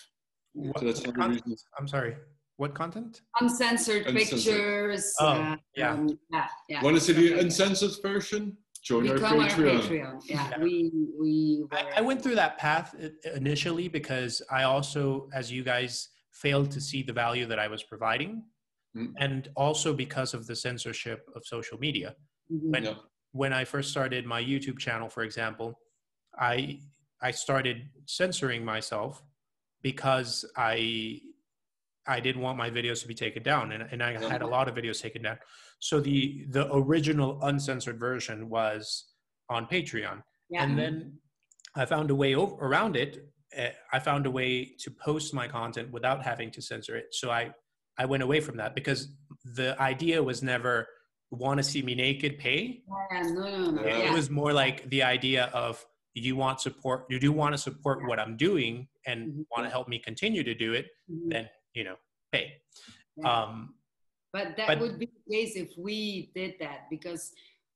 What, So that's one of the. I'm sorry. What content? Uncensored, Uncensored. pictures. Oh, uh, yeah. um, yeah. Yeah. Want to see the uncensored version? Join our Patreon. our Patreon. Yeah. Yeah. We we. I, were- I went through that path initially because I also, as you guys, failed to see the value that I was providing, Mm. and also because of the censorship of social media. Mhm. When Yeah. when I first started my YouTube channel, for example, I I started censoring myself because I I didn't want my videos to be taken down, and, and I had a lot of videos taken down. So the the original uncensored version was on Patreon, Yeah. and then I found a way over, around it. Uh, I found a way to post my content without having to censor it. So I I went away from that because the idea was never want to see me naked, pay. Yeah, no, no, no. Yeah. It was more like the idea of you want support, you do want to support what I'm doing and Mhm. want to help me continue to do it, Mhm. then you know, pay. Yeah. Um, But that But- would be the case if we did that because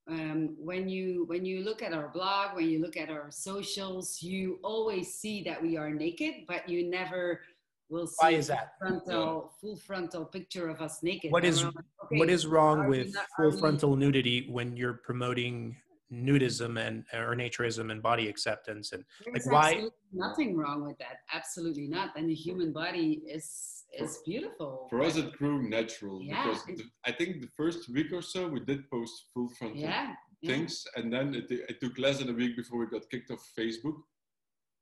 um, when you when you look at our blog, when you look at our socials, you always see that we are naked, but you never will see Why is that? frontal full frontal picture of us naked. What is- like, okay, what is wrong with not- full we- frontal nudity when you're promoting nudism and or naturism and body acceptance and There's like, why- nothing wrong with that. Absolutely not. And the human body is is beautiful. For us, it grew natural Yeah, because the, I think the first week or so we did post full frontal yeah. yeah. things, and then it, it took less than a week before we got kicked off Facebook,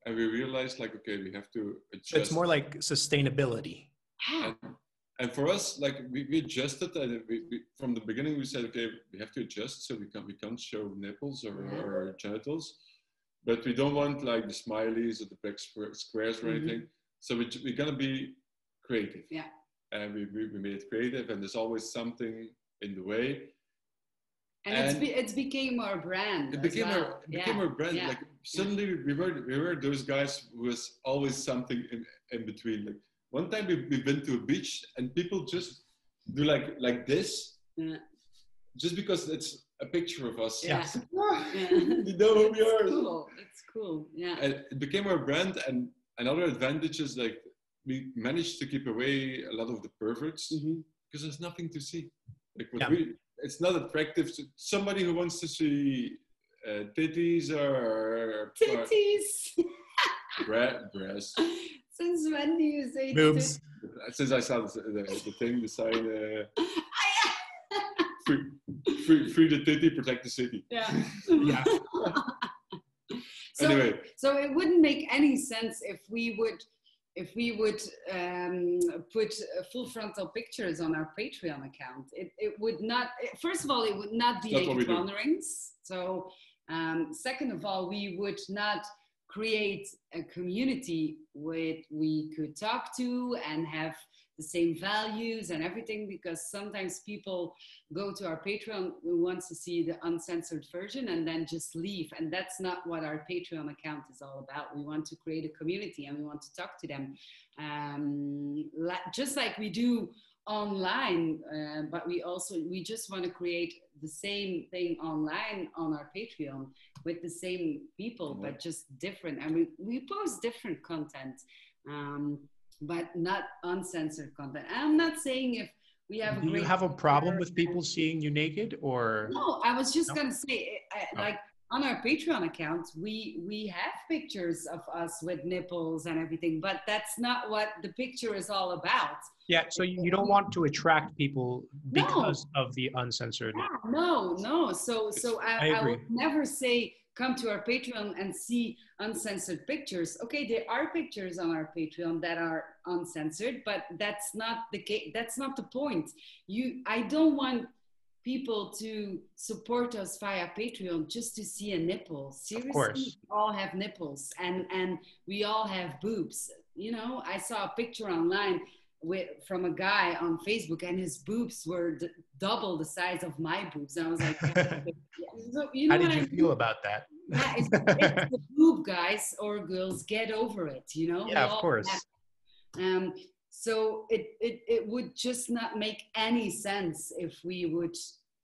and we realized like, okay, we have to adjust. it's more like sustainability. Yeah. And, and for us, like we, we adjusted, and we, we, from the beginning we said, okay, we have to adjust, so we can we can't show nipples or, Yeah. or genitals, but we don't want like the smileys or the big squares or Mhm. anything. So we, we're gonna be creative. Yeah. And we, we, we made it creative, and there's always something in the way. And, it's be, it's became our brand. It became well. our it became Yeah, our brand. yeah. Like suddenly we were we were those guys who was always something in, in between. Like one time we we've been to a beach and people just do like like this, Yeah. just because it's a picture of us. Yeah. Ah, Yeah. you know who we It's are. cool. It's cool. Yeah. And it became our brand, and another advantage is like we managed to keep away a lot of the perverts because there's nothing to see. Like what Yeah. we, it's not attractive to somebody who wants to see uh, titties or, or Titties. Bre- breast. Since when do you say Boobs. Since I saw the, the, the thing, the sign, uh, titties? free, free, free the titty, protect the city. yeah. Yeah. so, anyway, so it wouldn't make any sense if we would if we would um, put uh, full frontal pictures on our Patreon account. It, it would not. First of all, it would not be That's what naked we do. wanderings. So um, second of all, we would not create a community where we could talk to and have the same values and everything because sometimes people go to our patreon who wants to see the uncensored version and then just leave. And that's not what our patreon account is all about. We want to create a community and we want to talk to them. Um, just like we do online uh, but we also we just want to create the same thing online on our patreon with the same people but just different and we, we post different content um, but not uncensored content i'm not saying if we have a Do you have a problem with people seeing you naked or no, I was just No? gonna say, I, Oh. like on our Patreon account, we we have pictures of us with nipples and everything, but that's not what the picture is all about. yeah, so you don't want to attract people No. because of the uncensored. Yeah, no, no. So so I I, I, would never say come to our Patreon and see uncensored pictures. Okay, there are pictures on our Patreon that are uncensored, but that's not the case. That's not the point. You, I don't want people to support us via Patreon just to see a nipple. Seriously, we all have nipples and and we all have boobs. You know, I saw a picture online with from a guy on Facebook, and his boobs were d- double the size of my boobs. And I was like, so, you know How did you I feel mean? about that? Yeah, it's, it's the boob, guys or girls. Get over it. You know. We Yeah, of course. have um, so it, it, it would just not make any sense if we would,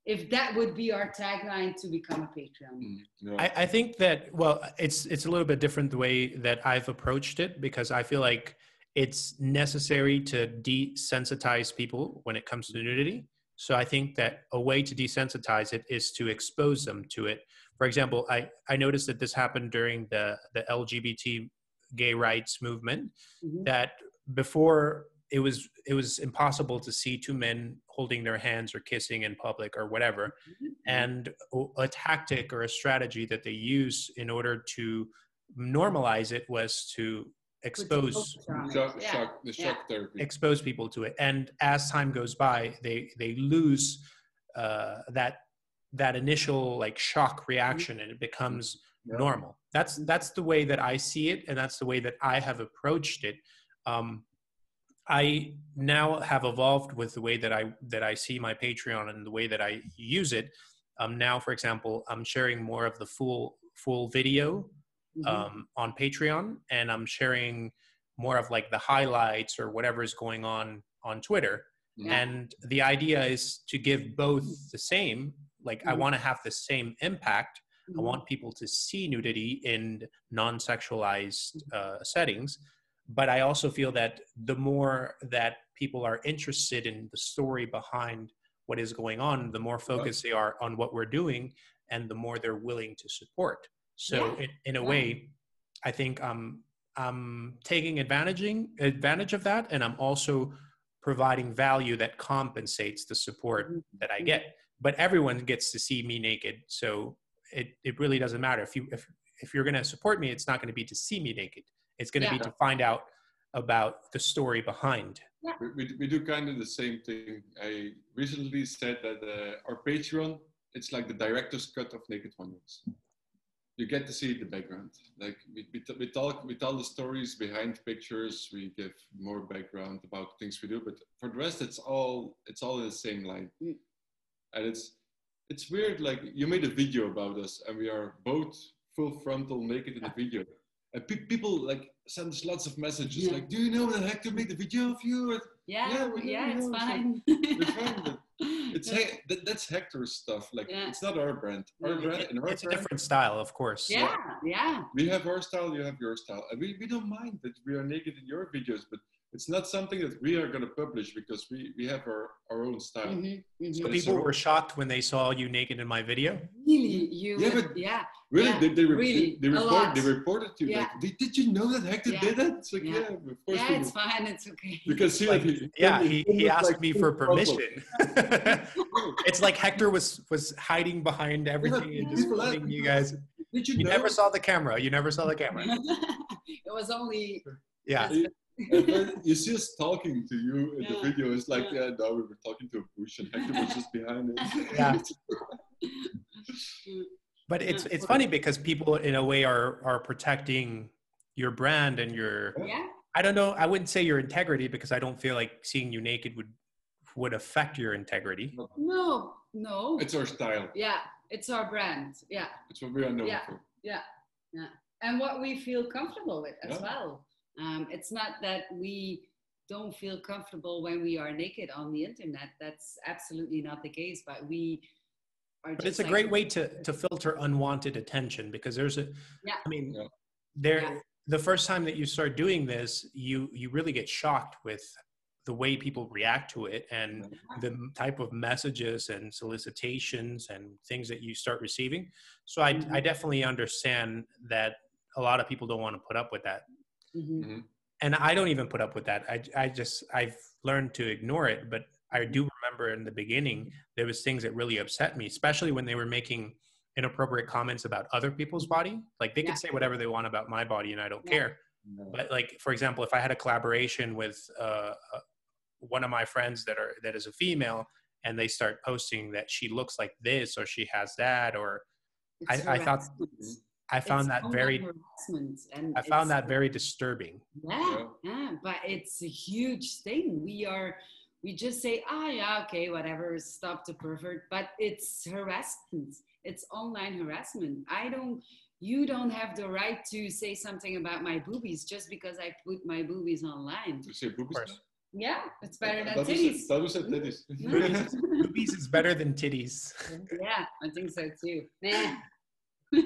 if that would be our tagline to become a Patreon. Mm, no. I, I think that well, it's it's a little bit different the way that I've approached it because I feel like it's necessary to desensitize people when it comes to nudity. So I think that a way to desensitize it is to expose them to it. For example, I, I noticed that this happened during the, the LGBT gay rights movement Mhm. that before it was it was impossible to see two men holding their hands or kissing in public or whatever and a tactic or a strategy that they use in order to normalize it was to expose filter on it. shock, Yeah. shock, the yeah. shock therapy. expose people to it and as time goes by they they lose uh, that that initial like shock reaction and it becomes Yeah. normal that's that's the way that i see it and that's the way that i have approached it um, i now have evolved with the way that i that i see my patreon and the way that i use it um, now for example i'm sharing more of the full full video Mhm. um, on Patreon, and I'm sharing more of like the highlights or whatever is going on on Twitter. Yeah. And the idea is to give both the same. Like I Mhm. want to have the same impact. I Mhm. want people to see nudity in non-sexualized uh, settings, but I also feel that the more that people are interested in the story behind what is going on, the more focused they are on what we're doing, and the more they're willing to support. So Yeah. in, in a Yeah. way, I think I'm I'm taking advantaging advantage of that, and I'm also providing value that compensates the support Mhm. that I get. But everyone gets to see me naked, so it, it really doesn't matter if you if if you're going to support me, it's not going to be to see me naked. It's going to Yeah. be to find out about the story behind. we, we, we do kind of the same thing. I recently said that uh, our Patreon, it's like the director's cut of Naked Wonders. You get to see the background. Like we, we, t- we talk, we tell the stories behind pictures. We give more background about things we do, but for the rest, it's all it's all in the same line. Mm. And it's it's weird. Like you made a video about us, and we are both full frontal naked in the video. And pe- people like send us lots of messages Yeah. like, "Do you know that Hector made the video of you?" Or, Yeah, Yeah, yeah, it's fine. it's fine, but It's Yeah. Hec- that, that's Hector's stuff. Like Yeah. it's not our brand. Our No, brand, in our It's a different style, of course. yeah, yeah. we have our style. You have your style, and we, we don't mind that we are naked in your videos, but it's not something that we are going to publish because we we have our our own style. Mhm, mhm. So But people so- were shocked when they saw you naked in my video. Really, you? Yeah, but- yeah, Really, Yeah, they, they, re- really, they, a report, lot. they reported to you. Yeah. Like, did, did you know that Hector Yeah. did that? It's like, Yeah. yeah, of course. yeah. It's do. fine. It's okay. You can see Like, he, yeah, he- he, he he asked like me for permission. it's like Hector was was hiding behind everything and just people ask filming me, you guys. Did you, You know? never saw the camera. You never saw the camera. it was only Yeah. And when you see us talking to you in the video. It's like, Yeah. yeah, no, we were talking to a bush and Hector was just behind it. Yeah. But it's it's funny because people in a way are are protecting your brand and your yeah. I don't know, I wouldn't say your integrity because I don't feel like seeing you naked would would affect your integrity. No, no. It's our style. yeah, it's our brand. Yeah, It's what we are known Yeah. for. yeah, yeah. And what we feel comfortable with as Yeah. well. Um, it's not that we don't feel comfortable when we are naked on the internet. That's absolutely not the case. But we are. But just it's a great way to to filter unwanted attention because there's a Yeah. I mean Yeah. there Yeah. the first time that you start doing this, you you really get shocked with the way people react to it and the type of messages and solicitations and things that you start receiving. So I. I definitely understand that a lot of people don't want to put up with that. Mhm. And I don't even put up with that. I, I just, I've learned to ignore it. But I do Mm-hmm. remember in the beginning, there was things that really upset me, especially when they were making inappropriate comments about other people's body. Like they Yeah. could say whatever they want about my body and I don't Yeah. care but like for example if i had a collaboration with uh, uh, one of my friends that are that is a female and they start posting that she looks like this or she has that or It's I, I thought. I found It's that very harassment and I found that very disturbing. yeah, yeah, but it's a huge thing. We are, we just say, ah, yeah, okay, whatever, stop the pervert, but it's harassment. It's online harassment. I don't, you don't have the right to say something about my boobies just because I put my boobies online. To say boobies. Yeah, it's better than that titties. That was it, titties. Boobies, boobies is better than titties. yeah, I think so too. Nah.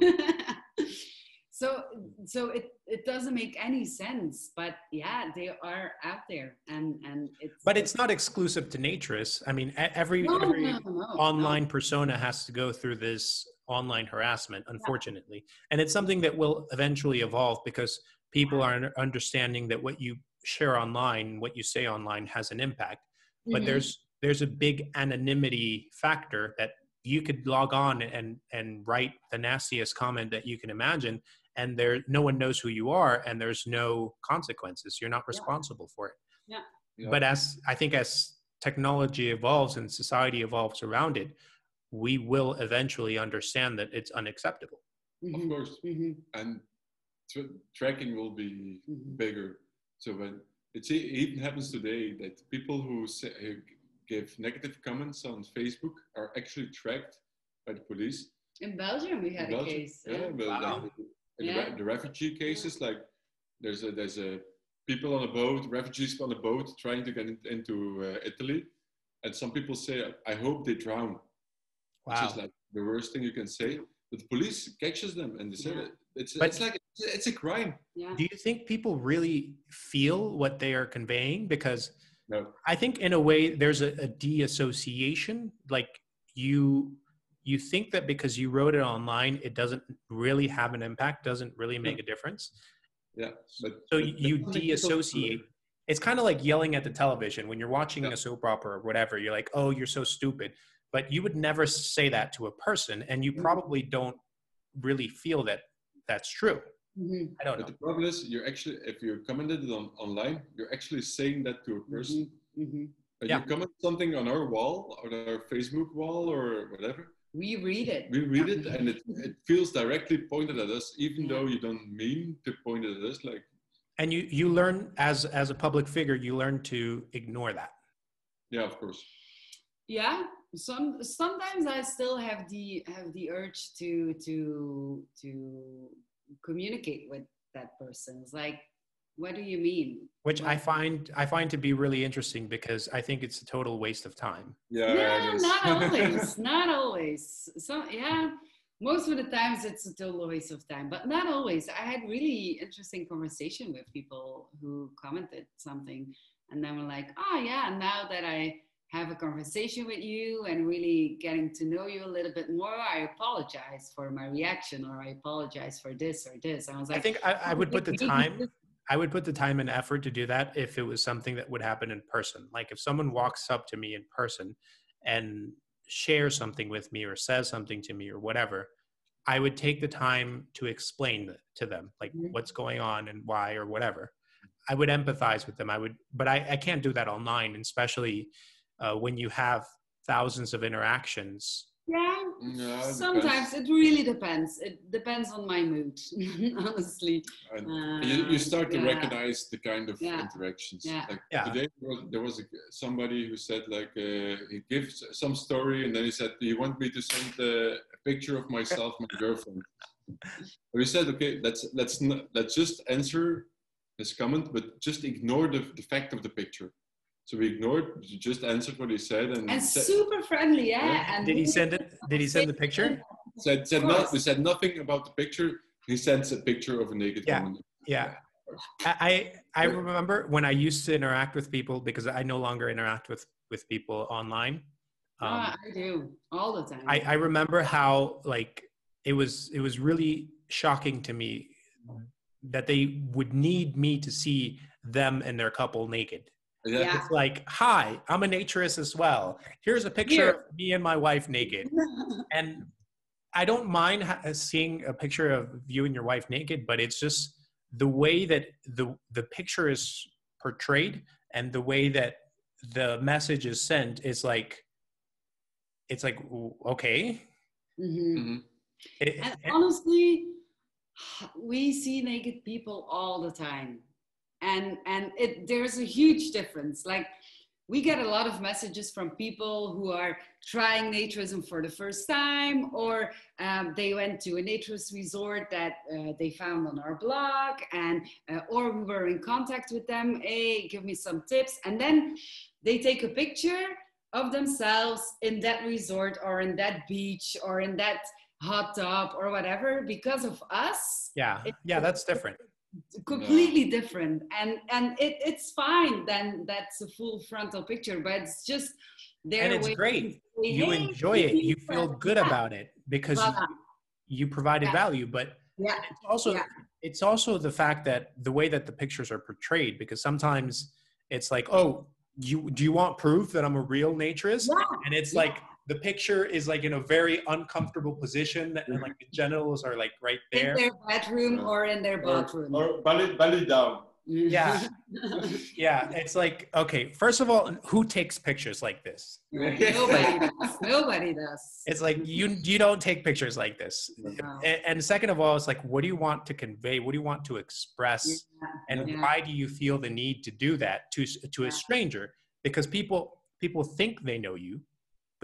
so so it it doesn't make any sense, but yeah, they are out there and and it's But it's not exclusive to naturists. I mean, every no, every no, no, online persona has to go through this online harassment, unfortunately, and it's something that will eventually evolve because people are understanding that what you share online, what you say online, has an impact. But Mhm. there's there's a big anonymity factor that you could log on and and write the nastiest comment that you can imagine and there no one knows who you are and there's no consequences you're not responsible for it Yeah. Yeah. but as i think as technology evolves and society evolves around it we will eventually understand that it's unacceptable Mhm, Of course. mhm, And tra- tracking will be mhm. bigger. So when it's, it even happens today that people who say, who give negative comments on Facebook are actually tracked by the police. In Belgium, we had in a case. Yeah, but Wow. in the, Yeah. re- the refugee cases, like there's a there's a people on a boat, refugees on a boat trying to get in, into uh, Italy, and some people say, "I hope they drown," wow. which is like the worst thing you can say. But the police catches them and they say Yeah. it's But- it's like it's, it's a crime. Yeah. do you think people really feel what they are conveying because No, I think in a way there's a, a de-association. Like you you think that because you wrote it online, it doesn't really have an impact, doesn't really make a difference. yeah, but So but you that's something people- de-associate. It's kind of like yelling at the television when you're watching Yeah. a soap opera or whatever. You're like, "Oh, you're so stupid," but you would never say that to a person, and you Mhm. probably don't really feel that that's true. Mhm, I don't But know. the problem is, you're actually if you commented it on online, you're actually saying that to a person. mhm, mhm. When Yeah. you comment something on our wall, on our Facebook wall, or whatever, We read it. we read it and it, it feels directly pointed at us, even Yeah. though you don't mean to point it at us. Like, And you you learn as as a public figure, you learn to ignore that. yeah, of course. yeah some sometimes i still have the have the urge to to to communicate with that person. It's like what do you mean? Which I find I find to be really interesting because I think it's a total waste of time. Yeah, no it is. not always not always. So yeah most of the times it's a total waste of time but not always. I had really interesting conversation with people who commented something and then were like oh yeah now that i have a conversation with you and really getting to know you a little bit more i apologize for my reaction or i apologize for this or this i was like I think I, I would put the time I would put the time and effort to do that if it was something that would happen in person. Like if someone walks up to me in person and shares something with me or says something to me or whatever, I would take the time to explain to them like Mhm. what's going on and why or whatever. I would empathize with them. I would, but I, I can't do that online, especially uh, when you have thousands of interactions. yeah Yeah, it sometimes depends. it really depends it depends on my mood honestly And Uh, you, you start to yeah. recognize the kind of Yeah. interactions. Yeah. Like Yeah. today there was, there was a, somebody who said like uh, he gives some story and then he said, "Do you want me to send uh, a picture of myself, my girlfriend?" we said, "Okay, let's let's not, let's just answer his comment, but just ignore the, the fact of the picture." So we ignored, you just answered what he said, and, and said, super friendly yeah, Yeah. and Did he send it? Did he send the picture? said, said Of not, we said nothing about the picture. He sends a picture of a naked Yeah. woman. Yeah. I, I I remember when I used to interact with people because I no longer interact with with people online. Um, Ah, i do all the time I, I remember how like it was it was really shocking to me that they would need me to see them and their couple naked. Yeah. Yeah. It's like, hi, I'm a naturist as well. Here's a picture Here. of me and my wife naked. And I don't mind ha- seeing a picture of you and your wife naked, but it's just the way that the the picture is portrayed and the way that the message is sent is like it's like w- okay. Mhm. Mhm. It- And honestly, we see naked people all the time, and and it there's a huge difference. Like we get a lot of messages from people who are trying naturism for the first time, or um, they went to a naturist resort that uh, they found on our blog, and uh, or we were in contact with them. Hey, give me some tips, and then they take a picture of themselves in that resort or in that beach or in that hot tub or whatever because of us yeah, yeah, that's different. Completely different and and it, it's fine then that's a full frontal picture but it's just their And it's great. say, You "Hey, enjoy it. You feel uh, good Yeah, about it because you, you provided Yeah. value. But yeah it's also Yeah. it's also the fact that the way that the pictures are portrayed because sometimes it's like oh you do you want proof that i'm a real naturist yeah and it's Yeah. like the picture is like in a very uncomfortable position that, and mm-hmm. like the genitals are like right there. in their bedroom or in their bathroom or belly, belly down. Yeah. yeah it's like okay first of all who takes pictures like this nobody does nobody does it's like you you don't take pictures like this No. and, and second of all it's like what do you want to convey what do you want to express Yeah. and Yeah. why do you feel the need to do that to s- to a stranger because people people think they know you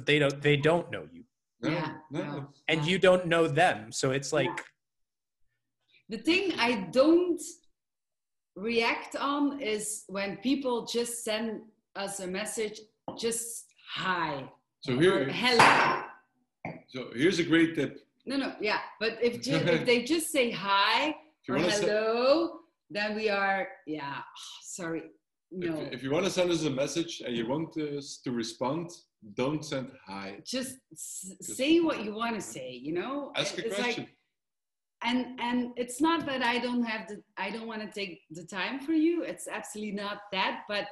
but they don't they don't know you No, Yeah, no, no. no. and you don't know them so it's like The thing I don't react on is when people just send us a message, just hi So or here, hello. so here's a great tip. No, no, yeah. But if ju- if they just say hi or want to send, hello, then we are yeah. Oh, sorry, no. if, if you want to send us a message and you want us to respond, don't send hi. just s- say what you want to say. You know, Ask a it's question. like and and it's not that i don't have the i don't want to take the time for you it's absolutely not that but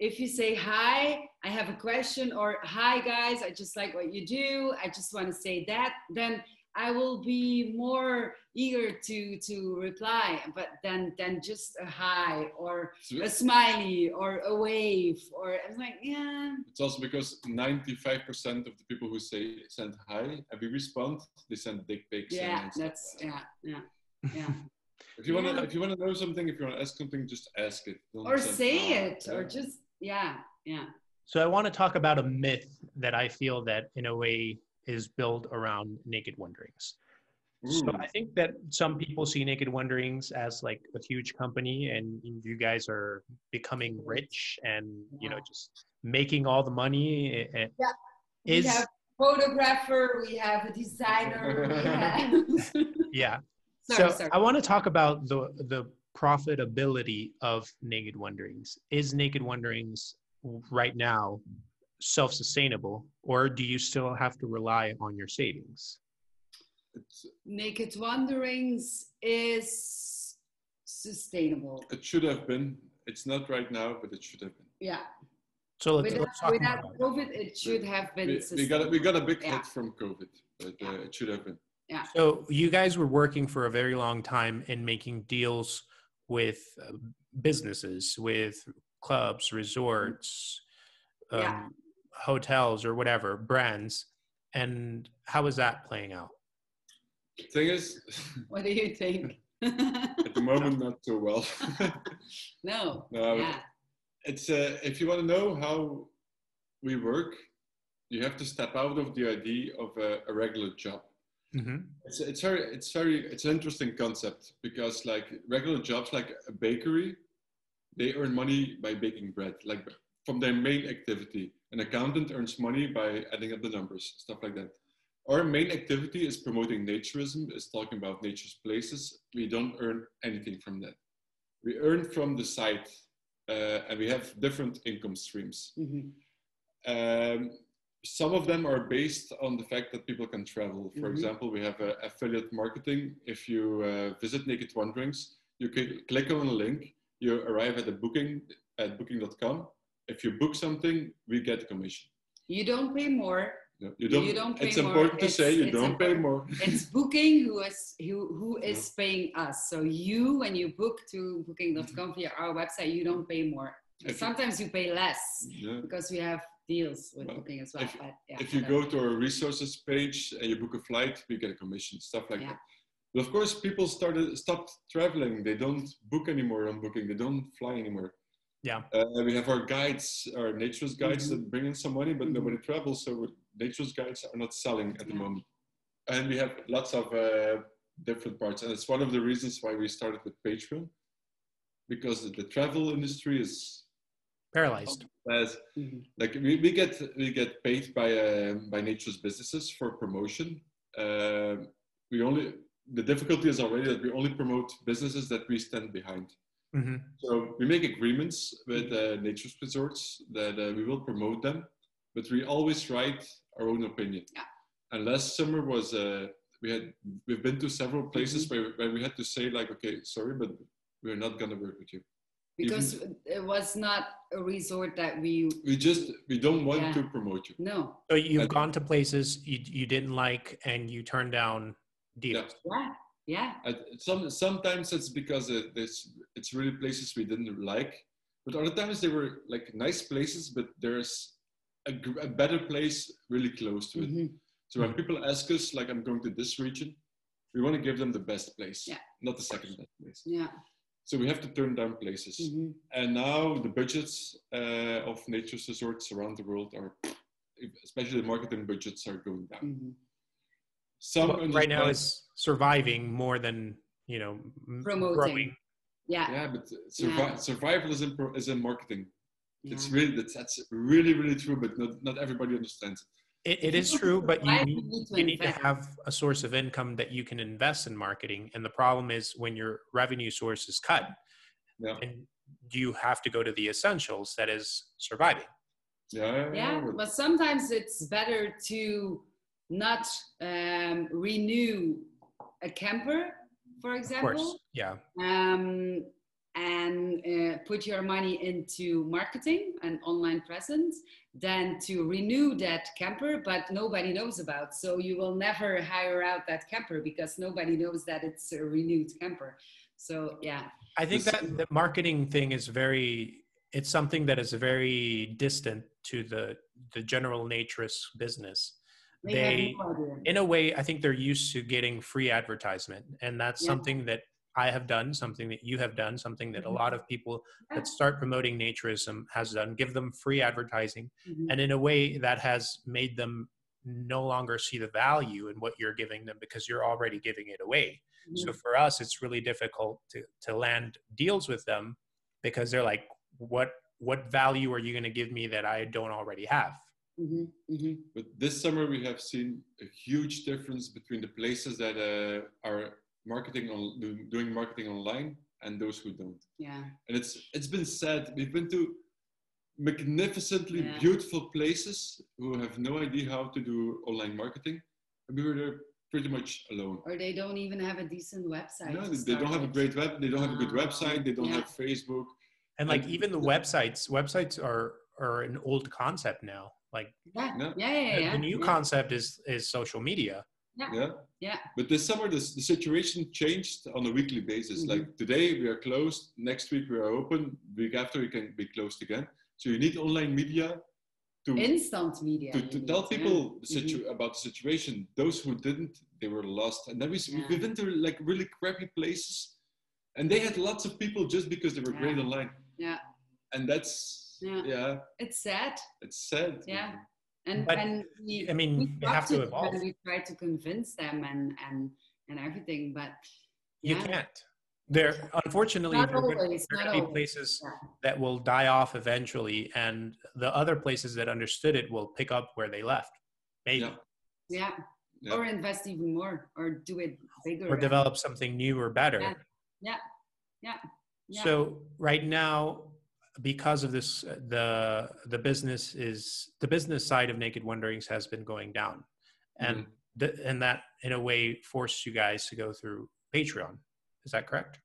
if you say hi i have a question or hi guys i just like what you do i just want to say that then i will be more eager to to reply but then then just a hi or a smiley or a wave or i'm like yeah it's also because 95% of the people who say send hi and we respond, they send dick pics. yeah and stuff. that's yeah yeah yeah If you wanna, Yeah. if you wanna know something, if you wanna ask something, just ask it. Don't or say hi. it or just yeah yeah so i want to talk about a myth that i feel that in a way is built around naked wanderings. So i think that some people see naked wanderings as like a huge company and you guys are becoming rich and you know just making all the money eh, eh, we is have photographer we have a designer have yeah. Sorry, so sorry. I want to talk about the the profitability of Naked Wanderings. Is Naked Wanderings right now self-sustainable, or do you still have to rely on your savings? Naked wanderings is sustainable it should have been. It's not right now, but it should have been. yeah So let's, without, let's talk without about covid it should have been We, we got a, we got a big Yeah. hit from COVID, but uh, it should have been. Yeah. So you guys were working for a very long time in making deals with uh, businesses, with clubs, resorts, um, Yeah. Hotels, or whatever brands. And how is that playing out? Thing is, what do you think at the moment, not so well. no No, yeah it's uh, if you want to know how we work, you have to step out of the idea of a, a regular job. Mm-hmm. It's, it's very it's very it's an interesting concept because like regular jobs like a bakery, they earn money by baking bread, like from their main activity. An accountant earns money by adding up the numbers, stuff like that. Our main activity is promoting naturism, is talking about naturist places. We don't earn anything from that. We earn from the site, uh, and we have different income streams. Mhm. Um, some of them are based on the fact that people can travel. For Mhm. example, we have uh, affiliate marketing. If you uh, visit Naked Wanderings, you can click on a link, you arrive at a booking at booking.com. If you book something, we get a commission. you don't pay more No, you don't. You don't pay it's more. important to It's- say you don't pay more. it's booking who is who, who is paying us so you when you book to booking.com via our website you don't pay more If sometimes you pay less Yeah. because we have deals with Well, booking as well. if- but yeah, if you go to our resources page and you book a flight, we get a commission, stuff like Yeah. that. But of course, people started stopped traveling. They don't book anymore on booking. They don't fly anymore. Yeah. Uh, we have our guides, our naturist guides Mhm. that bring in some money, but Mhm. nobody travels. So naturist guides are not selling at the Yeah. moment. And we have lots of uh, different parts. And it's one of the reasons why we started with Patreon, because the, the travel industry is Paralyzed. as Mhm. like we, we get we get paid by uh, by naturist businesses for promotion uh, we only the difficulty is already that we only promote businesses that we stand behind hmm so we make agreements with uh, naturist resorts that uh, we will promote them but we always write our own opinion Yeah. and last summer was uh, we had we've been to several places Mm-hmm. where, where we had to say like okay sorry but we're not going to work with you because it was not a resort that we we just we don't want Yeah. to promote you no So you've I- gone to places you, you didn't like and you turned down deals. yeah yeah I- some sometimes it's because it, it's it's really places we didn't like, but other times they were like nice places, but there's a, a better place really close to it. Mhm. So when people ask us like I'm going to this region, we want to give them the best place, Yeah. not the second best place. yeah So we have to turn down places, Mhm. and now the budgets uh, of naturist resorts around the world are, especially the marketing budgets are going down. Mhm. Some What right now understand- is surviving more than you know Promoting. growing. yeah yeah, but survi- Yeah. survival is in, pro- is in marketing. yeah. It's really that's, that's really really true, but not, not everybody understands it. It, it is true, but you need, to you need to have a source of income that you can invest in marketing. And the problem is when your revenue source is cut, Yeah, and you have to go to the essentials, that is surviving. yeah, yeah but- but sometimes it's better to not um, renew a camper for Of example course, yeah. um, and uh, put your money into marketing and online presence than to renew that camper but nobody knows about so you will never hire out that camper because nobody knows that it's a renewed camper so yeah I think that the marketing thing is very it's something that is very distant to the the general naturist business. They, They no in a way I think they're used to getting free advertisement and that's Yeah. something that I have done, something that you have done, something that a Mhm. lot of people that start promoting naturism has done, give them free advertising. Mhm. And in a way that has made them no longer see the value in what you're giving them because you're already giving it away. So Mhm. for us, it's really difficult to, to land deals with them because they're like, what what value are you going to give me that I don't already have? Mhm. Mhm. But this summer we have seen a huge difference between the places that uh, are marketing on doing marketing online and those who don't. yeah And it's it's been said we've been to magnificently Yeah. beautiful places who have no idea how to do online marketing, and we were there pretty much alone. or they don't even have a decent website No, they, they don't have a great web. They don't have a good Ah, website. They don't yeah. have Facebook. And like And- even the websites, websites are are an old concept now. Like yeah No. yeah yeah, the- yeah, the new yeah. concept is is social media. Yeah. yeah But this summer, this, the situation changed on a weekly basis. Mhm. Like today, we are closed. Next week, we are open. Week after, we can be closed again. So you need online media to instant media to, to need, tell yeah. people the Mhm. about the situation. Those who didn't, they were lost. And then we Yeah. we've been to like really crappy places, and they had lots of people just because they were great online. Yeah. And that's Yeah. yeah, it's sad it's sad. Yeah. and But, and we, I mean, we you have to evolve. and we try to convince them and and and everything but You can't. There, unfortunately, not there are gonna- always are going to be always places Yeah. that will die off eventually, and the other places that understood it will pick up where they left, maybe, Yeah. yeah. Yeah. or invest even more or do it bigger or develop something new or better. Yeah. Yeah. Yeah. Yeah. So right now, because of this, uh, the the business is the business side of Naked Wanderings has been going down, and Mhm. th- and that in a way forced you guys to go through Patreon. Is that correct?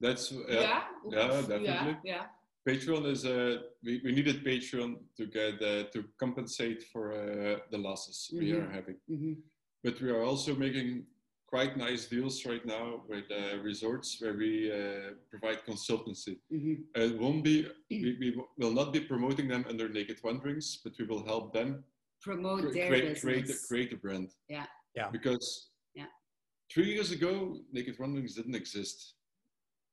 That's yeah yeah. yeah, Yeah, definitely. yeah, yeah. Patreon is uh, we, we needed Patreon to get uh, to compensate for uh, the losses we Mhm. are having. Mhm. But we are also making quite nice deals right now with uh, resorts where we uh, provide consultancy. Mhm. It won't be, we, we will not be promoting them under Naked Wanderings, but we will help them Promote cre- their create, create, a, create a brand. Yeah. Yeah. Because Yeah. three years ago, Naked Wanderings didn't exist.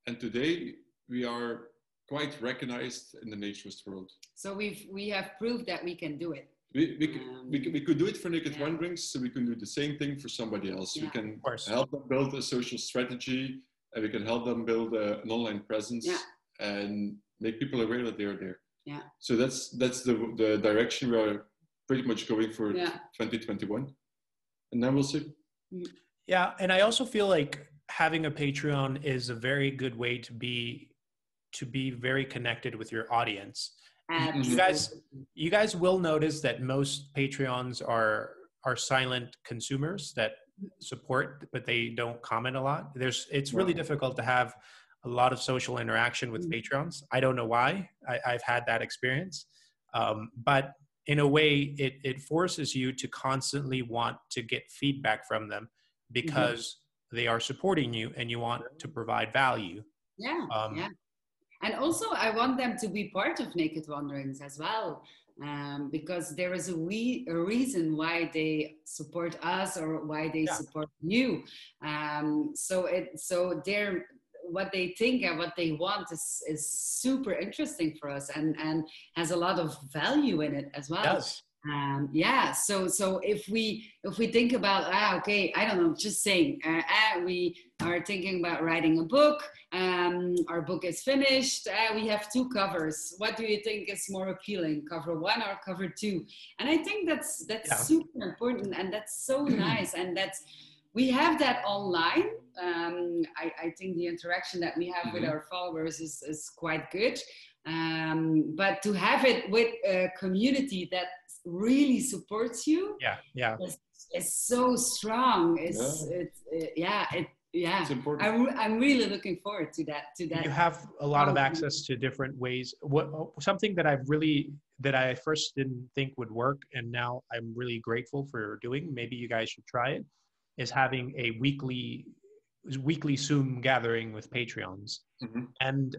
And today we are quite recognized in the naturist world. So we've we have proved that we can do it. We, we, we, Um, we could do it for Naked yeah. Wanderings, so we can do the same thing for somebody else. We can help them build a social strategy, and we can help them build a, an online presence Yeah. and make people aware that they're there. Yeah. So that's that's the the direction we are pretty much going for Yeah. 2021, and then we'll see. Yeah, and I also feel like having a Patreon is a very good way to be to be very connected with your audience. Mm-hmm. You guys you guys will notice that most Patreons are are silent consumers that support but they don't comment a lot. There's it's really Wow. difficult to have a lot of social interaction with Mhm. Patrons. I don't know why. I, I've had that experience. Um, but in a way it, it forces you to constantly want to get feedback from them because they are supporting you and you want to provide value. Yeah, Um, yeah. And also, I want them to be part of Naked Wanderings as well, um, because there is a, we, a reason why they support us or why they Yeah. support you. Um, so it so they're what they think and what they want is is super interesting for us and and has a lot of value in it as well Yes. um, yeah so so if we if we think about ah okay i don't know just saying uh, ah, we are thinking about writing a book um, our book is finished uh, we have two covers what do you think is more appealing cover one or cover two and i think that's that's Yeah. super important and that's so nice and that's we have that online um, I, I think the interaction that we have with Mhm. our followers is, is quite good um, but to have it with a community that really supports you Yeah. Yeah. is, is so strong. It's, Yeah. it's uh, yeah, it, yeah. It's important. I'm, I'm really looking forward to that. To that. you have a lot of Um, access to different ways what something that i've really that i first didn't think would work and now i'm really grateful for doing maybe you guys should try it is having a weekly weekly zoom gathering with patreons Mhm. and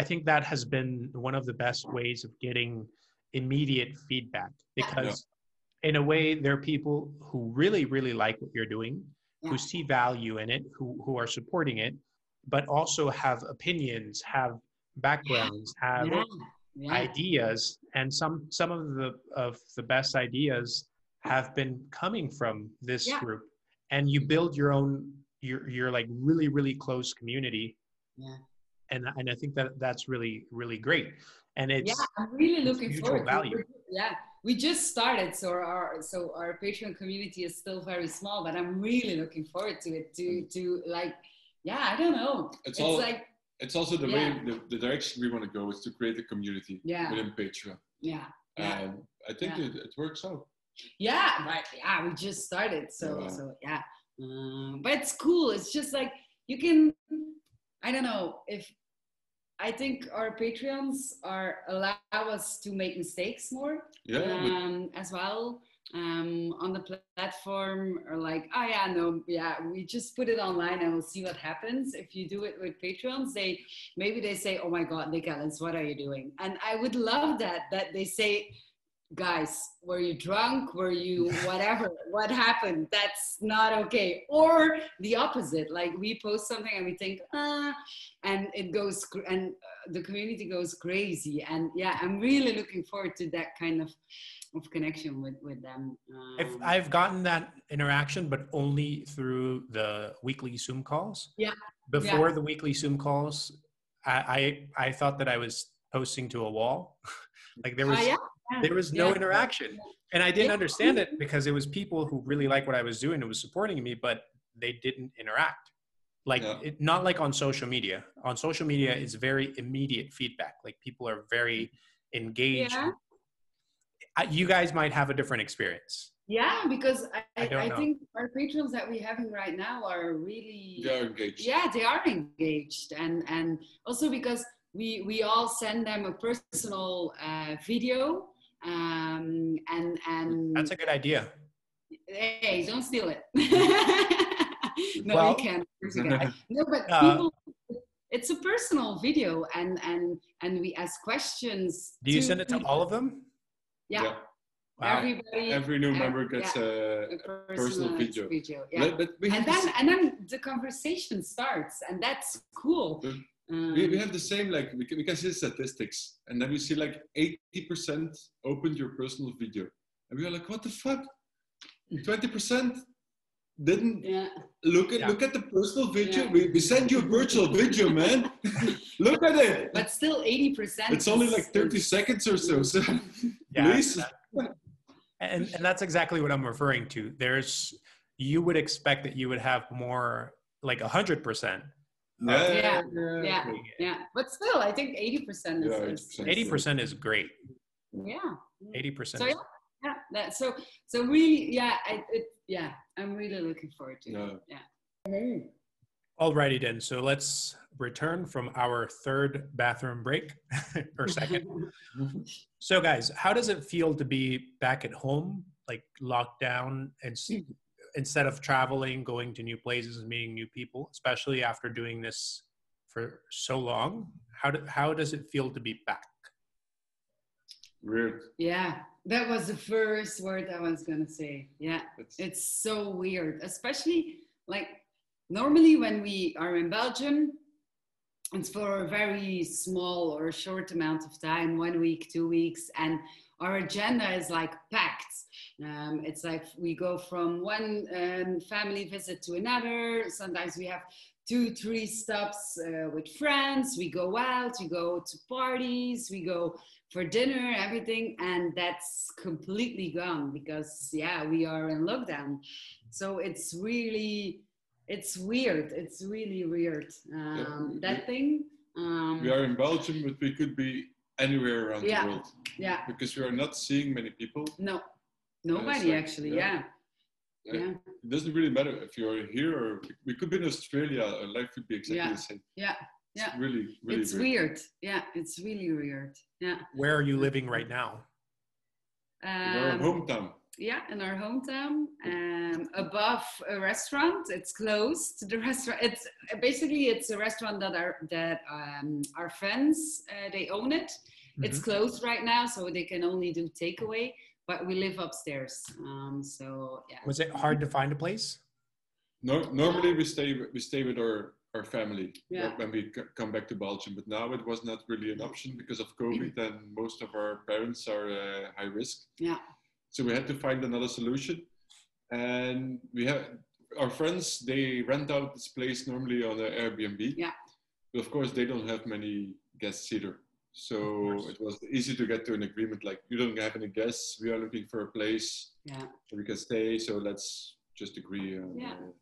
i think that has been one of the best ways of getting immediate feedback because in a way there are people who really really like what you're doing who see value in it who who are supporting it but also have opinions have backgrounds have yeah, yeah. ideas and some some of the of the best ideas have been coming from this Yeah. group and you build your own your your like really really close community Yeah. and and i think that that's really really great and it's yeah, I'm really looking forward. to value. Yeah, we just started, so our so our Patreon community is still very small, but I'm really looking forward to it. To to like, yeah, I don't know. It's It's, all- like, It's also the Yeah. way, the, the direction we want to go is to create a community Yeah. within Patreon. yeah, yeah. And I think Yeah. it, it works out. yeah right yeah we just started so Yeah. so yeah um, but it's cool it's just like you can i don't know if i think our patreons are allow us to make mistakes more Yeah, um, as well. Um, on the platform or like oh yeah no yeah we just put it online and we'll see what happens. If you do it with patrons they maybe they say oh my god nick Ellens, what are you doing? And i would love that that they say guys were you drunk? Were you whatever? What happened? That's not okay. Or the opposite like we post something and we think ah and it goes and uh, the community goes crazy. And yeah i'm really looking forward to that kind of of connection with with them. I've, Um, I've gotten that interaction, but only through the weekly Zoom calls. Yeah. Before the weekly Zoom calls, I, I I thought that I was posting to a wall. like there was ah, yeah, yeah, there was no yeah. interaction, and I didn't understand it because it was people who really like what I was doing and was supporting me, but they didn't interact. Like Yeah. it, not like on social media. On social media, it's very immediate feedback. Like people are very engaged. Yeah. I, you guys might have a different experience. yeah because i I i, don't I know. think our patrons that we're having right now are really they are engaged. yeah they are engaged and and also because we we all send them a personal uh, video um and and That's a good idea. hey don't steal it no, Well- you can. There's a guy. No, but Uh, people. It's a personal video, and and and we ask questions. Do you send it to people. all of them? Yeah, Wow. everybody. Every new member gets yeah, a, a personal video. yeah. But, but and then s- and then the conversation starts, and that's cool. But Um, we, we have the same, like, we can, we can see statistics, and then we see like 80% opened your personal video. And we are like, what the fuck? 20% didn't yeah, look at Yeah. look at the personal video. Yeah. We, we sent you a virtual video, man. look at it. but still, eighty percent. It's only like 30 seconds or so. So Yeah, please. and and that's exactly what I'm referring to. There's you would expect that you would have more like a hundred percent. Yeah, yeah, yeah. But still, I think eighty percent is. Yeah, 80%. Eighty percent is great. yeah. Eighty percent. So yeah, yeah. That, so so really, yeah. I, it, yeah. I'm really looking forward to it. Yeah. Yeah. Alrighty then. So let's return from our third bathroom break or second. So, guys, how does it feel to be back at home, like locked down, and s- instead of traveling, going to new places and meeting new people, especially after doing this for so long? How do, how does it feel to be back? Weird. Yeah, that was the first word I was gonna say. Yeah, It's, it's so weird, especially like normally when we are in Belgium, it's for a very small or short amount of time, one week, two weeks, and our agenda is like packed. Um, it's like we go from one um, family visit to another. Sometimes we have two, three stops uh, with friends. We go out, we go to parties, we go for dinner, everything, and that's completely gone because yeah, we are in lockdown. So it's really, it's weird. It's really weird. Um, Yeah. that thing. Um, we are in Belgium, but we could be anywhere around Yeah. the world yeah, because we are not seeing many people. no, nobody so, actually. yeah. Yeah, Yeah. yeah, It doesn't really matter if you're here or we could be in Australia. Our life would be exactly Yeah. the same. yeah. It's Yeah. really, really it's weird. weird. Yeah, it's really weird. Yeah. Where are you living right now? In our Um, hometown. yeah, in our hometown, um, above a restaurant. It's closed. The restaurant. It's basically it's a restaurant that our that um, our friends uh, they own it. It's Mhm. closed right now, so they can only do takeaway. But we live upstairs, um, so yeah. Was it hard to find a place? No, normally we stay we stay with our our family Yeah. when we c- come back to Belgium, but now it was not really an option because of COVID, and most of our parents are uh, high risk. Yeah. So we had to find another solution, and we have our friends. They rent out this place normally on an Airbnb. Yeah. But of course, they don't have many guests either. So it was easy to get to an agreement. Like, you don't have any guests. We are looking for a place Yeah. where we can stay. So let's just agree. On, Yeah. uh,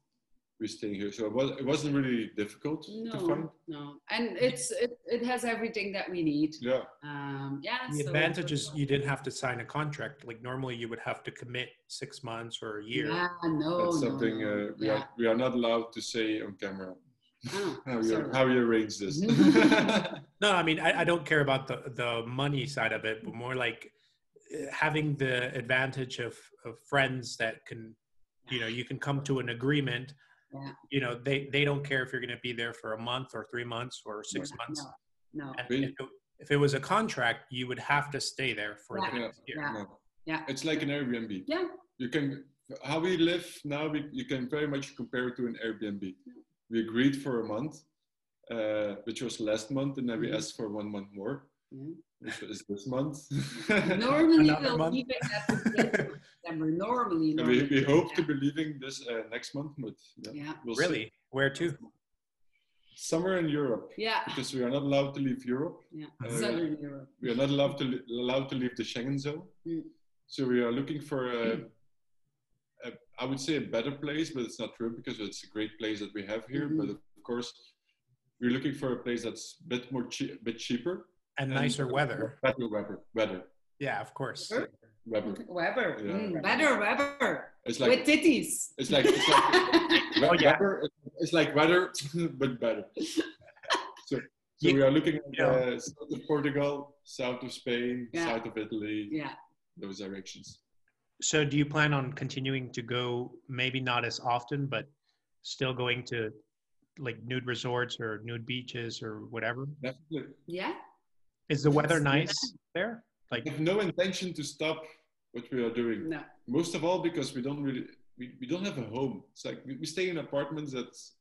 we're staying here. So it, was, it wasn't really difficult to find. No, no, and it's it, it has everything that we need. Yeah. Um, yeah. The so- advantage is you didn't have to sign a contract. Like normally you would have to commit six months or a year. Yeah, no, That's no, something no. uh, we, yeah. are, we are not allowed to say on camera. Oh, How you, how you arrange this. No, I mean I, I don't care about the the money side of it, but more like uh, having the advantage of of friends that can, you know, you can come to an agreement. Yeah. You know, they they don't care if you're going to be there for a month or three months or six Yeah, months. No, no. And Really? if, it, if it was a contract, you would have to stay there for Yeah. the next year. Yeah. No. Yeah. It's like an Airbnb. Yeah. You can, how we live now, we, you can very much compare it to an Airbnb. We agreed for a month, uh, which was last month, and then we Mhm. asked for one month more, Yeah. which is this month. Normally we'll month? leave it at the December. Normally, And we, we hope yeah. to be leaving this uh, next month, but yeah, Yeah. we'll see. Really? Where to? Somewhere in Europe, Yeah. because we are not allowed to leave Europe. Yeah. Uh, Southern Europe. We are not allowed to li- allowed to leave the Schengen zone. Mm. So we are looking for a, a, I would say a better place, but it's not true because it's a great place that we have here. Mhm. But of course, we're looking for a place that's a bit more cheap, bit cheaper, And and nicer weather. better weather. Weather. Yeah, of course. Weather? Weather. Weber. Yeah. Mm, better Weber. It's With like titties. it's like it's like we- Oh, yeah. weather, It's like weather, but better. So, so You- we are looking at Yeah. uh, south of Portugal, south of Spain, Yeah. south of Italy, yeah. those directions. So do you plan on continuing to go maybe not as often, but still going to like nude resorts or nude beaches or whatever? Definitely. Yeah. Is the weather Yes. nice there? Like I have no intention to stop what we are doing. No. Most of all because we don't really we, we don't have a home. It's like we, we stay in apartments that's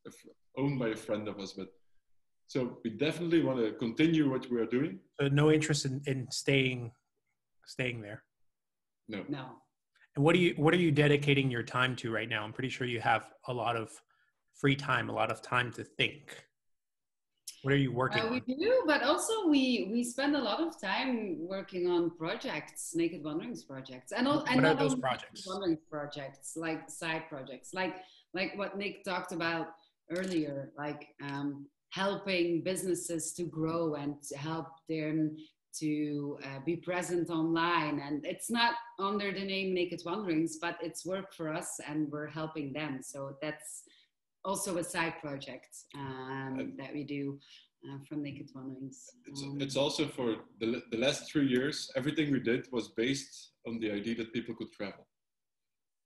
owned by a friend of us, but so we definitely want to continue what we are doing. so no interest in, in staying staying there. No. No. And what do you what are you dedicating your time to right now? I'm pretty sure you have a lot of free time, a lot of time to think. What are you working Uh, we on? do, but also we we spend a lot of time working on projects, naked wanderings projects, and all, and What are those projects? Wanderings projects, like side projects, like like what Nick talked about earlier, like um, helping businesses to grow and to help them to uh, be present online. And it's not under the name Naked Wanderings, but it's work for us, and we're helping them. So that's also a side project um, that we do uh, from Naked Wanderings. It's, Um, it's also for the, the last three years, everything we did was based on the idea that people could travel.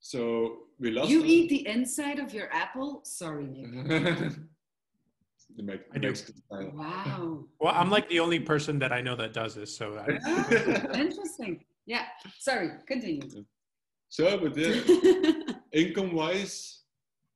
So we lost. you eat the inside of your apple? Sorry, Nick. the Mex- I do. Mexican style. Wow. Well, I'm like the only person that I know that does this, so I, interesting. Yeah. Sorry. Continue. so, but the income wise,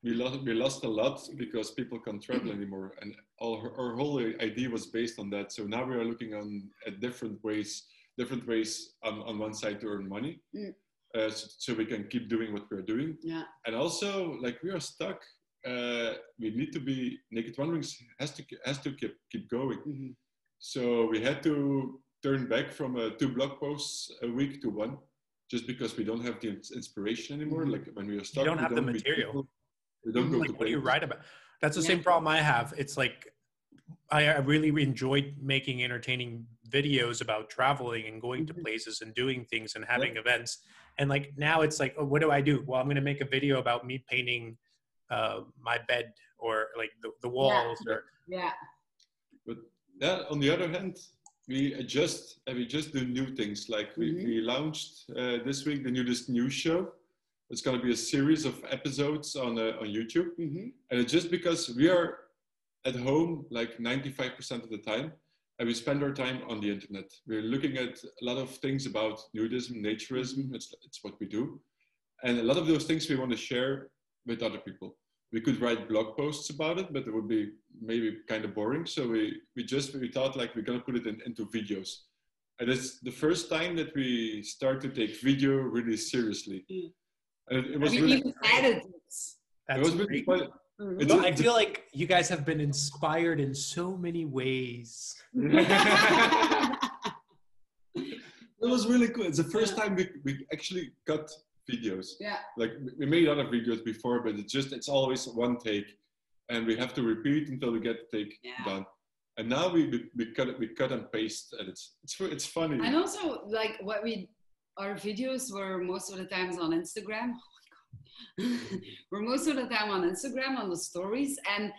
we lost, we lost a lot because people can't travel anymore. And all, our whole idea was based on that. So now we are looking on at different ways, different ways on, on one side to earn money. Mm. Uh, so, so we can keep doing what we're doing. yeah. and also like we are stuck uh, we need to be naked wanderings has to has to keep keep going Mhm. so we had to turn back from uh, two blog posts a week to one just because we don't have the inspiration anymore Mhm. like when we are stuck don't we have the material. people, we don't go like to what do you write about? That's the Yeah. same problem I have. It's like I, I really enjoyed making entertaining videos about traveling and going to Mhm. places and doing things and having events. And like now it's like, oh, what do I do? Well, I'm going to make a video about me painting uh, my bed or like the, the walls or Yeah. but yeah, on the other hand, we adjust and we just do new things. Like we, Mhm. we launched uh, this week the newest news show. It's going to be a series of episodes on uh, on YouTube, hmm and it's just because we are at home like 95% of the time, and we spend our time on the internet. We're looking at a lot of things about nudism, naturism. It's it's what we do, and a lot of those things we want to share with other people we could write blog posts about it, but it would be maybe kind of boring. So we, we just we thought like we're gonna put it in, into videos, and it's the first time that we start to take video really seriously. Mm. And it, it was we really even added it. it was really great. fun. It's Well, a- I feel like you guys have been inspired in so many ways. It was really cool. It's the first time we, we actually got videos. yeah. Like we- made other videos before, but it's just it's always one take, and we have to repeat until we get the take Yeah. done. And now we, we, we cut it, we cut and paste, and it's it's it's funny. And also, like what we, our videos were most of the times on Instagram. Oh my god, we're most of the time on Instagram on the stories, and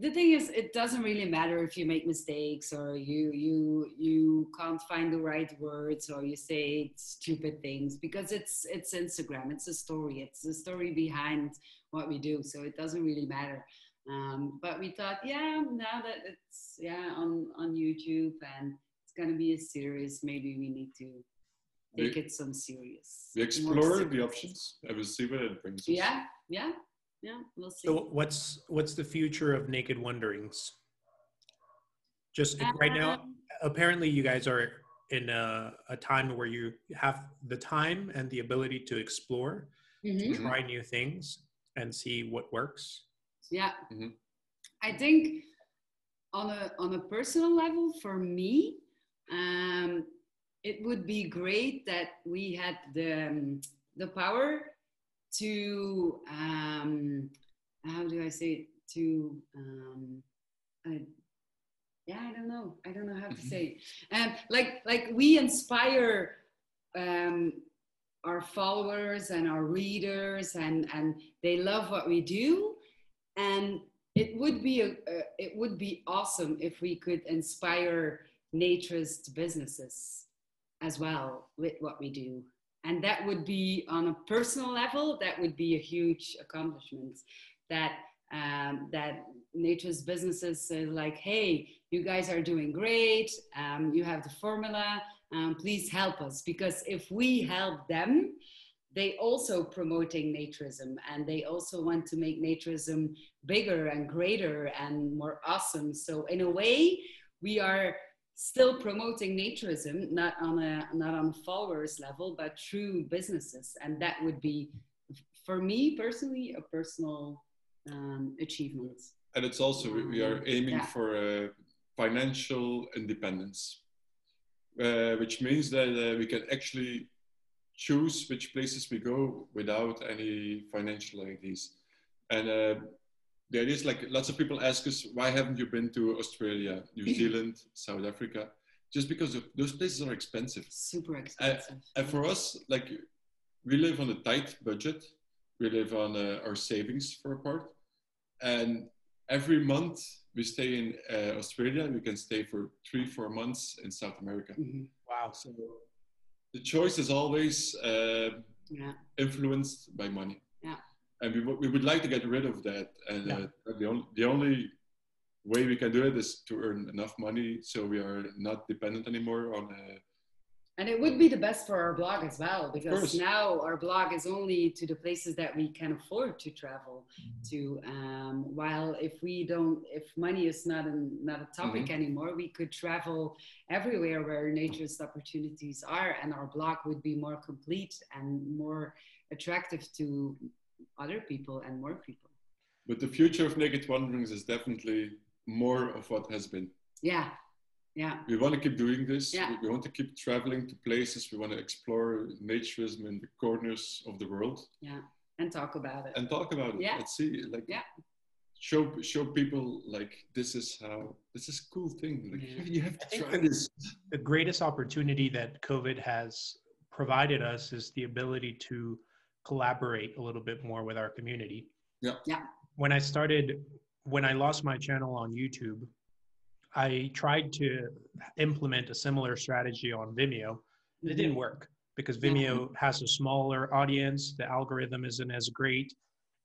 the thing is, it doesn't really matter if you make mistakes or you you you can't find the right words or you say stupid things because it's it's Instagram. It's a story. It's the story behind what we do. So it doesn't really matter. Um, but we thought, yeah, now that it's yeah on on YouTube and it's gonna be a series, maybe we need to We- it some serious. we explore the options and we'll see what it brings us. Yeah, yeah, yeah. We'll see. So what's what's the future of Naked Wanderings? Just right now, Um, apparently you guys are in a, a time where you have the time and the ability to explore, mhm. to try new things, and see what works. Yeah. Mhm. I think on a on a personal level for me, um, it would be great that we had the um, the power to um, how do I say it? to um, uh, yeah I don't know I don't know how to Mhm. say it. um, like like we inspire um, our followers and our readers and and they love what we do and it would be a, a it would be awesome if we could inspire naturist businesses as well with what we do and that would be on a personal level that would be a huge accomplishment that um, that naturist businesses say like, hey, you guys are doing great. Um, you have the formula. Um, please help us because if we help them, they also promoting naturism and they also want to make naturism bigger and greater and more awesome. So in a way, we are still promoting naturism, not on a not on followers level, but through businesses, and that would be, for me personally, a personal um, achievement. And it's also we are aiming yeah. for uh, financial independence, uh, which means that uh, we can actually choose which places we go without any financial ideas. And the idea is like lots of people ask us, why haven't you been to Australia, New Zealand, South Africa? Just because of, those places are expensive. Super expensive. Uh, and for us, like we live on a tight budget. We live on uh, our savings for a part. And every month we stay in uh, Australia, we can stay for three, four months in South America. Mm-hmm. Wow. So the choice is always uh, yeah. influenced by money. Yeah. And we, we would like to get rid of that. And yeah. uh, the, only, the only way we can do it is to earn enough money so we are not dependent anymore on uh, and it would be the best for our blog as well because now our blog is only to the places that we can afford to travel mm-hmm. to um, while if we don't if money is not a, not a topic mm-hmm. anymore we could travel everywhere where naturist opportunities are and our blog would be more complete and more attractive to other people and more people. But the future of naked wanderings is definitely more of what has been. Yeah yeah. We want to keep doing this. Yeah. we want to keep traveling to places. We want to explore naturism in the corners of the world. Yeah and talk about it. And talk about it. Yeah. Let's see like yeah. show show people like this is how this is cool thing. Like yeah. you have to try this. The greatest opportunity that covid has provided us is the ability to collaborate a little bit more with our community yeah yeah when i started when i lost my channel on youtube I tried to implement a similar strategy on Vimeo. It didn't mm-hmm. work because Vimeo has a smaller audience. The algorithm isn't as great.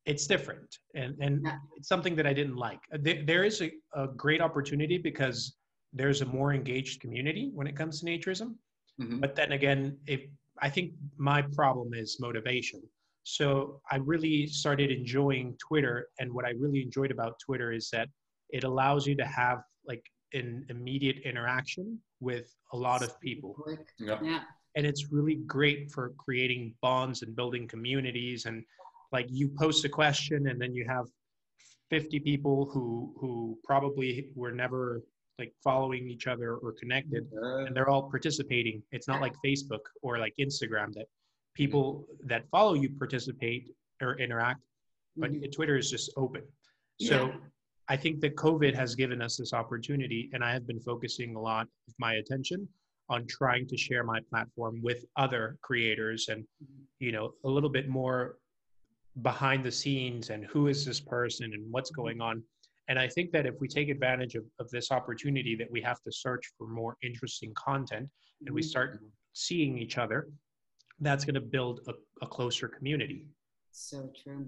It's different, and and yeah. it's something that I didn't like. There, there is a, a great opportunity because there's a more engaged community when it comes to naturism. Mm-hmm. But then again, if I think my problem is motivation. So I really started enjoying Twitter, and what I really enjoyed about Twitter is that it allows you to have like an immediate interaction with a lot of people. Yeah. yeah. And it's really great for creating bonds and building communities. And like you post a question and then you have 50 people who who probably were never like following each other or connected and they're all participating. It's not like Facebook or like Instagram that mm-hmm. people that follow you participate or interact, but mm-hmm. Twitter is just open. So yeah. I think that COVID has given us this opportunity, and I have been focusing a lot of my attention on trying to share my platform with other creators and, mm-hmm. you know, a little bit more behind the scenes and who is this person and what's mm-hmm. going on. And I think that if we take advantage of, of this opportunity, that we have to search for more interesting content and we start mm-hmm. seeing each other, that's going to build a, a closer community. So true.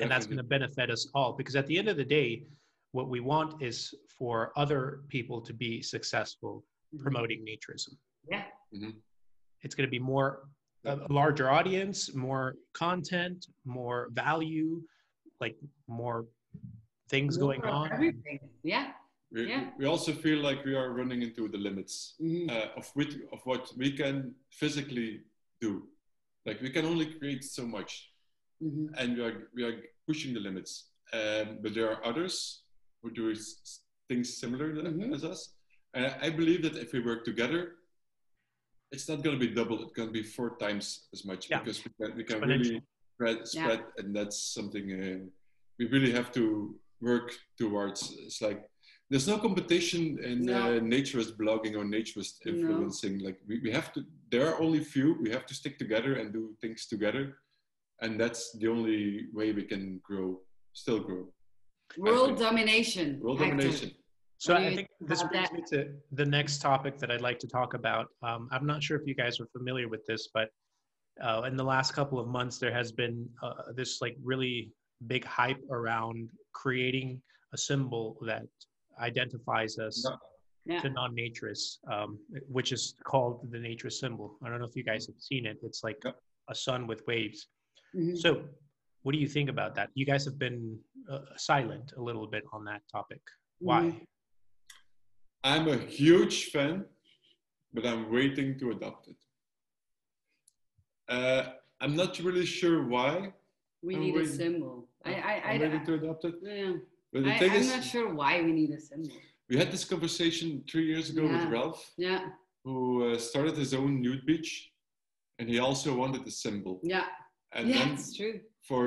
And that's going to benefit us all because at the end of the day, what we want is for other people to be successful mm-hmm. promoting naturism. Yeah. Mm-hmm. It's going to be more a larger audience, more content, more value, like more things going on. Everything. Yeah. We, yeah. we also feel like we are running into the limits mm-hmm. uh, of, which, of what we can physically do. Like we can only create so much, mm-hmm. and we are we are pushing the limits. Um, but there are others who do things similar mm-hmm. as us. And I believe that if we work together, it's not going to be double. It's going to be four times as much yeah. because we can, we can really spread, spread yeah. and that's something uh, we really have to work towards. It's like there's no competition in no. uh, naturist blogging or naturist influencing. No. Like we, we have to. There are only few. We have to stick together and do things together, and that's the only way we can grow, still grow. World domination. World domination. So I think this brings me to the next topic that I'd like to talk about. Um, I'm not sure if you guys are familiar with this, but uh, in the last couple of months, there has been uh, this like really big hype around creating a symbol that identifies us Yeah. Yeah. to non-naturists, um, which is called the naturist symbol. I don't know if you guys have seen it. It's like a sun with waves. Mhm. So, what do you think about that? You guys have been uh, silent a little bit on that topic. Why? Mhm. I'm a huge fan, but I'm waiting to adopt it. Uh, I'm not really sure why We need a symbol. I, I, I, I'm waiting to adopt it. yeah. But the I, thing I'm is, not sure why we need a symbol. we had this conversation three years ago Yeah. with Ralph, Yeah, who uh, started his own nude beach, and he also wanted a symbol. yeah, And yeah, then it's true. for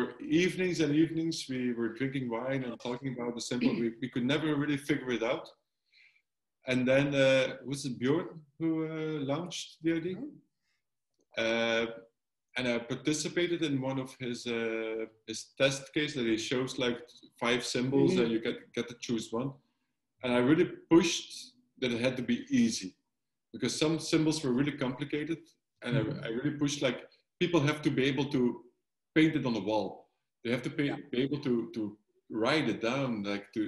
evenings and evenings, we were drinking wine and talking about the symbol. we, we could never really figure it out. And then uh, was it Bjorn who uh, launched the idea? Uh, and I participated in one of his uh, his test case that he shows like five symbols Mhm. and you get get to choose one. And I really pushed that it had to be easy because some symbols were really complicated, and I, I really pushed like people have to be able to paint it on the wall. They have to pay, be able to to write it down, like to.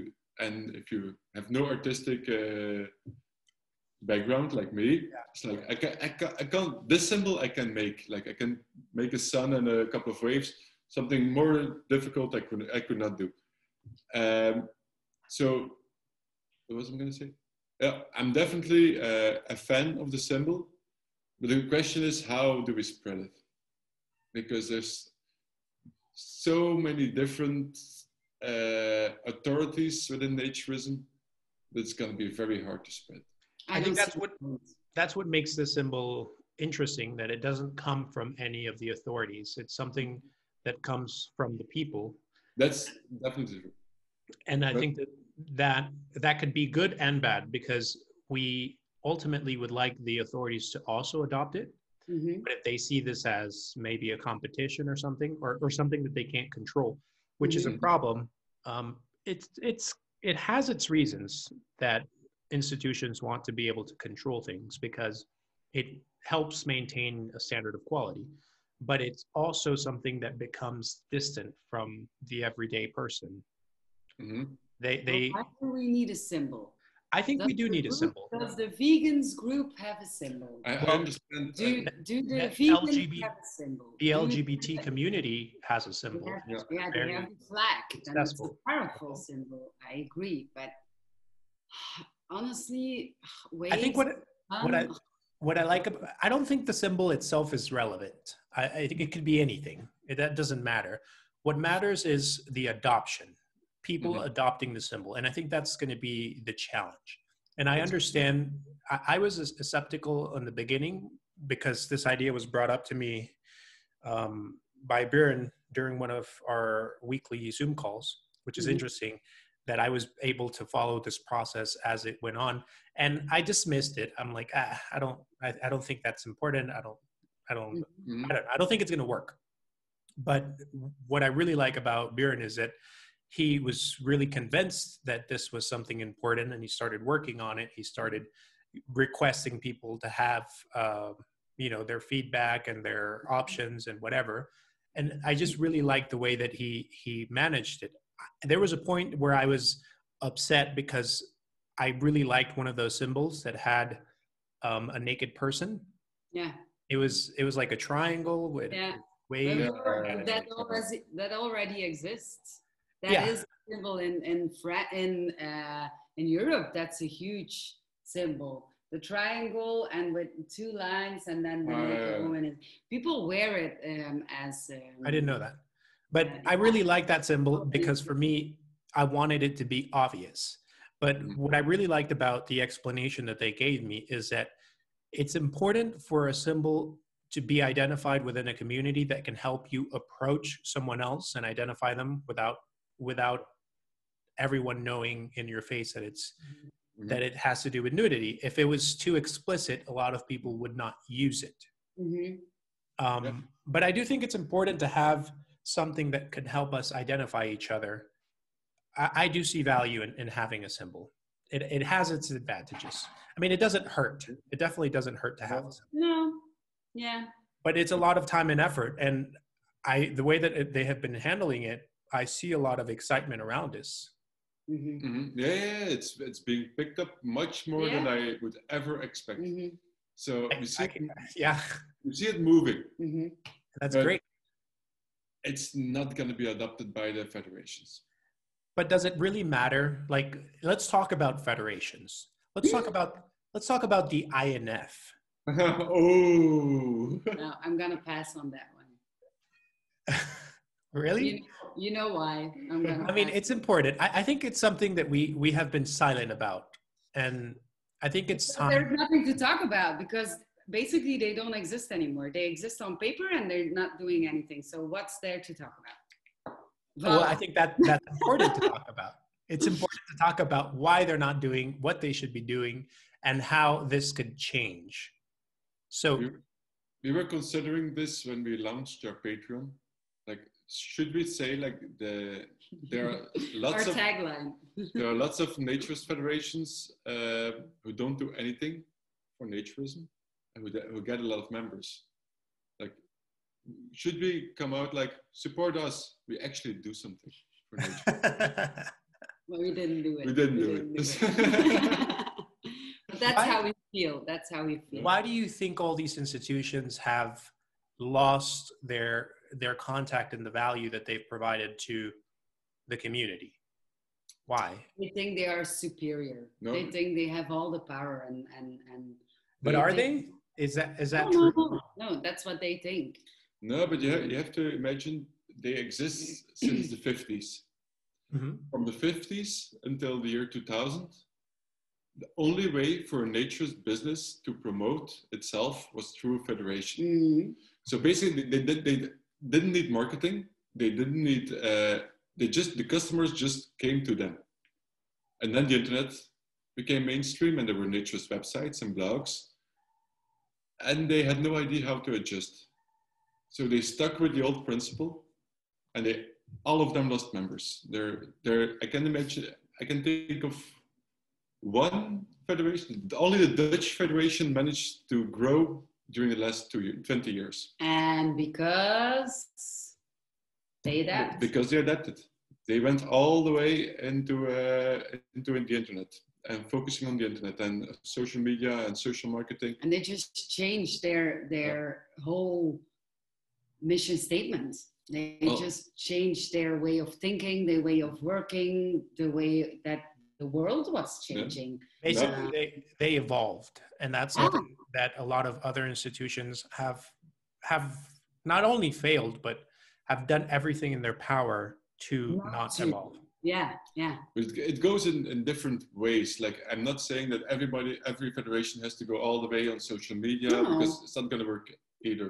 And if you have no artistic uh, background like me, it's like I can, I can, I can't. This symbol I can make. Like I can make a sun and a couple of waves. Something more difficult I could I could not do. Um, so, what was I going to say? Yeah, I'm definitely uh, a fan of the symbol, but the question is how do we spread it? Because there's so many different uh, authorities within naturism that it's going to be very hard to spread. I think that's what that's what makes the symbol interesting. That it doesn't come from any of the authorities. It's something that comes from the people, That's definitely true. and I But- think that that that could be good and bad because we ultimately would like the authorities to also adopt it Mhm. but if they see this as maybe a competition or something or, or something that they can't control which is a Mhm. problem um, it's it's it has its reasons that institutions want to be able to control things because it helps maintain a standard of quality but it's also something that becomes distant from the everyday person hmm they they Why do we need a symbol? i think we do the need a symbol Does the vegans group have a symbol? I, I Well, understand. Do do the that vegans LGB have a symbol? the lgbt community has a symbol have, Yeah. yeah, they have the flag, and it's a powerful symbol. I agree, but honestly, wait. i think what what I um, what I like about I don't think the symbol itself is relevant. I, I think it could be anything. It, that doesn't matter. What matters is the adoption, people Mhm. adopting the symbol, and I think that's going to be the challenge. And I understand. I, I was a, skeptical in the beginning because this idea was brought up to me um, by Björn during one of our weekly Zoom calls, which is Mhm. interesting. That I was able to follow this process as it went on, and I dismissed it. I'm like, ah, I don't, I, I don't think that's important. I don't, I don't, Mhm. I don't, I don't think it's going to work. But what I really like about Bjorn is that he was really convinced that this was something important, and he started working on it. He started requesting people to have, uh, you know, their feedback and their options and whatever. And I just really liked the way that he he managed it. There was a point where I was upset because I really liked one of those symbols that had um, a naked person yeah, it was it was like a triangle with yeah. waves. Yeah. That already that already exists. That Yeah. is a symbol in in Fra- in uh, in Europe. That's a huge symbol. The triangle and with two lines, and then the Oh, naked yeah. woman. Is, people wear it um, as. Um, I didn't know that, but I really like that symbol because for me, I wanted it to be obvious. But Mhm. what I really liked about the explanation that they gave me is that it's important for a symbol to be identified within a community that can help you approach someone else and identify them without without everyone knowing in your face that it's Mhm. that it has to do with nudity. If it was too explicit, a lot of people would not use it. mhm. Um, Yeah. But I do think it's important to have something that can help us identify each other. I, I do see value in, in having a symbol. It, it has its advantages. I mean, it doesn't hurt. It definitely doesn't hurt to have a symbol. No, yeah, But it's a lot of time and effort. And I, the way that it, they have been handling it, I see a lot of excitement around this. Mhm. Mhm. Yeah, yeah, it's it's being picked up much more than I would ever expect. Mhm. So I- we see I it, can- yeah, we see it moving. Mhm. that's But- great. It's not going to be adopted by the federations. But does it really matter? Like, let's talk about federations. Let's talk about let's talk about the INF. oh, No, I'm gonna pass on that one. really? You, you know why? I'm gonna. I mean, it's important. I, I think it's something that we we have been silent about, and I think it's But There's nothing to talk about because basically they don't exist anymore. They exist on paper and they're not doing anything. So what's there to talk about? Well, I think that that's important to talk about. It's important to talk about why they're not doing what they should be doing and how this could change. So, we, we were considering this when we launched our Patreon. Like, should we say like the there are Our lots of tagline. there are lots of naturist federations uh, who don't do anything for naturism and who, who get a lot of members. Like, should we come out like support us? We actually do something for nature. Well, we didn't do it. We didn't do it. it. But That's Why- how we feel. That's how we feel. why do you think all these institutions have lost their their contact and the value that they've provided to the community? Why? They think they are superior. No. They think they have all the power and and and. But they are think- they? Is that is that no, true? No, no, no, that's what they think. no, but you have, you have to imagine they exist since the 50s. Mhm. From the 50s until the year 2000, the only way for a naturist business to promote itself was through a federation. Mhm. So basically, they, they, they didn't need marketing. They didn't need. Uh, they just the customers just came to them, and then the internet became mainstream, and there were naturist websites and blogs, and they had no idea how to adjust. So they stuck with the old principle, and they all of them lost members. They're, they're, I can imagine. I can think of one federation. Only the Dutch federation managed to grow during the last two year, 20 years. And because they adapt. Because they adapted. They went all the way into, uh, into the internet and focusing on the internet and social media and social marketing. and they just changed their their whole mission statement they Well- just changed their way of thinking their way of working the way that the world was changing Basically, Yeah. they they evolved, and that's Ah. something that a lot of other institutions have have not only failed but have done everything in their power to Not not to. evolve. Yeah yeah it- it goes in, in different ways. Like I'm not saying that everybody, every federation has to go all the way on social media No. because it's not going to work either.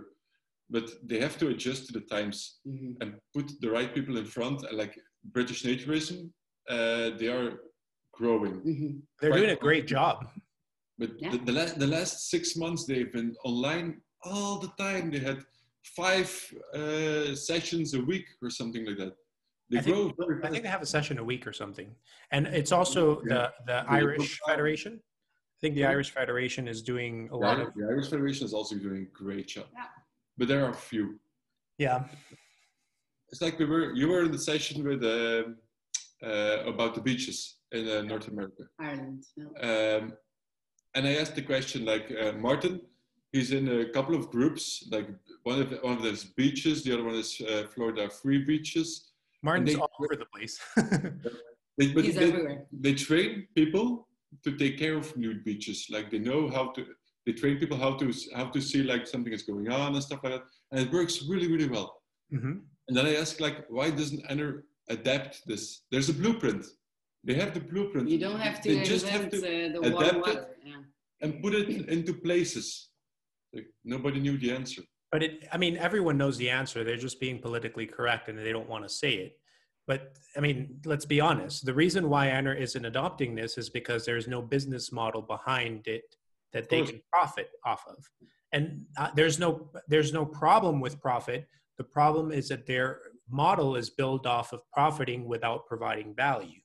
But they have to adjust to the times Mhm. and put the right people in front. And like British naturism, uh, they are growing. Mhm. They're Right. doing a great job. But Yeah. the, the, last, the last six months, they've been online all the time. They had five uh, sessions a week or something like that. They I think- grow I think they have a session a week or something, and it's also the the Irish Federation. I think the Irish Federation is doing a lot The, of the Irish Federation is also doing a great job. Yeah. But there are a few. yeah. It's like we were you were in the session with um uh, about the beaches in uh, North America, ireland no. um, and I asked the question like uh, Martin. He's in a couple of groups. Like one of the, one of those beaches, the other one is uh, Florida Free Beaches. Martin's they- all over the place. They, but he's they, everywhere they train people to take care of nude beaches. Like they know how to. They train people how to how to see like something is going on and stuff like that, and it works really really well. hmm And then I asked, like, why doesn't AANR adapt this? There's a blueprint. They have the blueprint. you don't have to They just have to uh, the warm adapt it. water yeah. and put it into places. Like nobody knew the answer. But it, I mean, everyone knows the answer. They're just being politically correct and they don't want to say it. But I mean, let's be honest. The reason why AANR isn't adopting this is because there's no business model behind it that they can profit off of. And uh, there's no there's no problem with profit. The problem is that their model is built off of profiting without providing value.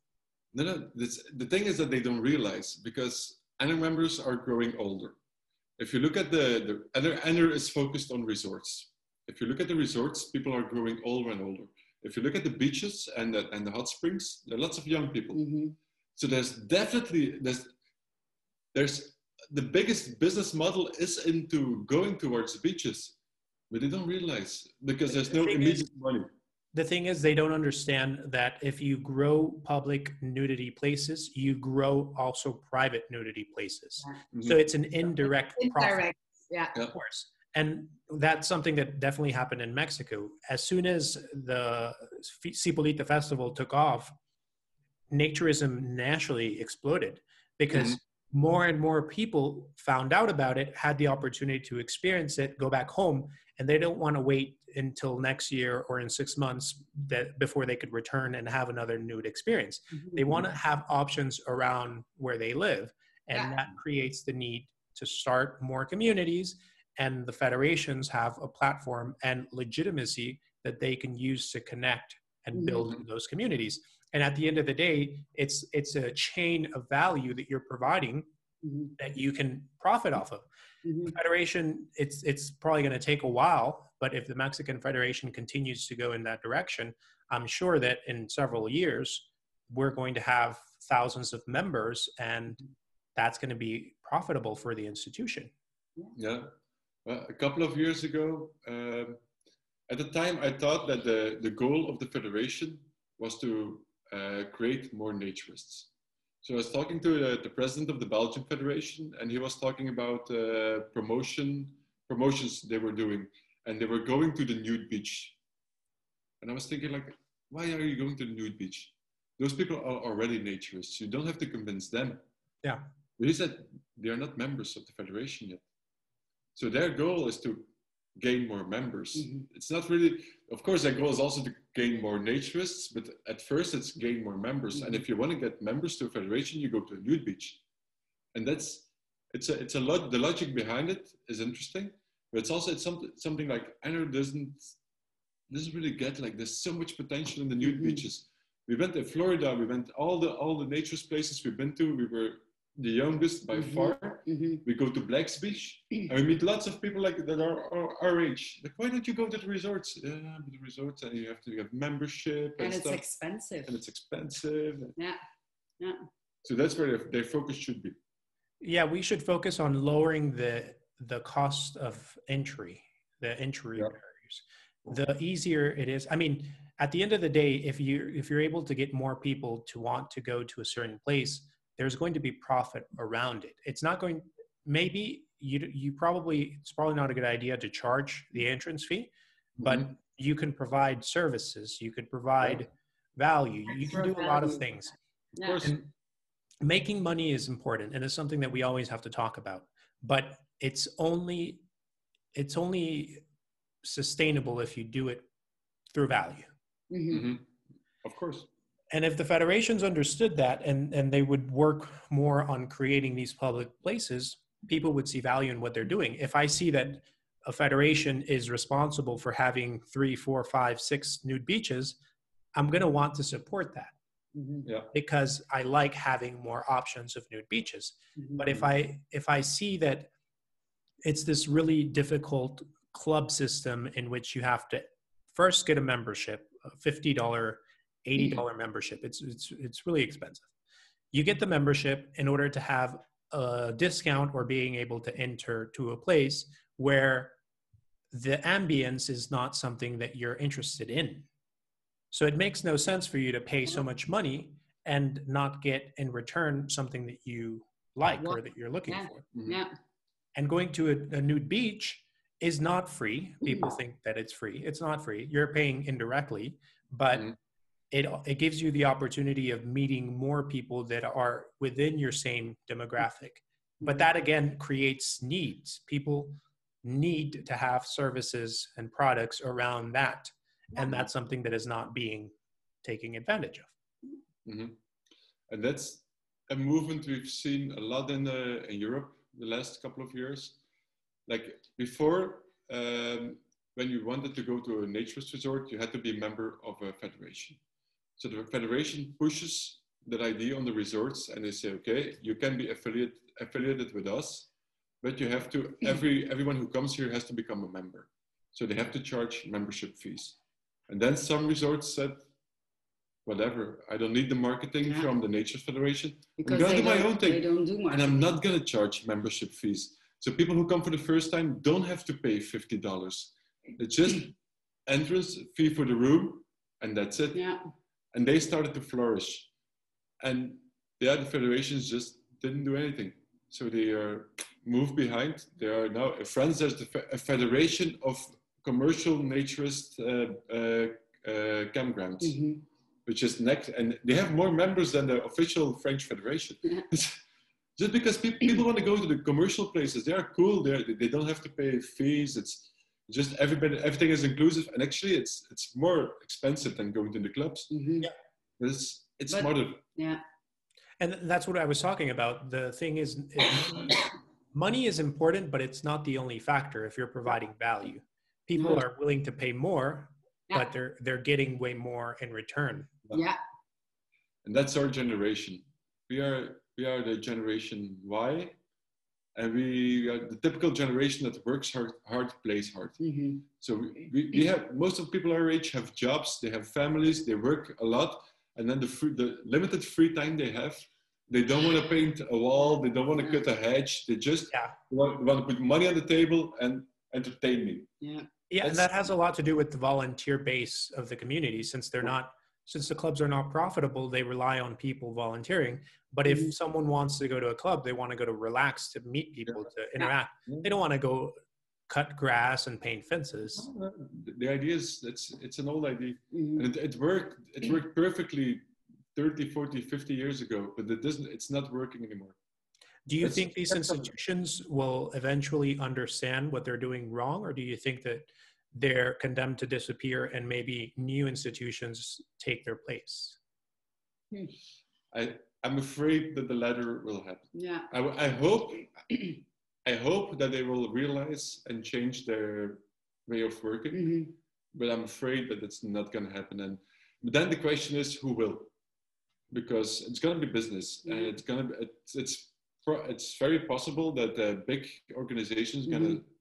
No, no. This, the thing is that they don't realize because AANR members are growing older. If you look at the, the AANR, AANR is focused on resorts. If you look at the resorts, people are growing older and older. if you look at the beaches and the, and the hot springs, there are lots of young people. Mhm. So there's definitely there's there's the biggest business model is into going towards the beaches, but they don't realize because there's no The thing is- immediate money. The thing is, they don't understand that if you grow public nudity places, you grow also private nudity places. So mm-hmm. it's an indirect profit. Indirect. Yeah. of course. And that's something that definitely happened in Mexico. As soon as the F- Zipolite festival took off, naturism naturally exploded because mm-hmm. More and more people found out about it, had the opportunity to experience it, go back home, and they don't want to wait until next year or in six months that before they could return and have another nude experience. Mm-hmm. They want to have options around where they live and Yeah. that creates the need to start more communities and the federations have a platform and legitimacy that they can use to connect and build mm-hmm. those communities and at the end of the day it's it's a chain of value that you're providing Mhm. that you can profit off of Mhm. federation it's it's probably going to take a while but if the mexican federation continues to go in that direction i'm sure that in several years we're going to have thousands of members and that's going to be profitable for the institution Yeah. Well, a couple of years ago, um, at the time, I thought that the, the goal of the federation was to uh, create more naturists. So I was talking to the, the president of the Belgian Federation, and he was talking about uh, promotion promotions they were doing, and they were going to the nude beach. And I was thinking, like, why are you going to the nude beach? Those people are already naturists. You don't have to convince them. Yeah. But he said they are not members of the federation yet. So their goal is to gain more members. Mhm. It's not really, of course, their goal is also to gain more naturists, but at first it's gain more members. And if you want to get members to a federation, you go to a nude beach. And that's, it's a, it's a lot, the logic behind it is interesting, but it's also, it's something, something like, I know doesn't, doesn't really get like, there's so much potential in the nude Mhm. beaches. We went to Florida, we went all the, all the naturist places we've been to, we were the youngest by Mhm. far Mhm. we go to Black's Beach and we meet lots of people like that are our, our age. Like, why don't you go to the resorts? Yeah, but the resorts and you have to have membership and, And it's stuff, expensive. and it's expensive. Yeah. Yeah. So that's where their, their focus should be. yeah we should focus on lowering the the cost of entry the entry Yeah. barriers the easier it is i mean at the end of the day if you if you're able to get more people to want to go to a certain place there's going to be profit around it it's not going maybe you you probably it's probably not a good idea to charge the entrance fee but Mhm. you can provide services you could provide value you can Extra do a lot of things Yeah. course. and making money is important and it's something that we always have to talk about but it's only it's only sustainable if you do it through value Mhm. Mhm. Of course. And if the federations understood that and and they would work more on creating these public places people would see value in what they're doing if i see that a federation is responsible for having three four five six nude beaches i'm going to want to support that Mhm. because i like having more options of nude beaches Mhm. but if i if i see that it's this really difficult club system in which you have to first get a membership a $50 $80 mm-hmm. membership it's it's it's really expensive you get the membership in order to have a discount or being able to enter to a place where the ambience is not something that you're interested in so it makes no sense for you to pay so mm-hmm. much money and not get in return something that you like or that you're looking Yeah. for. Yeah. Mm-hmm. And going to a, a nude beach is not free. People think that it's free. It's not free. You're paying indirectly, but Mhm. It it gives you the opportunity of meeting more people that are within your same demographic. But that again creates needs. People need to have services and products around that, and that's something that is not being taken advantage of. Mhm. And that's a movement we've seen a lot in, uh, in Europe the last couple of years. Like before, um, when you wanted to go to a naturist resort, you had to be a member of a federation. So the federation pushes that idea on the resorts and they say, okay, you can be affiliate, affiliated with us, but you have to, every, everyone who comes here has to become a member. So they have to charge membership fees. And then some resorts said, whatever, I don't need the marketing Yeah. from the Naturist Federation. Because gonna do my own thing. Do And. I'm not going to charge membership fees. So people who come for the first time don't have to pay $50. It's just entrance fee for the room, and that's it. Yeah. And they started to flourish. And the other federations just didn't do anything. So they are moved behind. They are now, France, there's the, fe- a federation of commercial naturist uh, uh, uh, campgrounds Mhm. which is next, and they have more members than the official French Federation. Yeah. Just because pe- people want to go to the commercial places, they are cool. They're, they don't have to pay fees. It's just everybody, everything is inclusive, and actually, it's it's more expensive than going to the clubs. Mhm. But it's it's But- smarter. Yeah. And that's what I was talking about. The thing is, is money is important, but it's not the only factor if you're providing value. People Mhm. are willing to pay more, Yeah. but they're they're getting way more in return. Yeah. and that's our generation. We are we are the generation Y, and we are the typical generation that works hard, hard plays hard. Mhm. So we, we, we have most of the people our age have jobs, they have families, they work a lot, and then the free, the limited free time they have, they don't want to paint a wall, they don't want to cut a hedge, they just Yeah. want, want to put money on the table and entertain me. Yeah. Yeah, and that has a lot to do with the volunteer base of the community. Since they're not, since the clubs are not profitable, they rely on people volunteering. But if Mhm. someone wants to go to a club, they want to go to relax to meet people to interact. Yeah. They don't want to go cut grass and paint fences. The, the idea is it's it's an old idea, Mhm. and it, it worked it worked perfectly 30, 40, 50 years ago, but it doesn't. It's not working anymore. Do you That's- think these institutions will eventually understand what they're doing wrong, or do you think that they're condemned to disappear and maybe new institutions take their place? Hmm. I I'm afraid that the latter will happen. Yeah. I, I hope I hope that they will realize and change their way of working, Mhm. but I'm afraid that it's not going to happen. And but then the question is, who will? Because it's going to be business, mm-hmm. and it's going to be it's it's, pro- it's very possible that the big organizations going to mm-hmm.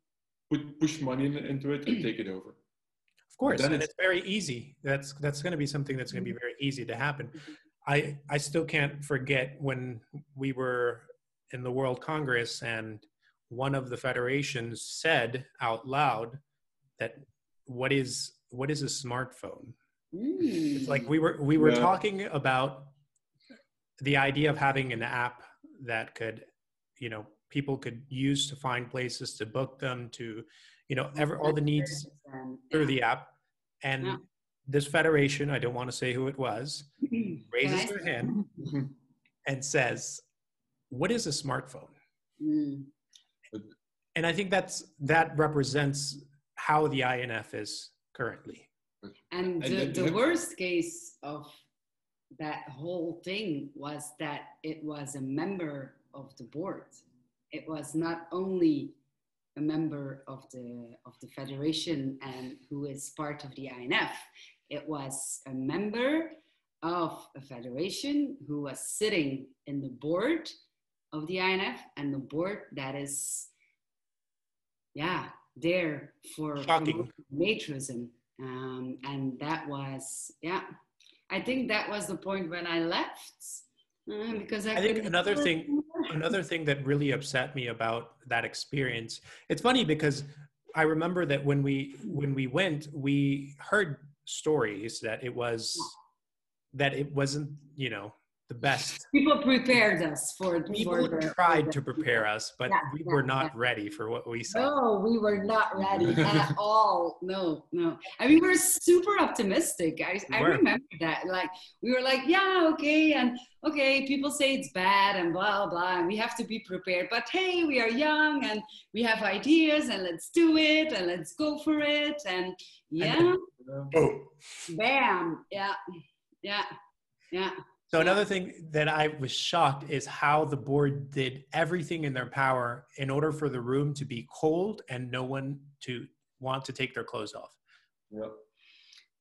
Put push money in, into it and take it over. Of course, Then and it's- it's very easy. That's that's going to be something that's going to be mm-hmm. very easy to happen. Mm-hmm. I I still can't forget when we were in the World Congress and one of the federations said out loud that what is what is a smartphone? It's like we were we were mm. Yeah. talking about the idea of having an app that could, you know, people could use to find places to book them to, you know, ever all the needs through the app. And Yeah. this federation, I don't want to say who it was, raises Can their hand and says, "What is a smartphone?" Mm. And I think that's that represents how the INF is currently. And And the, the worst case of that whole thing was that it was a member of the board. It was not only a member of the of the federation and who is part of the INF. It was a member of a federation who was sitting in the board of the INF and the board that is yeah there for naturism um, and that was yeah i think that was the point when i left uh, because i, I think another thing-. Another thing that really upset me about that experience. It's funny because I remember that when we when we went, we heard stories that it was that it wasn't, you know, the best. people prepared us for People for the, tried to the- prepare us, but Yeah, we yeah, were not yeah. ready for what we saw. No, we were not ready at all. No, no. And we were super optimistic. I, I were. remember that. Like, we were like, yeah, okay. And okay, people say it's bad and blah, blah. And we have to be prepared. But hey, we are young and we have ideas and let's do it and let's go for it. And yeah, uh, Oh. bam. Yeah, yeah, yeah. So another thing that I was shocked is how the board did everything in their power in order for the room to be cold and no one to want to take their clothes off. Yeah.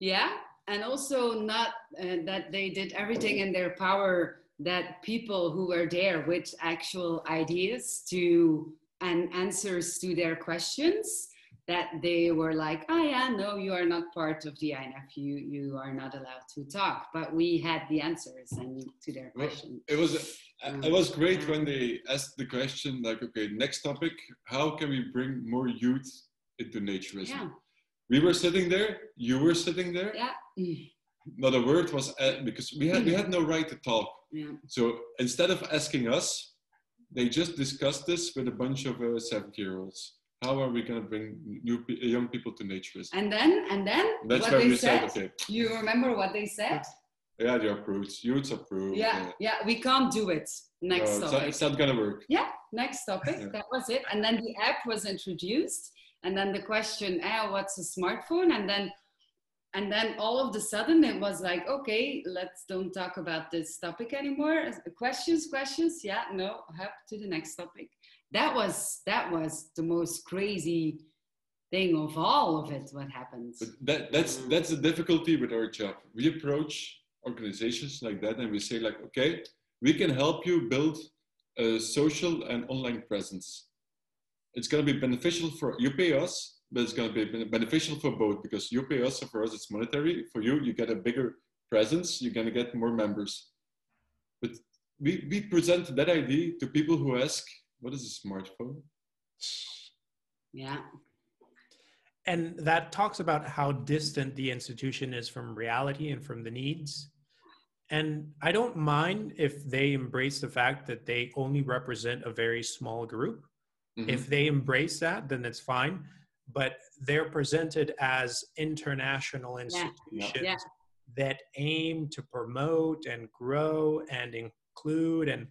Yeah, and also not uh, that they did everything in their power that people who were there with actual ideas to and answers to their questions that they were like, oh yeah, no, you are not part of the INF. You you are not allowed to talk. But we had the answers and to their Well, questions. It was Mm. it was great when they asked the question like, okay, next topic, how can we bring more youth into naturism? Yeah, We were sitting there, you were sitting there. yeah, Not a word was uh, because we had we had no right to talk. yeah. So instead of asking us, they just discussed this with a bunch of uh, 70 year olds. How are we going to bring new young people to naturism? And then and then That's what they we said. said, okay, You remember what they said? yeah, they approved, youths approved. Yeah, uh, yeah. We can't do it. Next no, it's, not, topic. it's not going to work. Yeah, next topic. Yeah. That was it. And then the app was introduced, and then the question, ah, what's a smartphone? And then, and then all of the sudden it was like, okay, let's don't talk about this topic anymore. Questions, questions. Yeah, no, up to the next topic. That was that was the most crazy thing of all of it. What happened? But that, that's mm. that's the difficulty with our job. We approach organizations like that and we say like, okay, we can help you build a social and online presence. It's going to be beneficial for you pay us, but it's going to be beneficial for both because you pay us, so for us it's monetary. For you, you get a bigger presence. You're going to get more members. But we, we present that idea to people who ask, "What is a smartphone?" yeah, And that talks about how distant the institution is from reality and from the needs. And I don't mind if they embrace the fact that they only represent a very small group. Mhm. If they embrace that, then it's fine. But they're presented as international institutions yeah. that aim to promote and grow and include. And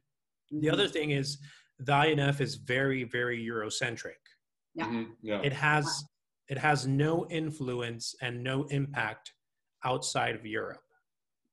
the Mhm. other thing is, the INF is very, very Eurocentric Yeah. Mhm, yeah. it has it has no influence and no impact outside of Europe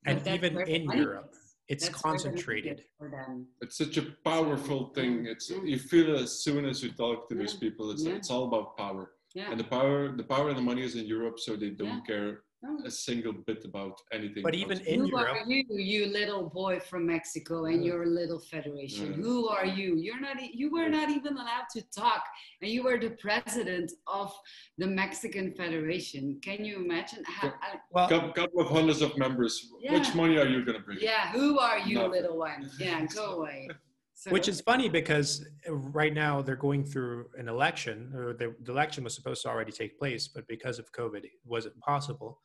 and even in Europe is. it's That's where the money concentrated is for them. it's such a powerful thing. It's you feel it as soon as you talk to those Yeah. people. It's Yeah. it's all about power, Yeah. and the power the power and the money is in Europe, so they don't Yeah. care No. A single bit about anything. but even outside. in Who Europe are you, you little boy from Mexico and Yeah. your little federation? Yeah. Who are you? You're not. You were not even allowed to talk, and you were the president of the Mexican Federation. Can you imagine? How, Yeah. I- well couple, couple of hundreds of members. Yeah. Which money are you gonna bring? yeah, who are you, Nothing. little one? Yeah, go away. So, which is funny because uh, right now they're going through an election or the, the election was supposed to already take place but because of covid it wasn't possible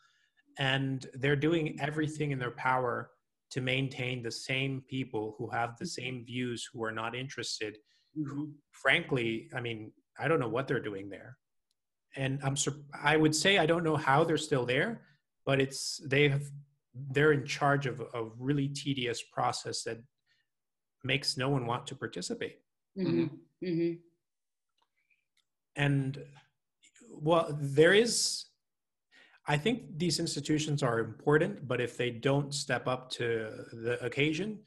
and they're doing everything in their power to maintain the same people who have the same views who are not interested Mhm. frankly, I mean, I don't know what they're doing there. And I'm sur- I would say I don't know how they're still there, but it's they have they're in charge of a really tedious process that makes no one want to participate. Mhm. Mhm. And well, there is I think these institutions are important, but if they don't step up to the occasion,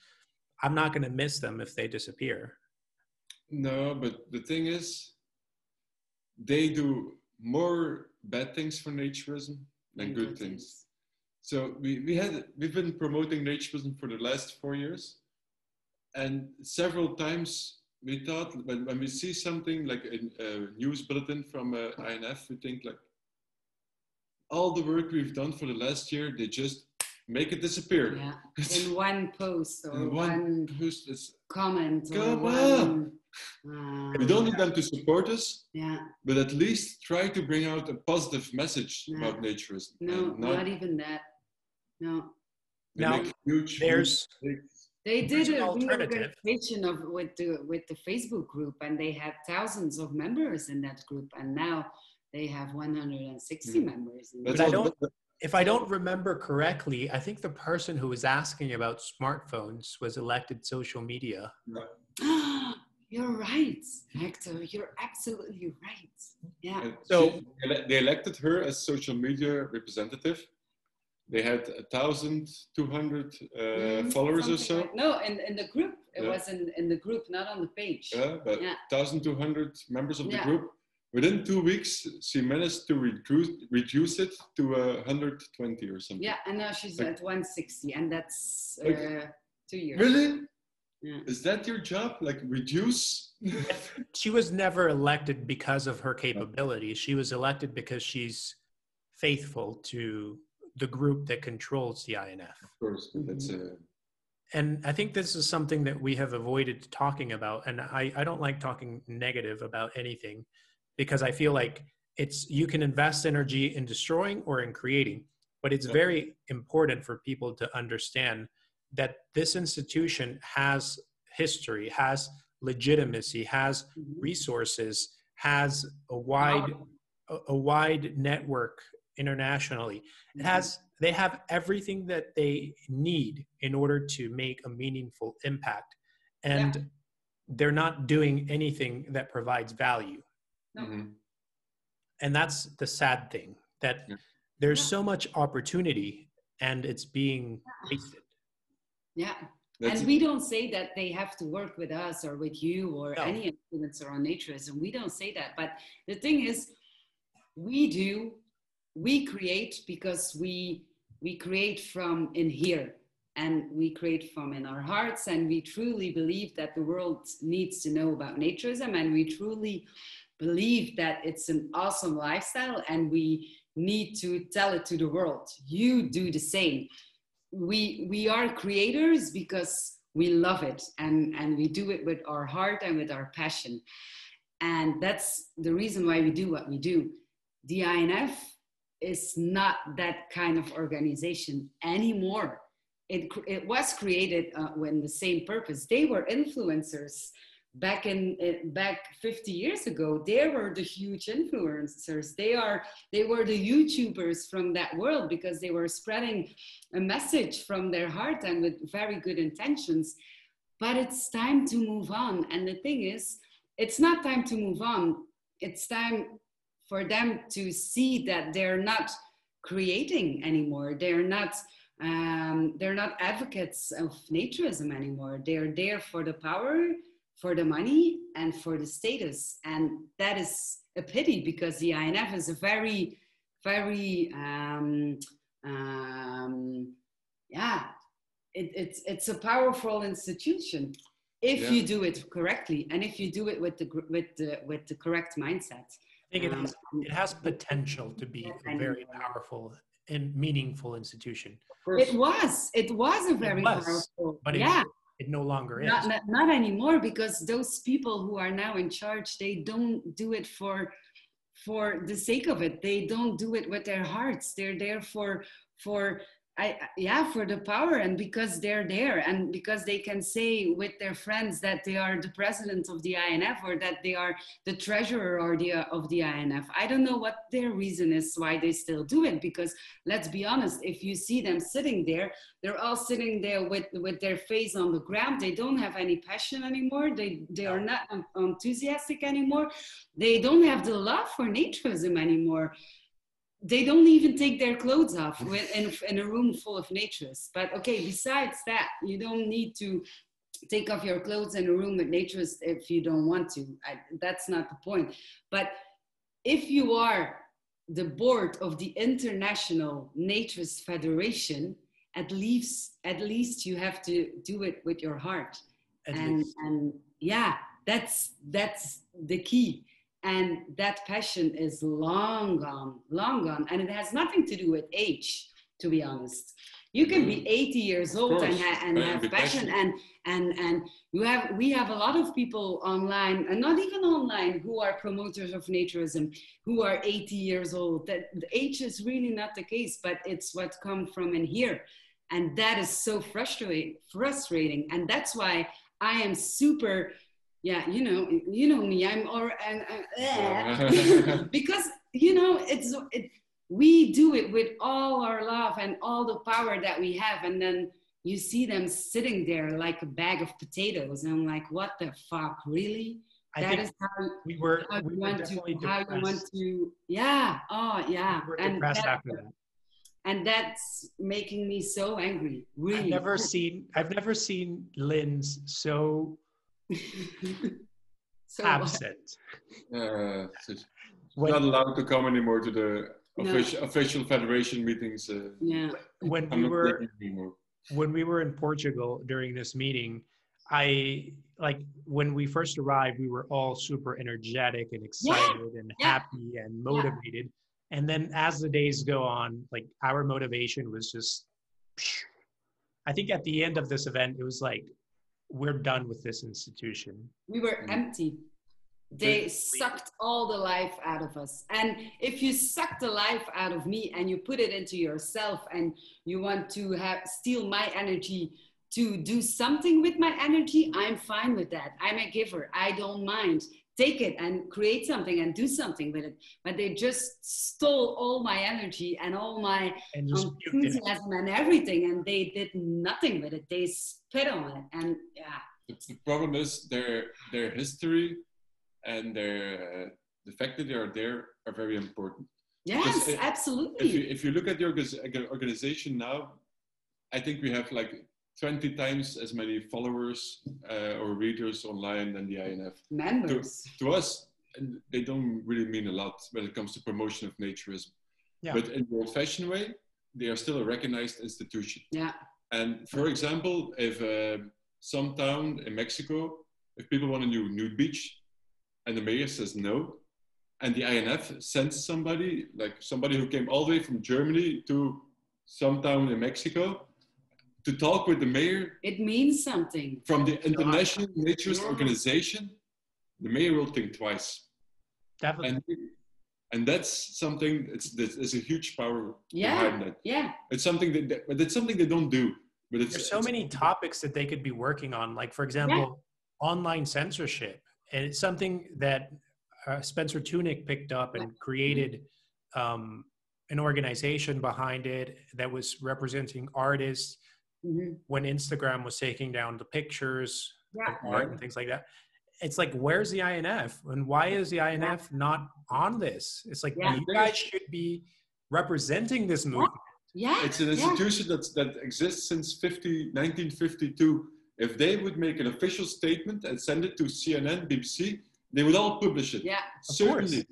I'm not going to miss them if they disappear. No, but the thing is, they do more bad things for naturism than And good things. So we, we had we've been promoting naturism for the last four years, and several times we thought when, when we see something like a, a news bulletin from uh, INF, we think like all the work we've done for the last year, they just make it disappear. Yeah, in one post or In one, one post, it's- comment or Come one. Uh, we don't need them to support us, yeah, but at least try to bring out a positive message Yeah. about naturism. no, not, not even that. No, they Now, make huge, There's huge they did an a reorganization of with the with the Facebook group, and they had thousands of members in that group, and now they have 160 Mm. members. In But I don't- if I don't remember correctly, I think the person who was asking about smartphones was elected social media. You're right, Hector. You're absolutely right. Yeah. and So- they elected her as social media representative. They had a thousand two hundred uh, Mhm, followers or so. like- no, in, in the group. It Yeah. was in, in the group, not on the page. Yeah, but Yeah. 1,200 members of the group. Within two weeks, she managed to reduce, reduce it to uh, 120 or something. Yeah, and now she's Like- at 160, and that's Like- uh, two years. Really? Yeah. Is that your job? Like reduce? she was never elected because of her capabilities. She was elected because she's faithful to the group that controls the INF. of course, that's Mm-hmm. uh, And I think this is something that we have avoided talking about. And I, I don't like talking negative about anything because I feel like it's you can invest energy in destroying or in creating. But it's very important for people to understand that this institution has history, has legitimacy, has Mhm. resources, has a wide a, a wide network internationally. It Mm-hmm. has they have everything that they need in order to make a meaningful impact. And they're not doing anything that provides value. No. mhm. And that's the sad thing that Yeah. there's Yeah. so much opportunity and it's being wasted. Yeah. That's and we don't say that they have to work with us or with you or No. any influencer on naturism. We don't say that. But the thing is, we do, we create because we we create from in here and we create from in our hearts and we truly believe that the world needs to know about naturism and we truly believe that it's an awesome lifestyle and we need to tell it to the world. You do the same. We we are creators because we love it and and we do it with our heart and with our passion. And that's the reason why we do what we do. The inf is not that kind of organization anymore. It, it was created uh, when the same purpose. They were influencers back in back 50 years ago they were the huge influencers. They are they were the youtubers from that world because they were spreading a message from their heart and with very good intentions. But it's time to move on. And the thing is it's not time to move on. It's time for them to see that they're not creating anymore. They're not um, they're not advocates of naturism anymore. They're there for the power for the money and for the status and that is a pity because the inf is a very very um, um, yeah it, it's it's a powerful institution if Yeah. you do it correctly and if you do it with the with the with the correct mindset I think it Um, has, it has potential to be a very powerful and meaningful institution. it was it was a very was, powerful But it, yeah it no longer is. not, not, not anymore because those people who are now in charge they don't do it for for the sake of it they don't do it with their hearts they're there for for I, yeah for the power and because they're there and because they can say with their friends that they are the president of the INF or that they are the treasurer or the of the INF I don't know what their reason is why they still do it because let's be honest if you see them sitting there they're all sitting there with with their face on the ground. They don't have any passion anymore. They they are not enthusiastic anymore. They don't have the love for naturism anymore they don't even take their clothes off in, in a room full of natures. but okay besides that you don't need to take off your clothes in a room with natures if you don't want to I, that's not the point but if you are the board of the international Natures federation at least at least you have to do it with your heart At and least. and yeah that's that's the key and that passion is long gone long gone. And it has nothing to do with age to be honest. You can be 80 years old and, ha- and And have passion and and and you have we have a lot of people online and not even online who are promoters of naturism who are 80 years old. That the age is really not the case but it's what come from in here. And that is so frustrating frustrating. And that's why i am super yeah you know you know me i'm or and, uh, because you know it's it, we do it with all our love and all the power that we have and then you see them sitting there like a bag of potatoes and i'm like what the fuck really? I that think is how, we were, how we you were want to definitely how you want to yeah oh yeah We were and depressed that- after that. and that's making me so angry really. I've never seen I've never seen Lins so so absent. uh, she's When, not allowed to come anymore to the No. official, official federation meetings. Uh, yeah when I'm we were when we were in Portugal during this meeting, I like when we first arrived, we were all super energetic and excited and yeah. happy and motivated. And then as the days go on, like our motivation was just, I think at the end of this event, it was like, we're done with this institution. We were empty. They sucked all the life out of us. And if you suck the life out of me and you put it into yourself and you want to have steal my energy to do something with my energy, I'm fine with that. I'm a giver. I don't mind. Take it and create something and do something with it. But they just stole all my energy and all my And just puked it. enthusiasm and everything, and they did nothing with it. They spit on it, and yeah, The, the problem is their their history and their uh, the fact that they are there are very important. yes, If absolutely. you if you look at the organization now, I think we have like 20 times as many followers uh, or readers online than the INF. Members. To us, they don't really mean a lot when it comes to promotion of naturism. Yeah. But in the old-fashioned way, they are still a recognized institution. Yeah. And for example, if uh, some town in Mexico, if people want a new nude beach, and the mayor says no, and the INF sends somebody, like somebody who came all the way from Germany to some town in Mexico, to talk with the mayor It means something. from the International Naturist Yeah. Organization, the mayor will think twice. Definitely. And, and that's something, it's, it's a huge power Yeah. behind that. Yeah. It's something that, that- but it's something they don't do. But it's There's so it's- many topics that they could be working on. Like, for example, online censorship. And it's something that uh, Spencer Tunick picked up and created um, an organization behind it that was representing artists Mhm. when Instagram was taking down the pictures Yeah. of art and things like that. It's like, where's the INF? And why is the INF not on this? It's like, Yeah. you guys should be representing this movement. Yeah. It's an yeah. institution that's, that exists since 50, 1952. If they would make an official statement and send it to CNN, BBC, they would all publish it. Yeah. Of Certainly.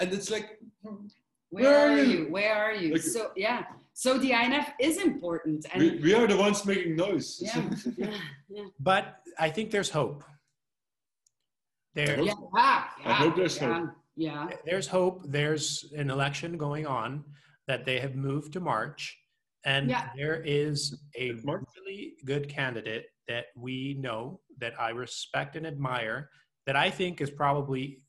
And it's like, Where, Where are are you? you? Where are you? Like- so yeah. So the INF is important, and we, we are the ones making noise. yeah, yeah, yeah, But I think there's hope. There, yeah, yeah, I hope there's yeah, hope. Yeah. there's hope. There's an election going on that they have moved to March, and Yeah. there is a March? really good candidate that we know that I respect and admire. That I think is probably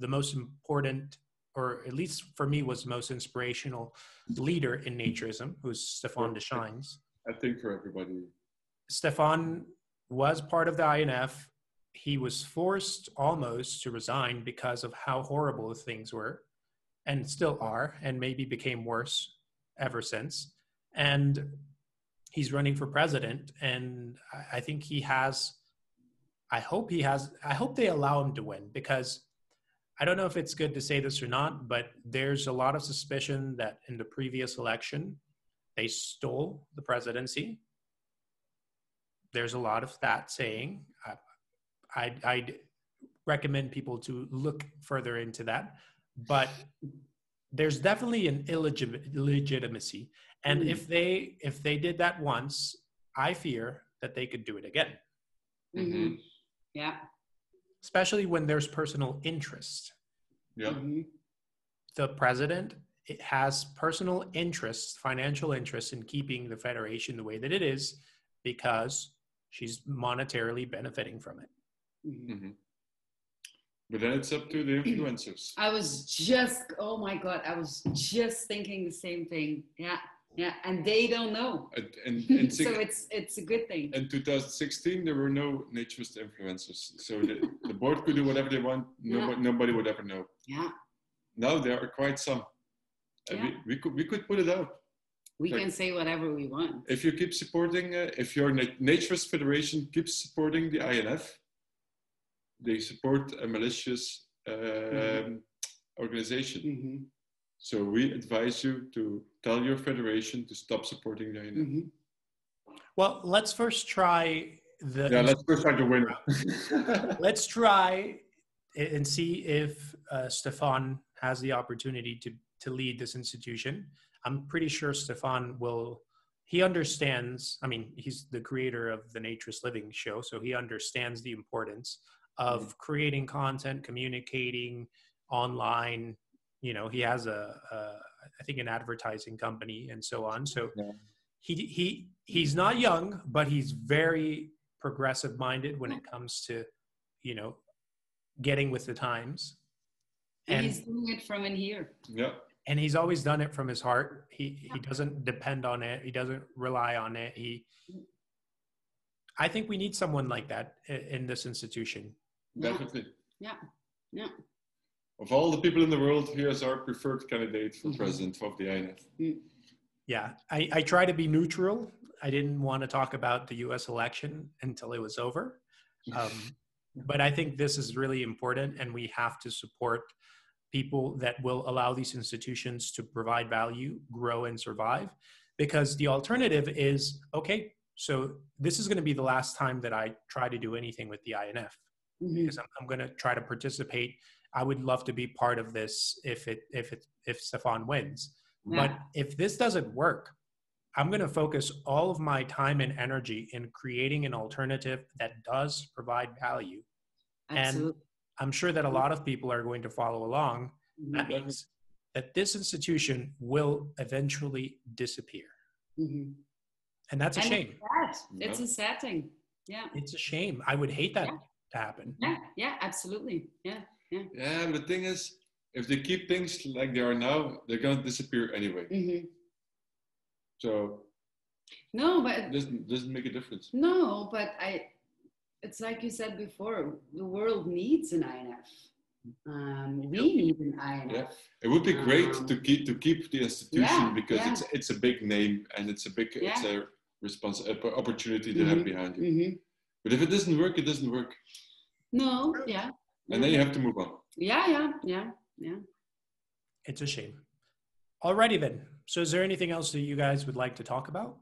the most important, or at least for me, was the most inspirational leader in naturism, who's Stefan. Deschênes. I think for everybody. Stefan was part of the INF. He was forced almost to resign because of how horrible things were and still are, and maybe became worse ever since. And he's running for president. And I think he has, I hope he has, I hope they allow him to win because I don't know if it's good to say this or not, but there's a lot of suspicion that in the previous election, they stole the presidency there's a lot of that saying. I, I'd, I'd recommend people to look further into that. But there's definitely an illegit- illegitimacy, and Mm. if they if they did that once, I fear that they could do it again, hmm Yeah. Especially when there's personal interest. Yeah. mhm. The president it has personal interests, financial interests in keeping the federation the way that it is, because she's monetarily benefiting from it. Mhm. Mhm. But then it's up to the influencers. I was just, oh my God, I was just thinking the same thing. Yeah. Yeah. And they don't know. And, and, in so it's it's a good thing. in 2016, there were no naturist influencers. So the, the board could do whatever they want. Nobody, nobody would ever know. Yeah. Now there are quite some. And Yeah. we, we, could, we could put it out. We Like- can say whatever we want. If you keep supporting, uh, if your nat- Naturist Federation keeps supporting the INF, they support a malicious um, Mhm. organization. Mhm. So we advise you to tell your federation to stop supporting the. Mhm. Well, let's first try the. Yeah, let's first try to win. let's try and see if uh, Stefan has the opportunity to to lead this institution. I'm pretty sure Stefan will. he understands. I mean, he's the creator of the Naturist Living show, so he understands the importance of creating content, communicating online. You know, he has a, a I think an advertising company and so on. So Yeah. he he he's not young, but he's very progressive minded when it comes to you know getting with the times. And, And he's doing it from in here. Yeah. and he's always done it from his heart. He he doesn't depend on it. He doesn't rely on it. He I think we need someone like that i- in this institution. Yeah. Definitely. Yeah. Yeah. Of all the people in the world, he is our preferred candidate for Mhm. president of the INF. Yeah, I, I try to be neutral. I didn't want to talk about the U.S. election until it was over, um, but I think this is really important, and we have to support people that will allow these institutions to provide value, grow, and survive. Because the alternative is okay. So this is going to be the last time that I try to do anything with the INF Mhm. because I'm, I'm going to try to participate. I would love to be part of this if it if it if Stefan wins. But if this doesn't work, I'm going to focus all of my time and energy in creating an alternative that does provide value. Absolutely. And I'm sure that a lot of people are going to follow along. Mhm. That means that this institution will eventually disappear. Mhm. And that's a And shame. It's sad. It's Yeah. a sad thing. Yeah. It's a shame. I would hate that Yeah. to happen. Yeah. Yeah. Absolutely. Yeah. Yeah, but the thing is, if they keep things like they are now, they're gonna disappear anyway. hmm So No, but it doesn't doesn't make a difference. No, but I, it's like you said before, the world needs an INF. Um, we need an INF. Yeah. It would be great Um, to keep to keep the institution yeah, because yeah. it's it's a big name and it's a big it's a response opportunity to have Mhm, behind you. hmm But if it doesn't work, it doesn't work, No, yeah. And then you have to move on. Yeah, yeah, yeah, yeah. It's a shame. Alrighty then. So is there anything else that you guys would like to talk about?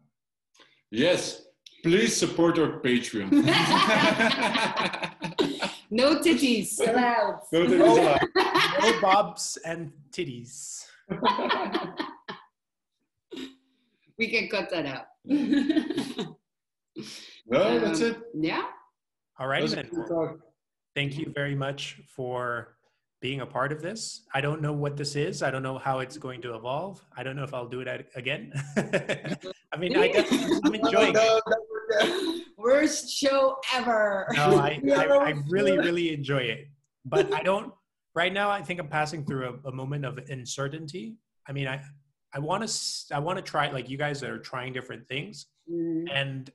Yes, please support our Patreon. No titties allowed. No, there is not. No bobs and titties. we can cut that out. No, that's Um, it. yeah. Alrighty That's a then. Thank you very much for being a part of this. I don't know what this is. I don't know how it's going to evolve. I don't know if I'll do it again. I mean, I I'm enjoying it. Worst show ever. No, I, I, I really, really enjoy it. But I don't, right now, I think I'm passing through a, a moment of uncertainty. I mean, I, I want to, I want to try, like you guys are trying different things. Mm, and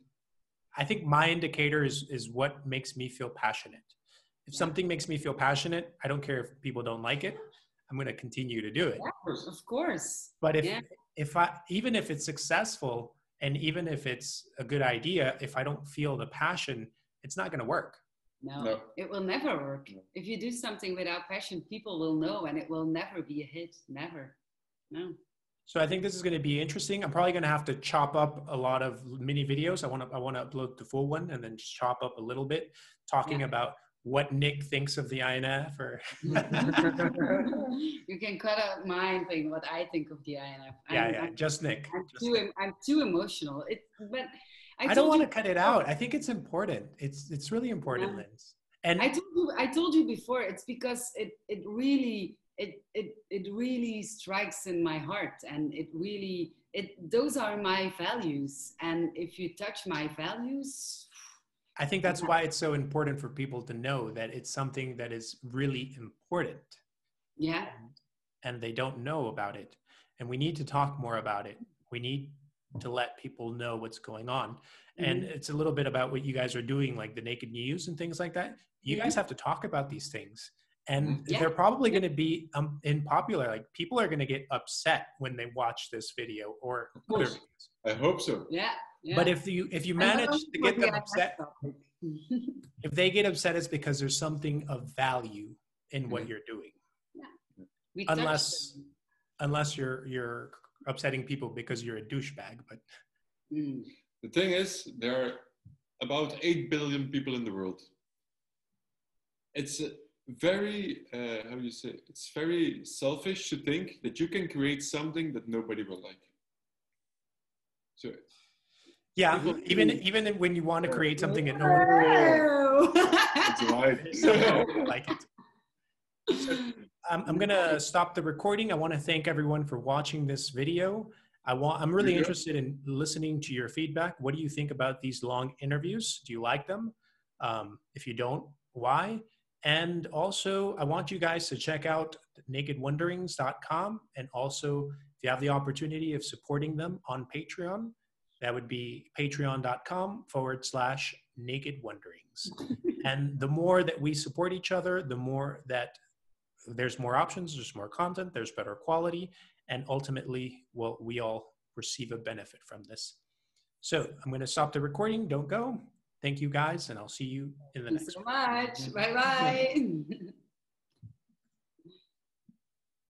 i think my indicator is is what makes me feel passionate if something makes me feel passionate i don't care if people don't like it i'm going to continue to do it of course. but if Yeah. if i even if it's successful and even if it's a good idea if i don't feel the passion it's not going to work No, No. it will never work. If you do something without passion, people will know and it will never be a hit. Never. No. so i think this is going to be interesting i'm probably going to have to chop up a lot of mini videos i want to i want to upload the full one and then just chop up a little bit talking Yeah. about what nick thinks of the inf or you can cut out my thing, what I think of the INF. yeah I'm- yeah I'm, just nick I'm Just too, Nick. I'm too emotional. It, but I, I, don't want to cut it out. I think it's important. It's it's really important, Yeah. Lins. And I told you I told you before it's because it it really it it it really strikes in my heart and it really it those are my values and if you touch my values I think that's why it's so important for people to know that it's something that is really important, yeah and they don't know about it. And we need to talk more about it. We need to let people know what's going on. And it's a little bit about what you guys are doing, like the naked news and things like that. You guys have to talk about these things. And Mhm. Yeah. they're probably going to be um, unpopular. Like people are going to get upset when they watch this video or other videos. I hope so. yeah, yeah. But if you if you manage to get them upset, if they get upset, it's because there's something of value in what Mhm. you're doing. We Unless- Unless you're you're upsetting people because you're a douchebag. But Mm. The thing is, there are about 8 billion people in the world. It's a very, uh, how do you say, it's very selfish to think that you can create something that nobody will like. So Yeah, even even when you want to create something that no one Wow. That's right. I like it. I'm, I'm gonna stop the recording. I want to thank everyone for watching this video. I want. I'm really Yeah. interested in listening to your feedback. What do you think about these long interviews? Do you like them? Um, if you don't, why? And also, I want you guys to check out nakedwanderings.com and also, if you have the opportunity of supporting them on Patreon, that would be patreon.com forward slash naked wanderings. and the more that we support each other, the more that there's more options, there's more content, there's better quality, and ultimately, well, we all receive a benefit from this. So I'm going to stop the recording. Don't go. Thank you guys, and I'll see you in the Thank you next so one. much. Bye bye.